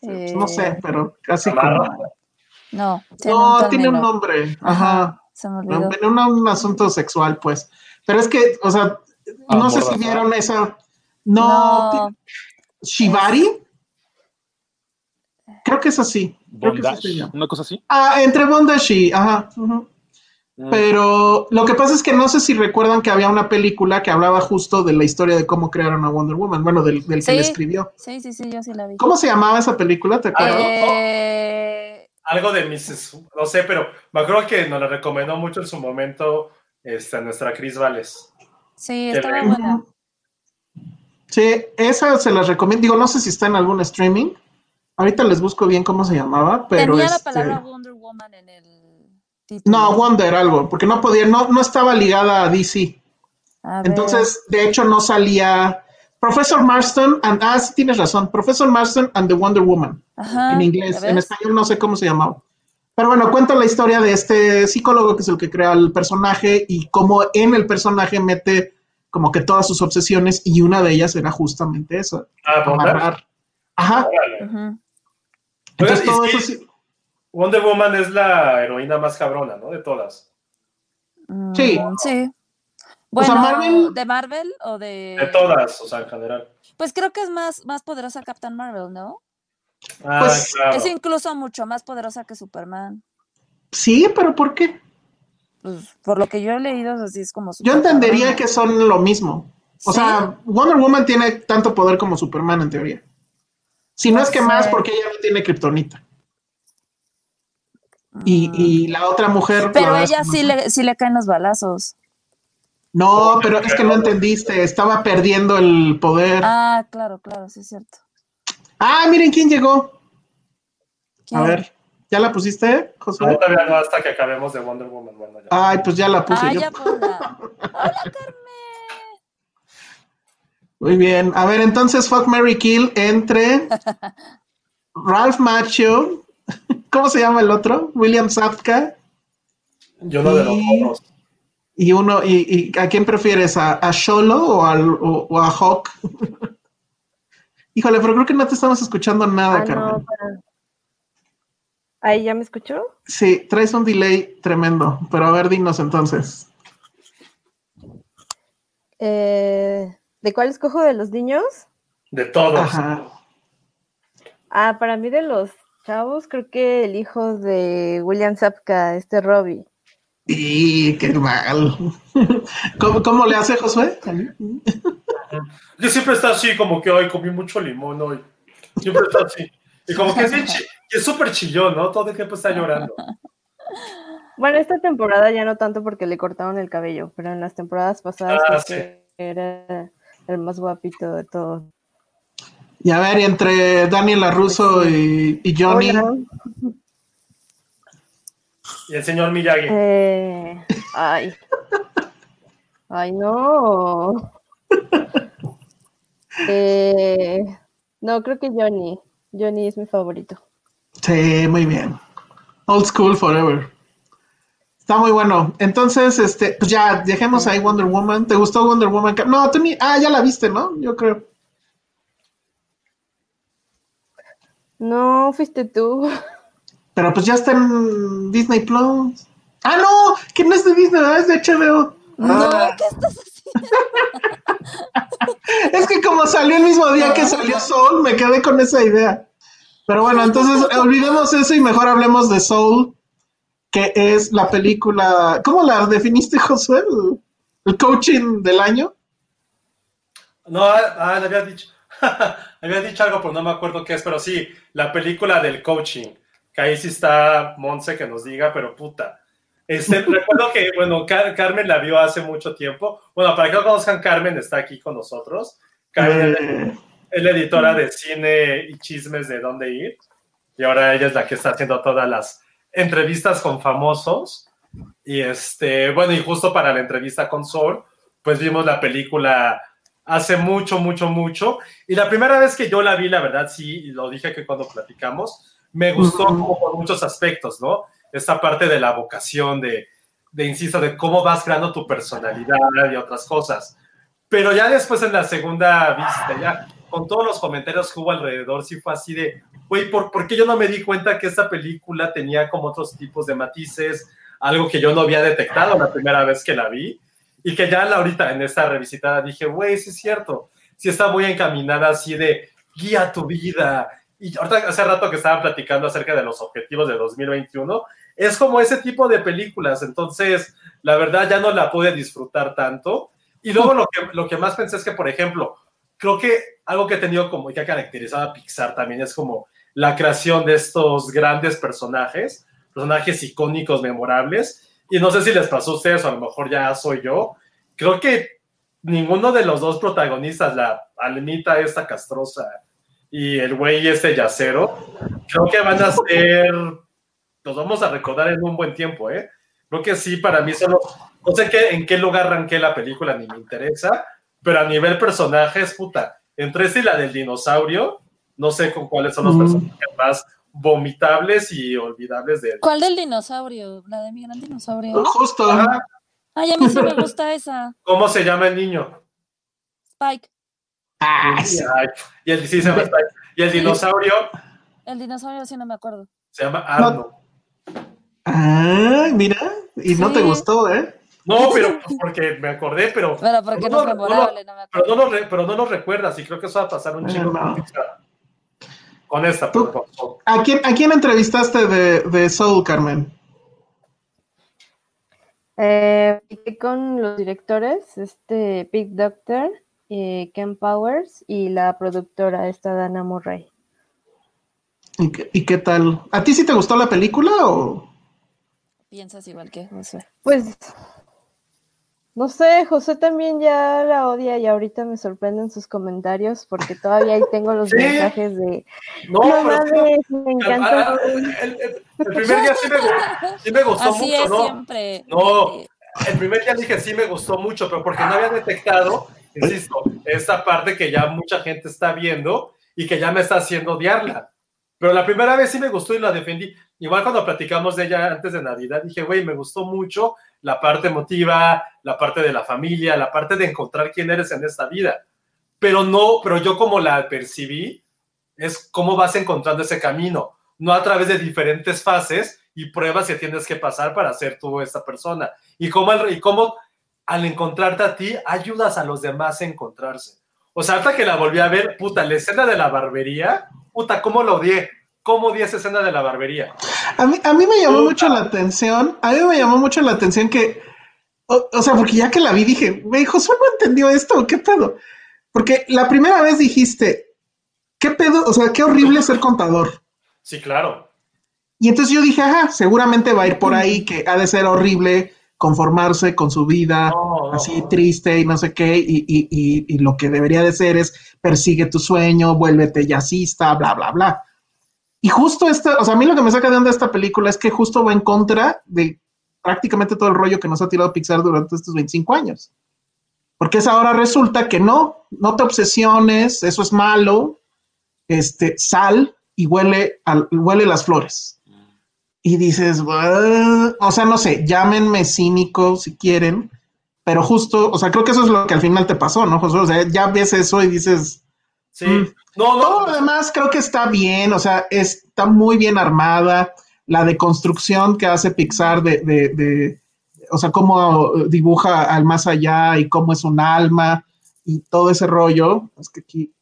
S1: Este, no sé,
S2: Eh,
S1: pero casi como...
S2: No, tiene
S1: No,
S2: un
S1: tiene un nombre, ajá.
S2: Se me olvidó.
S1: Un, un asunto sexual, pues. Pero es que, o sea, no sé si vieron esa. No,
S2: No,
S1: Shibari. Creo que es así. Creo que
S3: Bondage,
S1: sí se llama.
S3: una cosa así.
S1: Ah, entre bondage y. Ajá. Pero lo que pasa es que no sé si recuerdan que había una película que hablaba justo de la historia de cómo crearon a Wonder Woman. Bueno, del, del que le escribió.
S2: sí, sí, sí, yo sí la vi.
S1: ¿Cómo se llamaba esa película? ¿Te acuerdas?
S2: Eh,
S4: Algo de Mrs. No sé, pero me acuerdo que nos la recomendó mucho en su momento este, nuestra Cris Vales.
S2: sí, estaba
S4: le-
S2: buena.
S1: Sí, esa se las recomiendo. Digo, no sé si está en algún streaming. Ahorita les busco bien cómo se llamaba, pero
S2: Tenía la
S1: este,
S2: palabra Wonder Woman en el título.
S1: No, Wonder algo, porque no podía, no, no estaba ligada a DC.
S2: A.
S1: Entonces, de hecho, no salía Professor Marston and ah, sí tienes razón, Professor Marston and the Wonder Woman.
S2: Ajá,
S1: en
S2: ¿ya
S1: inglés, en español no sé cómo se llamaba. Pero bueno, cuenta la historia de este psicólogo que es el que crea el personaje y cómo en el personaje mete como que todas sus obsesiones y una de ellas era justamente eso,
S4: Ah,
S1: amarrar. Ajá.
S2: Ujú.
S1: Entonces todo eso sí.
S4: Wonder Woman es la heroína más cabrona, ¿no? De todas.
S2: Mm,
S1: Sí.
S2: Sí.
S1: O sea,
S2: Bueno,
S1: Marvel-
S2: ¿de Marvel o de...?
S4: De todas, o sea, en general.
S2: Pues creo que es más, más poderosa Captain Marvel, ¿no?
S4: Ah,
S1: Pues,
S4: claro.
S2: Es incluso mucho más poderosa que Superman.
S1: Sí, pero ¿por qué?
S2: Pues, por lo que yo he leído, así es como...
S1: Yo
S2: súper
S1: entendería que son lo mismo. O
S2: ¿Sí?
S1: sea, Wonder Woman tiene tanto poder como Superman en teoría. Si no es que más,
S2: sé.
S1: porque ella no tiene kriptonita. Y, y la otra mujer.
S2: Pero ella
S1: no
S2: sí le, sí le caen los balazos.
S1: No, pero es que no entendiste. Estaba perdiendo el poder. Ah,
S2: Ah, claro, claro, sí es cierto.
S1: miren quién llegó.
S2: ¿Quién?
S1: A ver, ¿ya la pusiste,
S4: No,
S1: Josué?
S4: todavía no, hasta que acabemos de Wonder Woman. Bueno, ya.
S1: Ay, pues ya la puse
S2: Ah,
S1: yo.
S2: ya ponla. Hola, Carmen.
S1: Muy bien. A ver, entonces, Fuck Mary Kill entre Ralph Macchio. ¿Cómo se llama el otro? William Sapka.
S4: Yo uno de los morros.
S1: Y uno, y, y ¿a quién prefieres? ¿A, a Sholo o, al, o, o a Hawk? Híjole, pero creo que no te estamos escuchando nada,
S6: Ah,
S1: Carmen.
S6: no, ¿Ahí ya me escuchó?
S1: Sí, traes un delay tremendo, pero a ver, dinos entonces.
S6: Eh, ¿De cuál escojo de los niños?
S4: De todos.
S1: Ajá.
S6: Ah, para mí de los chavos, creo que el hijo de William Zapka, este Robbie.
S1: Y qué mal. ¿Cómo, cómo le hace Josué?
S4: Que siempre está así, como que hoy comí mucho limón hoy. Siempre está así. Y como que es súper chillón, ¿no? Todo el tiempo está llorando.
S6: Bueno, esta temporada ya no tanto porque le cortaron el cabello, pero en las temporadas pasadas
S4: Ah,
S6: creo que era el más guapito de todos.
S1: Y a ver, entre Daniel Russo y, y Johnny.
S6: Hola.
S4: Y el señor Miyagi.
S6: Eh, ay. Ay, no. Eh, no, creo que Johnny. Johnny es mi favorito.
S1: Sí, muy bien. Old school forever. Está muy bueno. Entonces, este, pues ya, dejemos ahí Wonder Woman. ¿Te gustó Wonder Woman? No, tú ni. Ah, ya la viste, ¿no? Yo creo.
S6: No, fuiste tú.
S1: Pero pues ya está en Disney Plus. Ah, no, que no es de Disney, es de HBO.
S2: No,
S1: Ah,
S2: ¿qué estás haciendo?
S1: es que como salió el mismo día que salió Soul, me quedé con esa idea. Pero bueno, entonces olvidemos eso y mejor hablemos de Soul, que es la película. ¿Cómo la definiste, Josué? ¿El, el coaching del año?
S4: No, ah, le había dicho. había dicho algo, pero no me acuerdo qué es, pero sí, la película del coaching. Que ahí sí está Monse que nos diga, pero puta. Este, recuerdo que, bueno, Car- Carmen la vio hace mucho tiempo. Bueno, para que no conozcan, Carmen está aquí con nosotros. Carmen
S1: Eh,
S4: es la editora de cine y chismes de dónde ir. Y ahora ella es la que está haciendo todas las entrevistas con famosos. Y este, bueno, y justo para la entrevista con Sol, pues vimos la película hace mucho, mucho, mucho. Y la primera vez que yo la vi, la verdad, sí, lo dije que cuando platicamos, me gustó como por muchos aspectos, ¿no? Esta parte de la vocación, de, de, insisto, de cómo vas creando tu personalidad y otras cosas. Pero ya después en la segunda vista, ya con todos los comentarios que hubo alrededor, sí fue así de, güey, ¿por, ¿por qué yo no me di cuenta que esta película tenía como otros tipos de matices? Algo que yo no había detectado la primera vez que la vi. Y que ya ahorita en esta revisitada dije, güey, sí es cierto. Sí está muy encaminada así de guía tu vida. Y ahorita hace rato que estaban platicando acerca de los objetivos de 2021, es como ese tipo de películas. Entonces, la verdad ya no la pude disfrutar tanto. Y luego lo que, lo que más pensé es que, por ejemplo, creo que algo que he tenido como que ha caracterizado a Pixar también es como la creación de estos grandes personajes, personajes icónicos, memorables. Y no sé si les pasó a ustedes o a lo mejor ya soy yo. Creo que ninguno de los dos protagonistas, la almita esta castrosa y el güey este yacero, creo que van a ser, los vamos a recordar en un buen tiempo, ¿eh? Creo que sí, para mí solo, no sé qué, en qué lugar arranqué la película, ni me interesa, pero a nivel personajes, puta, entre esta y la del dinosaurio, no sé con cuáles son los personajes más vomitables y olvidables de
S2: ¿Cuál del dinosaurio? La de mi gran dinosaurio.
S1: Justo.
S4: Ah,
S2: Ay, a mí sí me gusta esa.
S4: ¿Cómo se llama el niño?
S2: Spike.
S1: Ah, sí.
S4: Ay, y el, sí, se llama Spike. Y el dinosaurio
S2: El dinosaurio sí no me acuerdo.
S4: se llama Arno.
S1: Ah, mira. Y no te gustó, ¿eh?
S4: No, pero pues, porque me acordé, pero,
S2: Pero porque no es
S4: no, no,
S2: memorable, no me
S4: pero,
S2: acuerdo.
S4: no, lo re- pero no lo recuerdas y creo que eso va a pasar un
S1: Eh,
S4: chingo
S1: no.
S4: con Pixar. Con esta,
S1: Tú-
S4: por favor.
S1: ¿A quién, a quién entrevistaste de, de Soul, Carmen?
S6: Eh, con los directores, este Big Doctor, eh, Ken Powers y la productora esta Dana Murray.
S1: ¿Y qué, y qué tal? ¿A ti sí te gustó la película o...?
S2: Piensas igual que José.
S6: Pues, no sé, José también ya la odia y ahorita me sorprenden sus comentarios porque todavía ahí tengo los
S4: Sí.
S6: mensajes de
S4: No,
S6: no mames, me encanta.
S4: Ah, el, el- el primer día sí me, sí me gustó
S2: Así
S4: mucho,
S2: es
S4: ¿no?
S2: siempre.
S4: No. El primer día dije sí me gustó mucho, pero porque no había detectado, insisto, esta parte que ya mucha gente está viendo y que ya me está haciendo odiarla. Pero la primera vez sí me gustó y la defendí. Igual cuando platicamos de ella antes de Navidad, dije, güey, me gustó mucho la parte emotiva, la parte de la familia, la parte de encontrar quién eres en esta vida. Pero no, pero yo como la percibí, es cómo vas encontrando ese camino, no a través de diferentes fases y pruebas que tienes que pasar para ser tú esta persona. Y cómo, y cómo al encontrarte a ti, ayudas a los demás a encontrarse. O sea, hasta que la volví a ver, puta, la escena de la barbería, puta, cómo lo odié. ¿Cómo odié esa escena de la barbería?
S1: A mí, a mí me llamó
S4: Puta.
S1: mucho la atención, a mí me llamó mucho la atención que, o, o sea, porque ya que la vi dije, güey, Josué no entendió esto, ¿qué pedo? Porque la primera vez dijiste, ¿qué pedo? O sea, qué horrible ser contador.
S4: Sí, claro.
S1: Y entonces yo dije, ajá, seguramente va a ir por ahí, que ha de ser horrible conformarse con su vida
S4: No, no.
S1: así triste y no sé qué, y, y- y- y lo que debería de ser es persigue tu sueño, vuélvete jazzista, bla, bla, bla. Y justo esta, o sea, a mí lo que me saca de onda esta película es que justo va en contra de prácticamente todo el rollo que nos ha tirado Pixar durante estos 25 años. Porque es ahora resulta que no, no te obsesiones, eso es malo, este, sal y huele, al, huele las flores. Y dices, o sea, no sé, llámenme cínico si quieren, pero justo, o sea, creo que eso es lo que al final te pasó, ¿no, José? O sea, ya ves eso y dices,
S4: Sí.
S1: Mm.
S4: No,
S1: todo
S4: no.
S1: lo demás creo que está bien, o sea, está muy bien armada. La deconstrucción que hace Pixar de, de, de- o sea, cómo dibuja al más allá y cómo es un alma y todo ese rollo. Es que aquí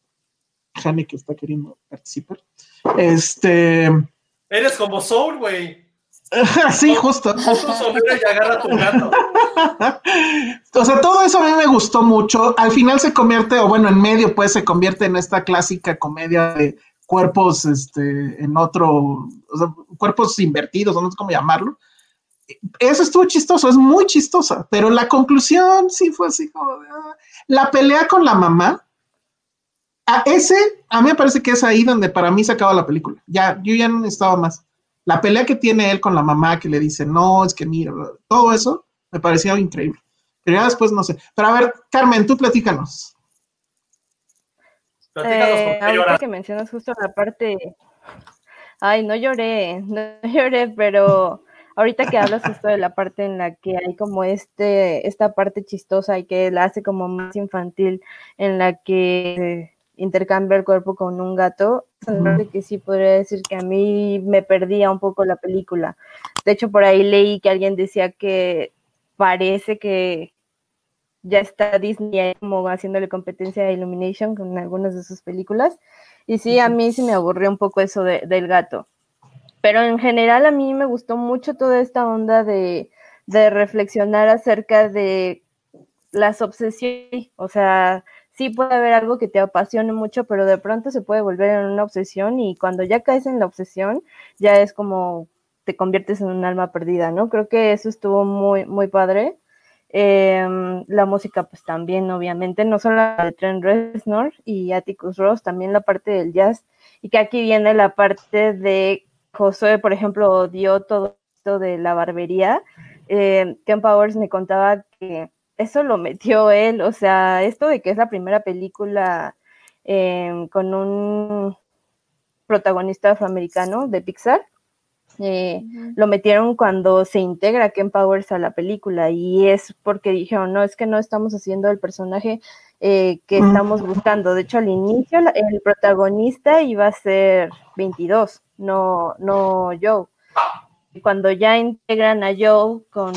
S1: Jane que está queriendo participar. Este,
S4: Eres como Soul, güey.
S1: sí, justo.
S4: Pon tu sombrero y agarra tu gato.
S1: O sea, todo eso a mí me gustó mucho. Al final se convierte, o bueno, en medio, pues se convierte en esta clásica comedia de cuerpos, este, en otro, o sea, cuerpos invertidos, no sé cómo llamarlo. Eso estuvo chistoso, es muy chistosa, pero la conclusión sí fue así como, de, ah. la pelea con la mamá, a ese, a mí me parece que es ahí donde para mí se acaba la película. Ya, yo ya no necesitaba más. La pelea que tiene él con la mamá que le dice, no, es que mira, todo eso me parecía increíble. Pero ya después no sé. Pero a ver, Carmen, tú platícanos.
S4: Platícanos
S6: Eh, ahorita que mencionas justo la parte, ay, no lloré, no lloré, pero ahorita que hablas justo de la parte en la que hay como este, esta parte chistosa y que la hace como más infantil, en la que intercambia el cuerpo con un gato, que sí podría decir que a mí me perdía un poco la película. De hecho, por ahí leí que alguien decía que parece que ya está Disney como haciéndole competencia a Illumination con algunas de sus películas. Y sí, a mí sí me aburrió un poco eso del gato. Pero en general a mí me gustó mucho toda esta onda de, de reflexionar acerca de las obsesiones, o sea, sí puede haber algo que te apasione mucho, pero de pronto se puede volver en una obsesión y cuando ya caes en la obsesión, ya es como te conviertes en un alma perdida, ¿no? Creo que eso estuvo muy, muy padre. Em, la música, pues también, obviamente, no solo la de Trent Reznor y Atticus Ross, también la parte del jazz, y que aquí viene la parte de Josué, por ejemplo, dio todo esto de la barbería. Eh, Ken Powers me contaba que eso lo metió él, o sea, esto de que es la primera película em, con un protagonista afroamericano de Pixar, eh, lo metieron cuando se integra Ken Powers a la película y es porque dijeron, no, es que no estamos haciendo el personaje eh, que estamos buscando. De hecho, al inicio el protagonista iba a ser 22, no, no Joe cuando ya integran a Joe con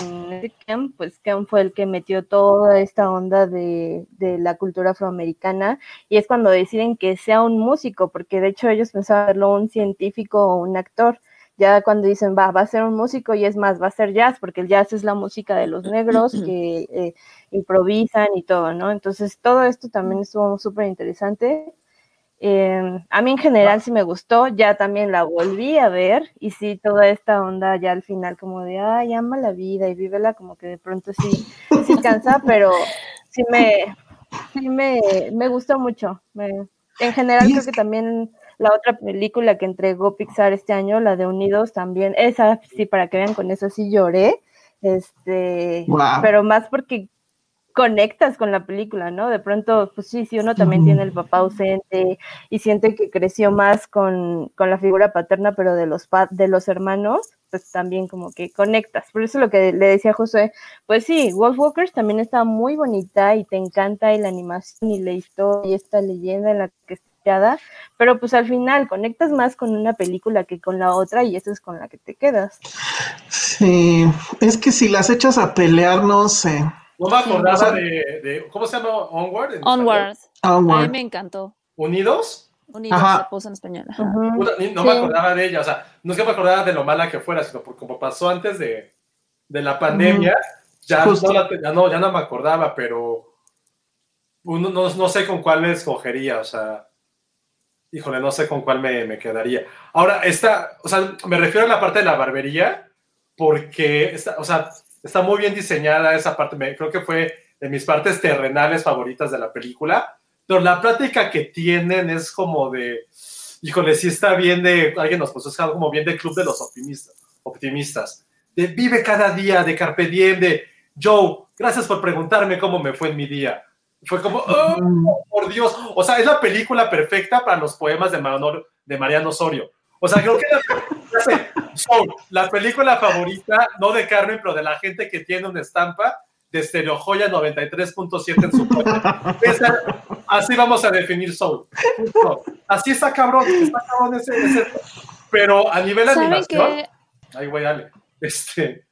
S6: Ken, pues Ken fue el que metió toda esta onda de, de, la cultura afroamericana y es cuando deciden que sea un músico, porque de hecho ellos pensaban verlo un científico o un actor. Ya cuando dicen, va, va a ser un músico y es más, va a ser jazz, porque el jazz es la música de los negros que eh, improvisan y todo, ¿no? Entonces todo esto también estuvo súper interesante. Em, a mí en general sí me gustó, ya también la volví a ver y sí, toda esta onda ya al final como de, ay, ama la vida y vívela, como que de pronto sí, sí cansa, pero sí me, sí me, me gustó mucho. en general creo que también la otra película que entregó Pixar este año, la de Unidos también, esa sí, para que vean con eso sí lloré, este, pero más porque conectas con la película, ¿no? De pronto, pues sí, sí, uno también tiene el papá ausente y siente que creció más con, la figura paterna, pero de los, de los hermanos, pues también como que conectas. Por eso lo que le decía José, pues sí, Wolf Walkers también está muy bonita y te encanta y la animación y la historia y esta leyenda en la que está pero pues al final conectas más con una película que con la otra y esa es con la que te quedas.
S1: Sí, es que si las echas a pelear, no sé.
S4: No me acordaba de, ¿Cómo se llama? Onward.
S2: Onward. A mí me encantó.
S4: ¿Unidos?
S2: Unidos se puso en español.
S4: no me acordaba de ella. O sea, no es que me acordaba de lo mala que fuera, sino porque como pasó antes de, de la pandemia, ya, no ya, no, ya no me acordaba, pero uno, no, no, sé con cuál me escogería. O sea, híjole, no sé con cuál me, me quedaría. Ahora, esta, o sea, me refiero a la parte de la barbería, porque, esta, o sea, Está muy bien diseñada esa parte, me, creo que fue de mis partes terrenales favoritas de la película, pero la plática que tienen es como de, híjole, sí está bien de, alguien nos puso, es como bien de club de los optimistas, optimistas, de vive cada día, de carpe diem, de Joe, gracias por preguntarme cómo me fue en mi día. Fue como, oh, por Dios, o sea, es la película perfecta para los poemas de, Manor, de Mariano Osorio. O sea, creo que la, película favorita, no de Carmen, pero de la gente que tiene una estampa de Joya 93.7 en su cuenta. así vamos a definir Soul. Así está cabrón, está cabrón ese, Pero a nivel animación. Ay, güey, dale. Este,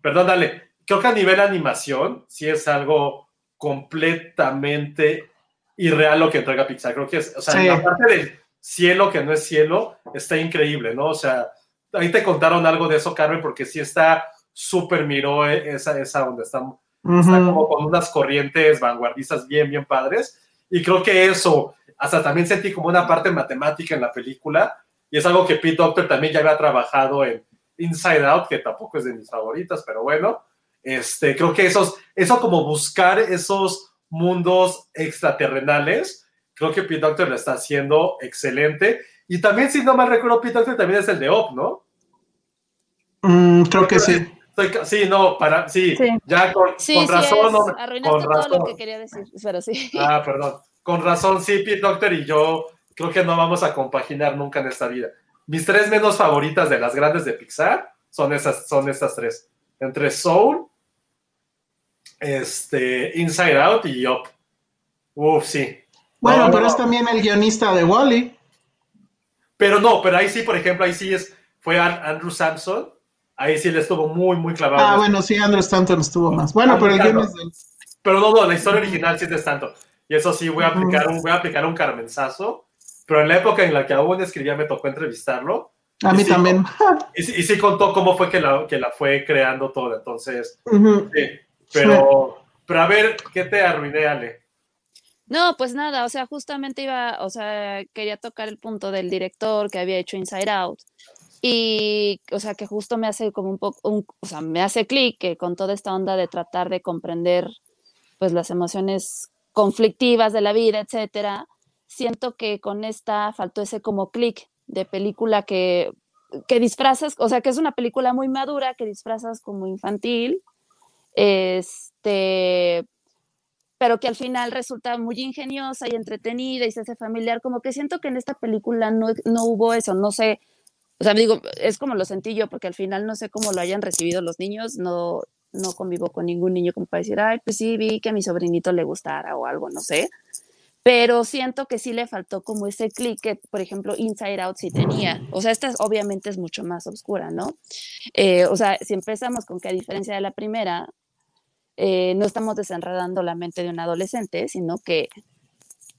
S4: perdón, dale. Creo que a nivel animación sí es algo completamente irreal lo que entrega Pixar. Creo que es, o sea, la parte del cielo que no es cielo, está increíble, ¿no? O sea, ahí te contaron algo de eso, Carmen, porque sí está súper miró eh, esa, esa donde está, como con unas corrientes vanguardistas bien, bien padres. Y creo que eso, hasta también sentí como una parte matemática en la película, y es algo que Pete Doctor también ya había trabajado en Inside Out, que tampoco es de mis favoritas, pero bueno, este, creo que esos, eso como buscar esos mundos extraterrenales, Creo que Pete Doctor lo está haciendo excelente. Y también, si no mal recuerdo, Pete Doctor también es el de Op, ¿no?
S1: Mm, creo que sí.
S4: sí, no, para, sí, ya con, razón. No,
S2: Arruinaste con todo lo que quería decir, pero sí.
S4: Ah, perdón. Con razón, sí, Pete Doctor y yo creo que no vamos a compaginar nunca en esta vida. Mis tres menos favoritas de las grandes de Pixar son esas, son estas tres. Entre Soul, este, Inside Out y Up. Uf, sí.
S1: Bueno,
S4: No,
S1: pero
S4: no.
S1: es también el guionista de Wally.
S4: Pero no, pero ahí sí, por ejemplo, ahí sí es, fue An- Andrew Sampson. Ahí sí le estuvo muy, muy clavado.
S1: Ah, bueno, sí, Andrew Stanton estuvo más. Bueno, pero el guion es de.
S4: Pero no, no, la historia original sí es de Stanton. Y eso sí, voy a aplicar un, voy a aplicar un carmenzazo. Pero en la época en la que aún escribía me tocó entrevistarlo.
S1: A mí
S4: Sí.
S1: también.
S4: Y, sí- y sí contó cómo fue que la, que la fue creando todo. Entonces,
S1: Ujú.
S4: sí. Pero, pero a ver, ¿qué te arruiné, Ale?
S2: No, pues nada, o sea, justamente iba, o sea, quería tocar el punto del director que había hecho Inside Out y, o sea, que justo me hace como un poco, o sea, me hace clic que con toda esta onda de tratar de comprender, pues, las emociones conflictivas de la vida, etcétera, siento que con esta faltó ese como clic de película que, que disfrazas, o sea, que es una película muy madura que disfrazas como infantil, este, pero que al final resulta muy ingeniosa y entretenida y se hace familiar, como que siento que en esta película no, no hubo eso, no sé, o sea, digo, es como lo sentí yo, porque al final no sé cómo lo hayan recibido los niños, no, no convivo con ningún niño como para decir, ay, pues sí, vi que a mi sobrinito le gustara o algo, no sé, pero siento que sí le faltó como ese clic que, por ejemplo, Inside Out sí tenía, o sea, esta es- obviamente es mucho más oscura, ¿no? Eh, o sea, si empezamos con que a diferencia de la primera, eh, no estamos desenredando la mente de un adolescente, sino que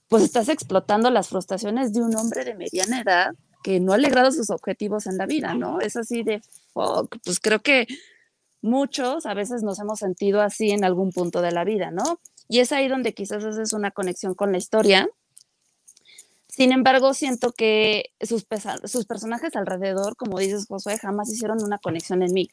S2: pues estás explotando las frustraciones de un hombre de mediana edad que no ha logrado sus objetivos en la vida, ¿no? Es así de, fuck, pues creo que muchos a veces nos hemos sentido así en algún punto de la vida, ¿no? Y es ahí donde quizás haces una conexión con la historia. Sin embargo, siento que sus, sus personajes alrededor, como dices, Josué, jamás hicieron una conexión en mí.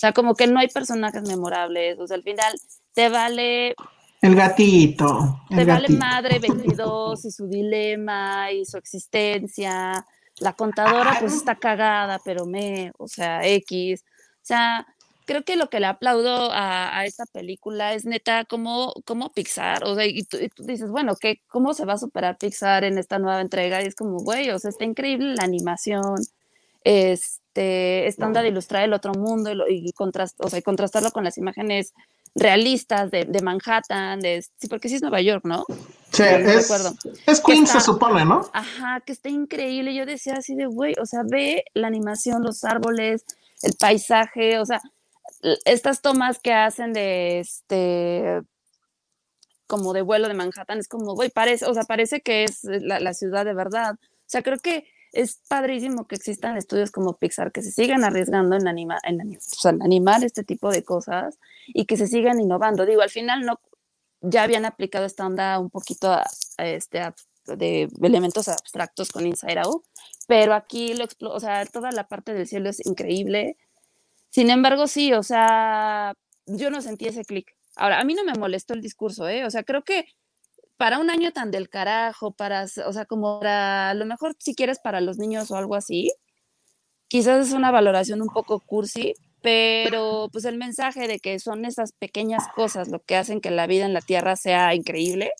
S2: O sea, como que no hay personajes memorables. O sea, al final te vale
S1: El gatito. El
S2: te vale madre 22 y su dilema y su existencia. La contadora pues está cagada, pero me, o sea, X. O sea, creo que lo que le aplaudo a, a esta película es neta como, como Pixar. O sea, y tú, y tú dices, bueno, ¿qué, ¿cómo se va a superar Pixar en esta nueva entrega? Y es como, güey, o sea, está increíble la animación. Este, esta onda de ilustrar el otro mundo y, y contrast- o sea, y contrastarlo con las imágenes realistas de, de Manhattan, de, sí, porque sí es Nueva York, ¿no?
S1: Sí,
S2: no
S1: es, es
S2: Que
S1: Queen,
S2: está-
S1: se supone, ¿no?
S2: Ajá, que está increíble. Yo decía así de, güey, o sea, ve la animación, los árboles, el paisaje, o sea, estas tomas que hacen de este como de vuelo de Manhattan, es como, güey, parece, o sea, parece que es la, la ciudad de verdad. O sea, creo que es padrísimo que existan estudios como Pixar que se sigan arriesgando en, anima, en, animar este tipo de cosas y que se sigan innovando. Digo, al final no, ya habían aplicado esta onda un poquito a- este, de elementos abstractos con Inside Out, pero aquí lo o sea, toda la parte del cielo es increíble. Sin embargo, sí, o sea, yo no sentí ese clic. Ahora, a mí no me molestó el discurso, ¿eh? O sea, creo que para un año tan del carajo, para, o sea, como para, a lo mejor si quieres para los niños o algo así, quizás es una valoración un poco cursi, pero pues el mensaje de que son esas pequeñas cosas lo que hacen que la vida en la Tierra sea increíble,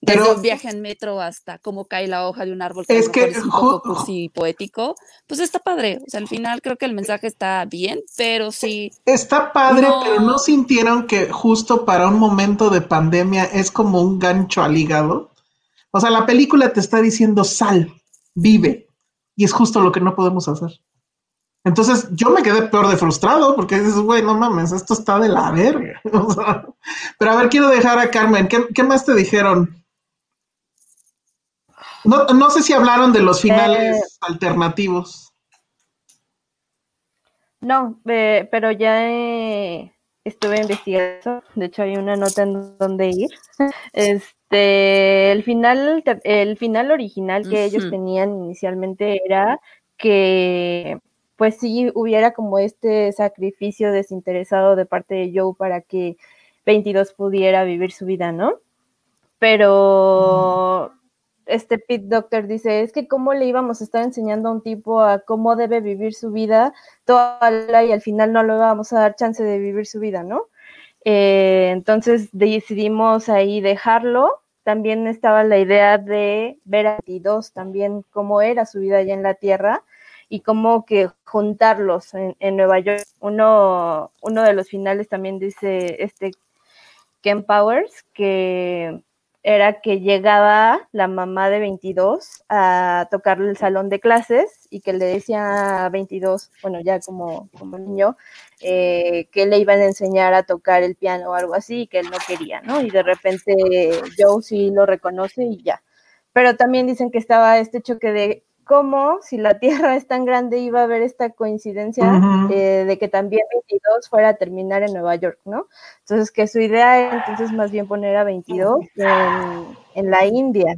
S2: desde
S1: Pero-
S2: un viaje en metro hasta cómo cae la hoja de un árbol, que
S1: Es que
S2: es un poco cursi y poético, pues está padre. O sea, al final creo que el mensaje está bien, pero sí,
S1: Está padre,
S2: No.
S1: pero ¿no sintieron que justo para un momento de pandemia es como un gancho al hígado? O sea, la película te está diciendo sal, vive, y es justo lo que no podemos hacer. Entonces yo me quedé peor de frustrado porque dices, güey, no mames, esto está de la verga. O sea, pero a ver, quiero dejar a Carmen, ¿qué, qué más te dijeron? No, no sé si hablaron de los finales
S6: Eh,
S1: alternativos.
S6: No, eh, pero ya eh, estuve investigando, de hecho hay una nota en donde ir. Este, el final, el final original que ellos tenían inicialmente era que pues sí hubiera como este sacrificio desinteresado de parte de Joe para que 22 pudiera vivir su vida, ¿no? Pero este Pete Doctor dice, es que cómo le íbamos a estar enseñando a un tipo a cómo debe vivir su vida toda la y al final no le vamos a dar chance de vivir su vida, ¿no? Eh, entonces decidimos ahí dejarlo. También estaba la idea de ver a 22 también cómo era su vida allá en la Tierra y como que juntarlos en, en Nueva York. Uno, uno de los finales también dice este Ken Powers que era que llegaba la mamá de 22 a tocarle el salón de clases y que le decía a 22, bueno, ya como, como niño, eh, que le iban a enseñar a tocar el piano o algo así y que él no quería, ¿no? Y de repente Joe sí lo reconoce y ya. Pero también dicen que estaba este choque de cómo si la Tierra es tan grande iba a haber esta coincidencia eh, de que también 22 fuera a terminar en Nueva York, ¿no? Entonces que su idea era entonces más bien poner a 22 en, la India,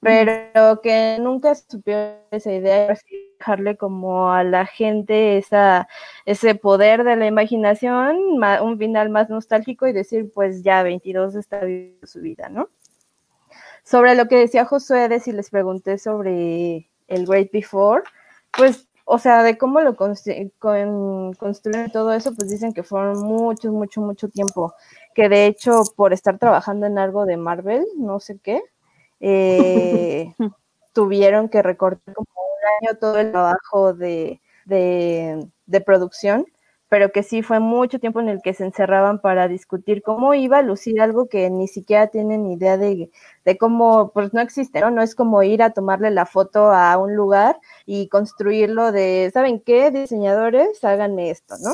S6: pero que nunca supieron esa idea dejarle como a la gente esa, ese poder de la imaginación, un final más nostálgico y decir pues ya 22 está viviendo su vida, ¿no? Sobre lo que decía Josué, de si les pregunté sobre el Great Before, pues, o sea, de cómo lo construyeron todo eso, pues dicen que fueron mucho, mucho, mucho tiempo. Que de hecho, por estar trabajando en algo de Marvel, no sé qué, eh, tuvieron que recortar como un año todo el trabajo de, de producción pero que sí fue mucho tiempo en el que se encerraban para discutir cómo iba a lucir algo que ni siquiera tienen idea de, de cómo, pues no existe, ¿no? No es como ir a tomarle la foto a un lugar y construirlo de, ¿saben qué? Diseñadores, hagan esto, ¿no?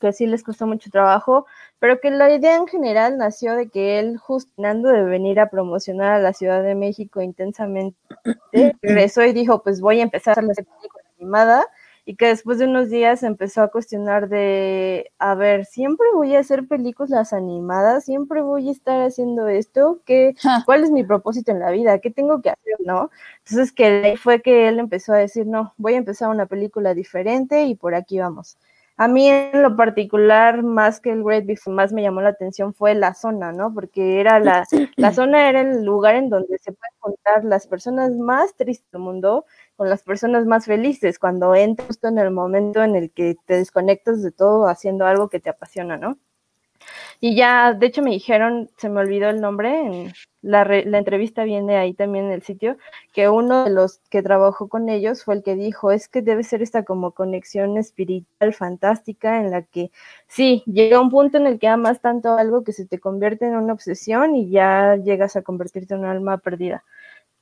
S6: Que sí les costó mucho trabajo, pero que la idea en general nació de que él, justamente de venir a promocionar a la Ciudad de México intensamente, regresó y dijo, pues voy a empezar a hacer película animada, y que después de unos días empezó a cuestionar de, a ver, siempre voy a hacer películas animadas, siempre voy a estar haciendo esto, ¿qué, ¿cuál es mi propósito en la vida? ¿Qué tengo que hacer? ¿No? Entonces que fue que él empezó a decir, no, voy a empezar una película diferente y por aquí vamos. A mí en lo particular, más que el Great Before, más me llamó la atención fue la zona, ¿no? Porque era la, la zona era el lugar en donde se pueden contar las personas más tristes del mundo con las personas más felices, cuando entras justo en el momento en el que te desconectas de todo haciendo algo que te apasiona, ¿no? Y ya, de hecho me dijeron, se me olvidó el nombre, en la, la, entrevista viene ahí también en el sitio, que uno de los que trabajó con ellos fue el que dijo, es que debe ser esta como conexión espiritual fantástica en la que sí, llega un punto en el que amas tanto algo que se te convierte en una obsesión y ya llegas a convertirte en un alma perdida.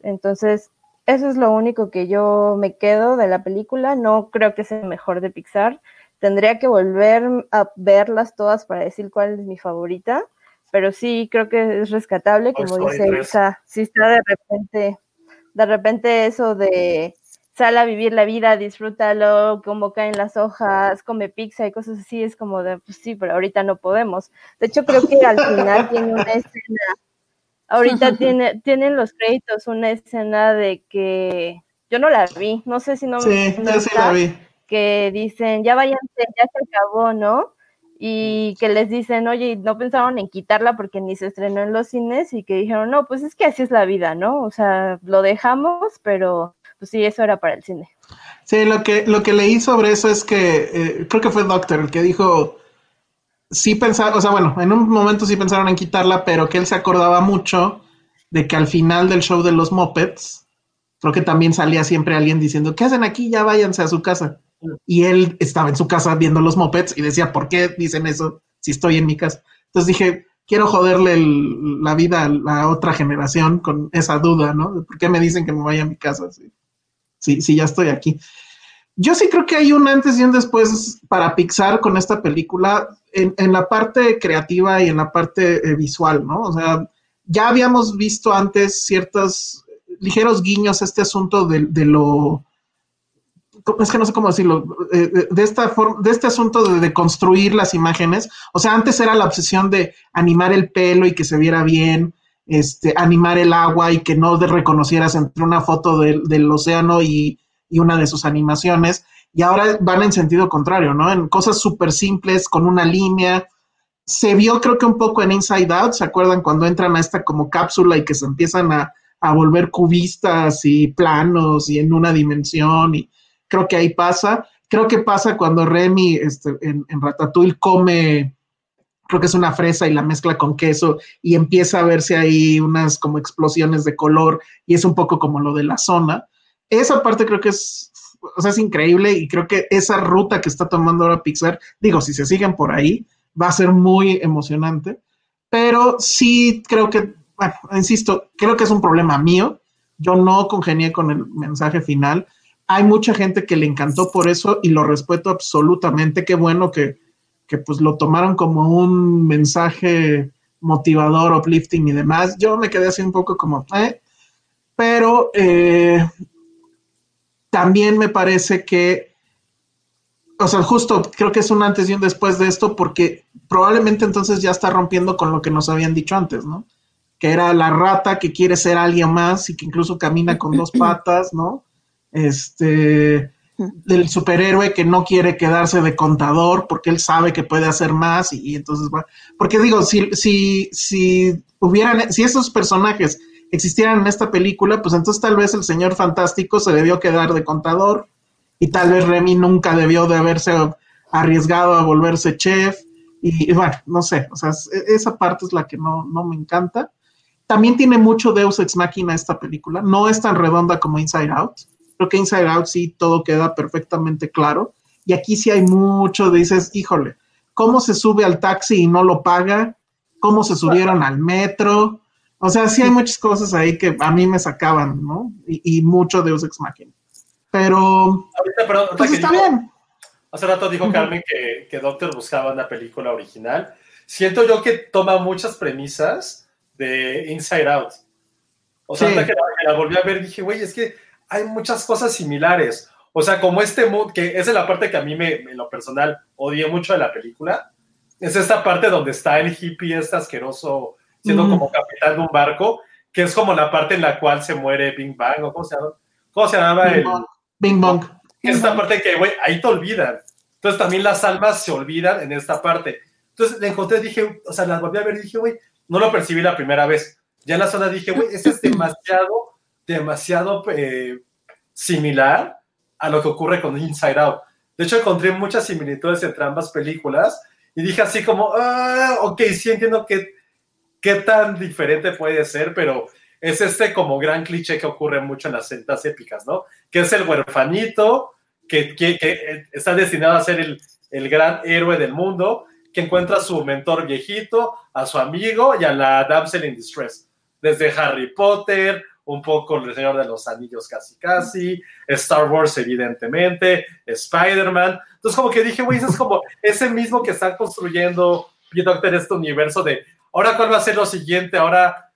S6: Entonces, eso es lo único que yo me quedo de la película. No creo que sea mejor de Pixar. Tendría que volver a verlas todas para decir cuál es mi favorita. Pero sí creo que es rescatable, como dice Isa. Si está de repente, de repente eso de sal a vivir la vida, disfrútalo, como caen las hojas, come pizza y cosas así, es como de, pues sí, pero ahorita no podemos. De hecho, creo que al final tiene una escena Ahorita tiene, tienen los créditos una escena de que yo no la vi, no sé si no
S1: sí, yo sí la vi.
S6: Que dicen, ya váyanse, ya se acabó, ¿no? Y que les dicen, oye, no pensaron en quitarla porque ni se estrenó en los cines y que dijeron, no, pues es que así es la vida, ¿no? O sea, lo dejamos, pero pues sí, eso era para el cine.
S1: Sí, lo que, lo que leí sobre eso es que, eh, creo que fue Doctor el que dijo, sí pensaron, o sea, bueno, en un momento sí pensaron en quitarla, pero que él se acordaba mucho de que al final del show de los Muppets, creo que también salía siempre alguien diciendo, ¿qué hacen aquí? Ya váyanse a su casa. Y él estaba en su casa viendo los Muppets y decía, ¿por qué dicen eso si estoy en mi casa? Entonces dije, quiero joderle la vida a la otra generación con esa duda, ¿no? ¿Por qué me dicen que me vaya a mi casa? Sí, sí, ya estoy aquí. Yo sí creo que hay un antes y un después para Pixar con esta película en, la parte creativa y en la parte eh, visual, ¿no? O sea, ya habíamos visto antes ciertos ligeros guiños a este asunto de, lo es que no sé cómo decirlo, eh, eh, de, esta forma, de este asunto de, de, construir las imágenes. O sea, antes era la obsesión de animar el pelo y que se viera bien, este, animar el agua y que no reconocieras entre una foto del océano y, y, una de sus animaciones y ahora van en sentido contrario, ¿no? En cosas súper simples, con una línea. Se vio creo que un poco en Inside Out, ¿se acuerdan cuando entran a esta como cápsula y que se empiezan a, volver cubistas y planos y en una dimensión? Y creo que ahí pasa. Creo que pasa cuando Remy este, en, en Ratatouille come creo que es una fresa y la mezcla con queso y empieza a verse ahí unas como explosiones de color y es un poco como lo de la zona. Esa parte creo que es o sea, es increíble y creo que esa ruta que está tomando ahora Pixar, digo, si se siguen por ahí, va a ser muy emocionante, pero sí creo que, bueno, insisto, creo que es un problema mío. Yo no congenié con el mensaje final. Hay mucha gente que le encantó por eso y lo respeto absolutamente. Qué bueno que, que pues lo tomaron como un mensaje motivador, uplifting y demás. Yo me quedé así un poco como, eh, pero eh, también me parece que, o sea, justo creo que es un antes y un después de esto porque probablemente entonces ya está rompiendo con lo que nos habían dicho antes, ¿no? Que era la rata que quiere ser alguien más y que incluso camina con dos patas, ¿no? Este, del superhéroe que no quiere quedarse de contador porque él sabe que puede hacer más y, entonces va. Porque digo, si, si, si hubieran, si esos personajes existieran en esta película, pues entonces tal vez el señor fantástico se debió quedar de contador y tal vez Remy nunca debió de haberse arriesgado a volverse chef y, bueno, no sé, o sea, esa parte es la que no, no me encanta. También tiene mucho Deus Ex Machina esta película, no es tan redonda como Inside Out, creo que Inside Out sí todo queda perfectamente claro y aquí sí hay mucho, dices, híjole, ¿cómo se sube al taxi y no lo paga? ¿Cómo se subieron al metro? O sea, sí hay muchas cosas ahí que a mí me sacaban, ¿no? Y, mucho Deus Ex Machina. Pero.
S4: Ahorita, perdón,
S1: pues está bien.
S4: Hace rato dijo Carmen que, que Doctor buscaba una película original. Siento yo que toma muchas premisas de Inside Out. O sea, hasta que la, volví a ver, dije, güey, es que hay muchas cosas similares. O sea, como este mood, que esa es la parte que a mí me, en lo personal, odié mucho de la película. Es esta parte donde está el hippie, este asqueroso siendo como capitán de un barco, que es como la parte en la cual se muere Bing Bang, o cómo se llama, ¿cómo se llama?
S1: Bing, Bang. Bing Bang.
S4: Es esta parte que, güey, ahí te olvidan. Entonces también las almas se olvidan en esta parte. Entonces le encontré, dije, o sea, las volví a ver y dije, güey, no lo percibí la primera vez. Ya en la zona dije, güey, esto es demasiado, demasiado eh, similar a lo que ocurre con Inside Out. De hecho, encontré muchas similitudes entre ambas películas y dije así como, ah, ok, sí entiendo que qué tan diferente puede ser, pero es este como gran cliché que ocurre mucho en las cintas épicas, ¿no? Que es el huerfanito que, que, está destinado a ser el, gran héroe del mundo, que encuentra a su mentor viejito, a su amigo y a la damsel in distress. Desde Harry Potter, un poco El Señor de los Anillos casi casi, Star Wars evidentemente, Spider-Man. Entonces como que dije, güey, es como ese mismo que están construyendo Peter este universo de Ahora, ¿cuál va a ser lo siguiente? Ahora,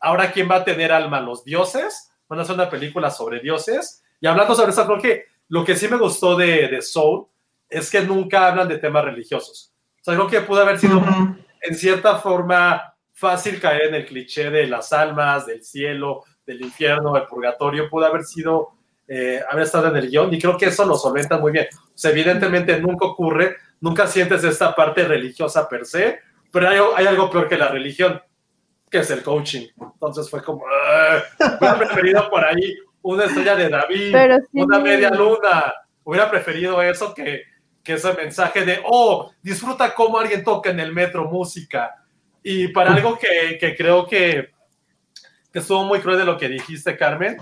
S4: ahora ¿quién va a tener alma? ¿Los dioses? Van a hacer una película sobre dioses. Y hablando sobre eso, creo que lo que sí me gustó de, de Soul es que nunca hablan de temas religiosos. O sea, creo que pudo haber sido, en cierta forma, fácil caer en el cliché de las almas, del cielo, del infierno, del purgatorio. Pudo haber sido, eh, haber estado en el guion. Y creo que eso lo solventa muy bien. O sea, evidentemente nunca ocurre, nunca sientes esta parte religiosa per se, pero hay, algo peor que la religión, que es el coaching. Entonces fue como, hubiera preferido por ahí una estrella de David, una media luna. Hubiera preferido eso que, que ese mensaje de, oh, disfruta cómo alguien toca en el metro música. Y para algo que, que creo que, que, estuvo muy cruel de lo que dijiste, Carmen,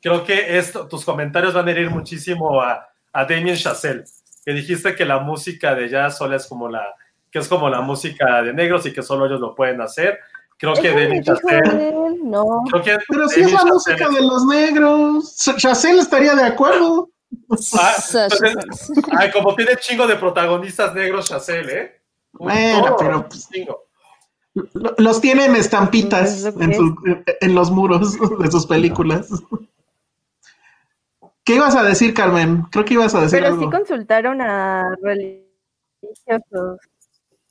S4: creo que esto, tus comentarios van a herir muchísimo a, a Damien Chazelle, que dijiste que la música de jazz solo es como la, que es como la música de negros y que solo ellos lo pueden hacer. Creo que Demi Chazelle.
S6: No.
S1: Pero si es la música de los negros. Chazelle estaría de acuerdo.
S4: Ah, ay, como tiene chingo de protagonistas negros, Chazelle, ¿eh?
S1: bueno, pero pues, los tienen estampitas en, en, los muros de sus películas. ¿Qué ibas a decir, Carmen? Creo que ibas a decir
S6: Pero
S1: algo.
S6: sí consultaron a religiosos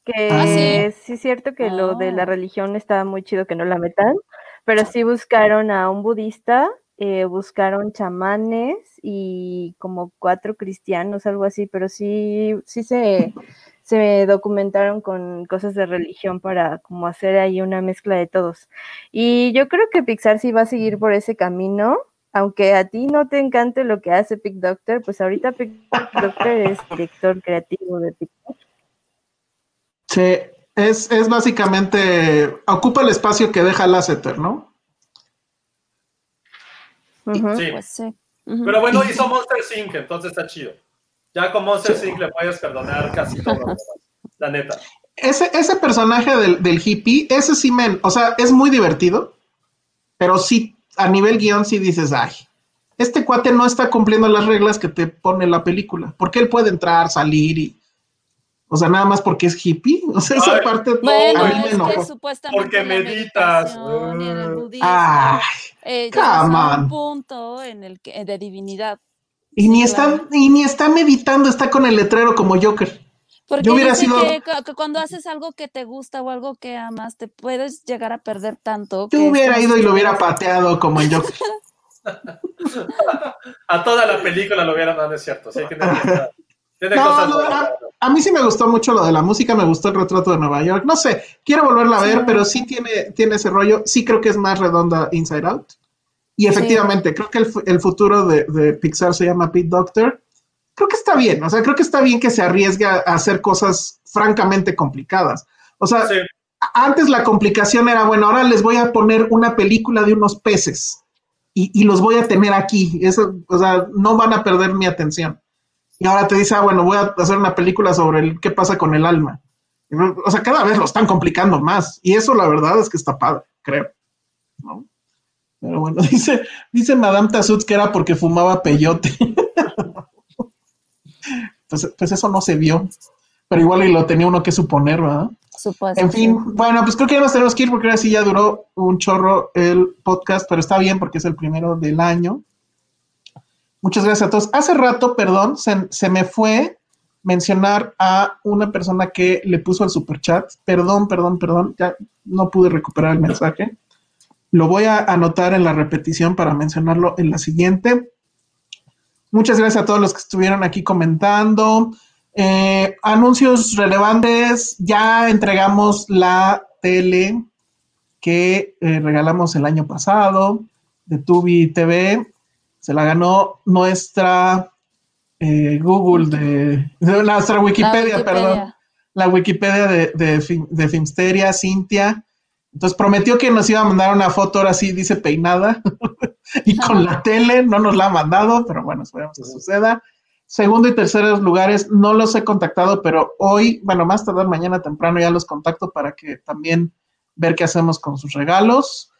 S6: que ah, sí? es cierto que lo de la ah. religión estaba muy chido que no la metan, pero sí buscaron a un budista, eh, buscaron chamanes y como cuatro cristianos, algo así, pero sí, sí se, se documentaron con cosas de religión para como hacer ahí una mezcla de todos. Y yo creo que Pixar sí va a seguir por ese camino. Aunque a ti no te encante lo que hace Pic Doctor, pues ahorita Pic Doctor es director creativo de Pixar.
S1: Sí, es, es básicamente, ocupa el espacio que deja Lasseter, ¿no?
S2: sí. Pues sí.
S4: Pero bueno, hizo Monster Inc., entonces está chido. Ya con Monster Inc. le puedes perdonar casi todo. La neta.
S1: Ese, ese personaje del, del hippie, ese sí, men, o sea, es muy divertido, pero sí, a nivel guion sí dices, ay, este cuate no está cumpliendo las reglas que te pone la película, porque él puede entrar, salir y, o sea, nada más porque es hippie, o sea, esa
S4: Ay,
S1: parte
S2: Bueno,
S1: a mí me
S2: es que
S1: enojó.
S2: supuestamente
S4: Porque meditas.
S1: Ay,
S2: eh, un punto en el que de divinidad.
S1: y ni está, y ni está meditando, está con el letrero como Joker.
S2: Porque
S1: Yo hubiera sido-
S2: que, que cuando haces algo que te gusta o algo que amas, te puedes llegar a perder tanto.
S1: Yo
S2: que
S1: hubiera ido y lo hubiera pateado como en Joker.
S4: A toda la película lo hubieran dado, es cierto. Sí, tiene, tiene
S1: No,
S4: cosas
S1: no,
S4: buenas.
S1: a, a mí sí me gustó mucho lo de la música, me gustó el retrato de Nueva York. No sé, quiero volverla a ver,
S2: Sí.
S1: pero sí tiene, tiene ese rollo. Sí creo que es más redonda Inside Out. Y efectivamente, creo que el, el futuro de, de Pixar se llama Pete Doctor. Creo que está bien, o sea, creo que está bien que se arriesgue a hacer cosas francamente complicadas. O sea,
S4: Sí.
S1: antes la complicación era, bueno, ahora les voy a poner una película de unos peces y, y los voy a tener aquí. Eso, o sea, no van a perder mi atención. Y ahora te dice, ah, bueno, voy a hacer una película sobre el, qué pasa con el alma. O sea, cada vez lo están complicando más. Y eso la verdad es que está padre, creo. ¿no? Pero bueno, dice, dice Madame Tassuts que era porque fumaba peyote. pues, pues eso no se vio. Pero igual y lo tenía uno que suponer, ¿verdad?
S2: Supuesto,
S1: En fin, bueno, pues creo que ya nos tenemos que ir porque ahora sí ya duró un chorro el podcast, pero está bien porque es el primero del año. Muchas gracias a todos. Hace rato, perdón, se, me fue mencionar a una persona que le puso al superchat. Perdón, perdón, perdón, ya no pude recuperar el mensaje. Lo voy a anotar en la repetición para mencionarlo en la siguiente. Muchas gracias a todos los que estuvieron aquí comentando. Eh, anuncios relevantes. Ya entregamos la tele que eh, regalamos el año pasado de Tubi TV. Se la ganó nuestra eh, Google de, de nuestra
S2: La
S1: Wikipedia, perdón la Wikipedia de, de, de Filmsteria, Cintia. Entonces prometió que nos iba a mandar una foto, ahora sí dice peinada, y con la tele no nos la ha mandado, pero bueno, esperemos que suceda. Segundo y terceros lugares no los he contactado, pero hoy, bueno, más tardar mañana temprano ya los contacto para que también ver qué hacemos con sus regalos.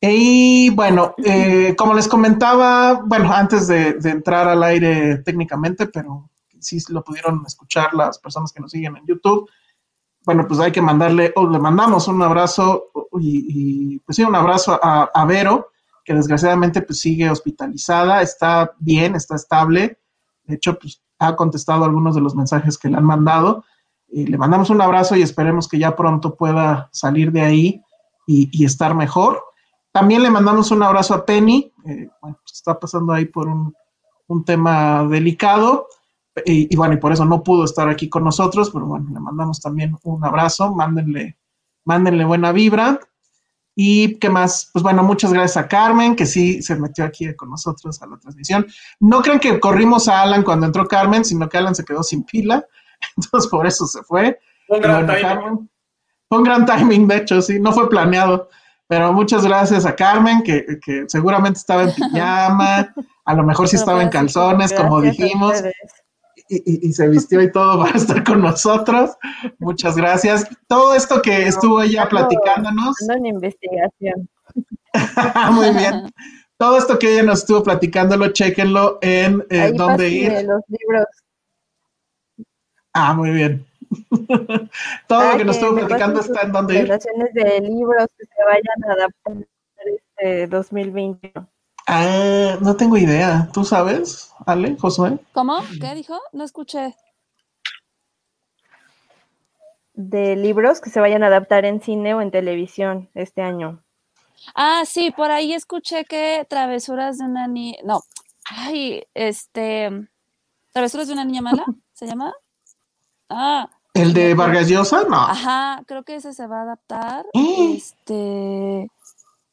S1: Y bueno, eh, como les comentaba, bueno, antes de, entrar al aire técnicamente, pero sí lo pudieron escuchar las personas que nos siguen en YouTube, bueno, pues hay que mandarle, o le mandamos un abrazo y, pues sí, un abrazo a, a Vero, que desgraciadamente pues sigue hospitalizada, está bien, está estable, de hecho pues ha contestado algunos de los mensajes que le han mandado, y le mandamos un abrazo y esperemos que ya pronto pueda salir de ahí y estar mejor. También le mandamos un abrazo a Penny, eh, bueno, pues está pasando ahí por un, un tema delicado y, y, bueno, y por eso no pudo estar aquí con nosotros, pero bueno, le mandamos también un abrazo, mándenle, mándenle buena vibra. Y qué más, pues bueno, muchas gracias a Carmen, que sí se metió aquí con nosotros a la transmisión. No crean que corrimos a Alan cuando entró Carmen, sino que Alan se quedó sin pila, entonces por eso se fue.
S4: Un gran
S1: bueno,
S4: timing.
S1: Carmen, fue un gran timing, de hecho, sí, no fue planeado. Pero muchas gracias a Carmen, que, que seguramente estaba en pijama, a lo mejor sí estaba en
S2: fue así,
S1: calzones, como
S6: a
S1: dijimos y, y- y se vistió y todo para estar con nosotros. Muchas gracias. Todo esto que estuvo ella platicándonos,
S6: en investigación.
S1: muy bien. Todo esto que ella nos estuvo platicándolo, chéquenlo en eh,
S6: Ahí
S1: dónde ir.
S6: los libros.
S1: Ah, muy bien. Todo lo que nos estuvo platicando está en
S6: sus
S1: dónde ir.
S6: de libros que se vayan a adaptar este 2021.
S1: Ah, no tengo idea. ¿Tú sabes, Ale, Josué?
S2: ¿Cómo? ¿Qué dijo? No escuché.
S6: De libros que se vayan a adaptar en cine o en televisión este año.
S2: Ah, sí, por ahí escuché que Travesuras de una niña. No. Ay, este. ¿Travesuras de una niña mala? ¿Se llama? Ah,
S1: ¿El de Vargas Llosa? No.
S2: ajá, creo que ese se va a adaptar. Este.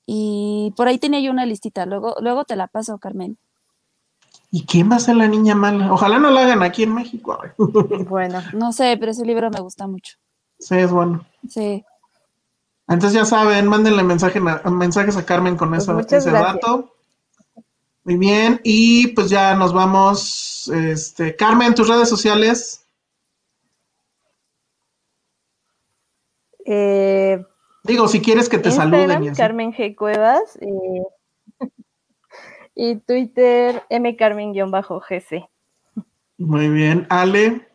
S2: Y por ahí tenía yo una listita. Luego, luego te la paso, Carmen.
S1: ¿Y quién va a ser la niña mala? Ojalá no la hagan aquí en México.
S6: Bueno,
S2: No sé, pero ese libro me gusta mucho.
S1: sí, es bueno.
S2: Sí.
S1: Entonces ya saben, mándenle mensaje, mensajes a Carmen con
S6: Pues
S1: eso,
S6: muchas
S1: ese
S6: gracias.
S1: dato. Muy bien, y pues ya nos vamos. Este, Carmen, tus redes sociales.
S6: Eh,
S1: Digo, si quieres que te
S6: Instagram,
S1: saluden.
S6: Carmen G. Cuevas. eh, y Twitter, mcarmen-gc.
S1: Muy bien, Ale.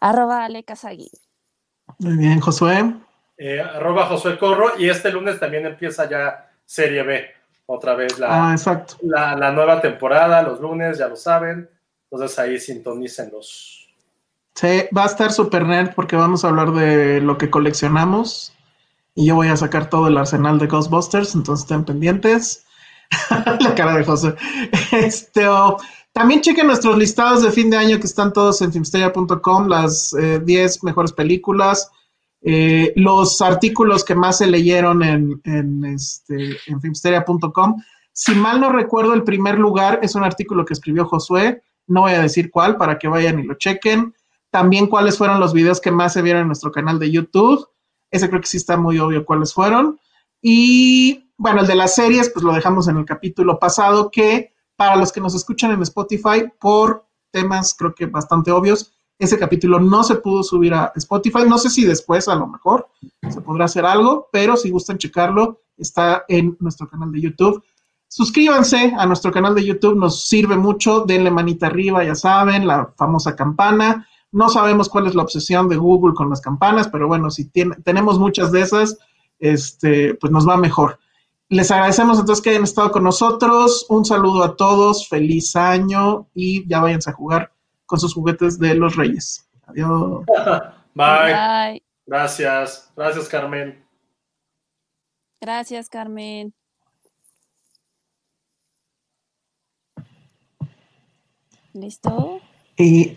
S2: Arroba Ale Kazagi.
S1: Muy bien, Josué.
S4: Eh, arroba Josué Corro y este lunes también empieza ya Serie B, otra vez la,
S1: Ah, exacto.
S4: la, la nueva temporada, los lunes, ya lo saben. Entonces ahí sintonícenlos.
S1: Sí, va a estar super nerd porque vamos a hablar de lo que coleccionamos. Y yo voy a sacar todo el arsenal de Ghostbusters, entonces estén pendientes. La cara de José. Este, oh, también chequen nuestros listados de fin de año que están todos en filmsteria.com, las eh, 10 mejores películas, eh, los artículos que más se leyeron en, en, este, en filmsteria.com. Si mal no recuerdo, el primer lugar es un artículo que escribió Josué, no voy a decir cuál para que vayan y lo chequen. También cuáles fueron los videos que más se vieron en nuestro canal de YouTube. Ese creo que sí está muy obvio cuáles fueron. Y bueno, el de las series, pues lo dejamos en el capítulo pasado, que para los que nos escuchan en Spotify, por temas creo que bastante obvios, ese capítulo no se pudo subir a Spotify. No sé si después a lo mejor se podrá hacer algo, pero si gustan checarlo, está en nuestro canal de YouTube. Suscríbanse a nuestro canal de YouTube, nos sirve mucho, denle manita arriba, ya saben, la famosa campana. No sabemos cuál es la obsesión de Google con las campanas, pero bueno, si tiene- tenemos muchas de esas, este, pues nos va mejor. Les agradecemos entonces que hayan estado con nosotros. Un saludo a todos, feliz año y ya váyanse a jugar con sus juguetes de los Reyes. Adiós.
S4: Bye.
S2: Bye.
S4: Gracias. Gracias, Carmen.
S2: Gracias, Carmen. ¿Listo?
S1: Y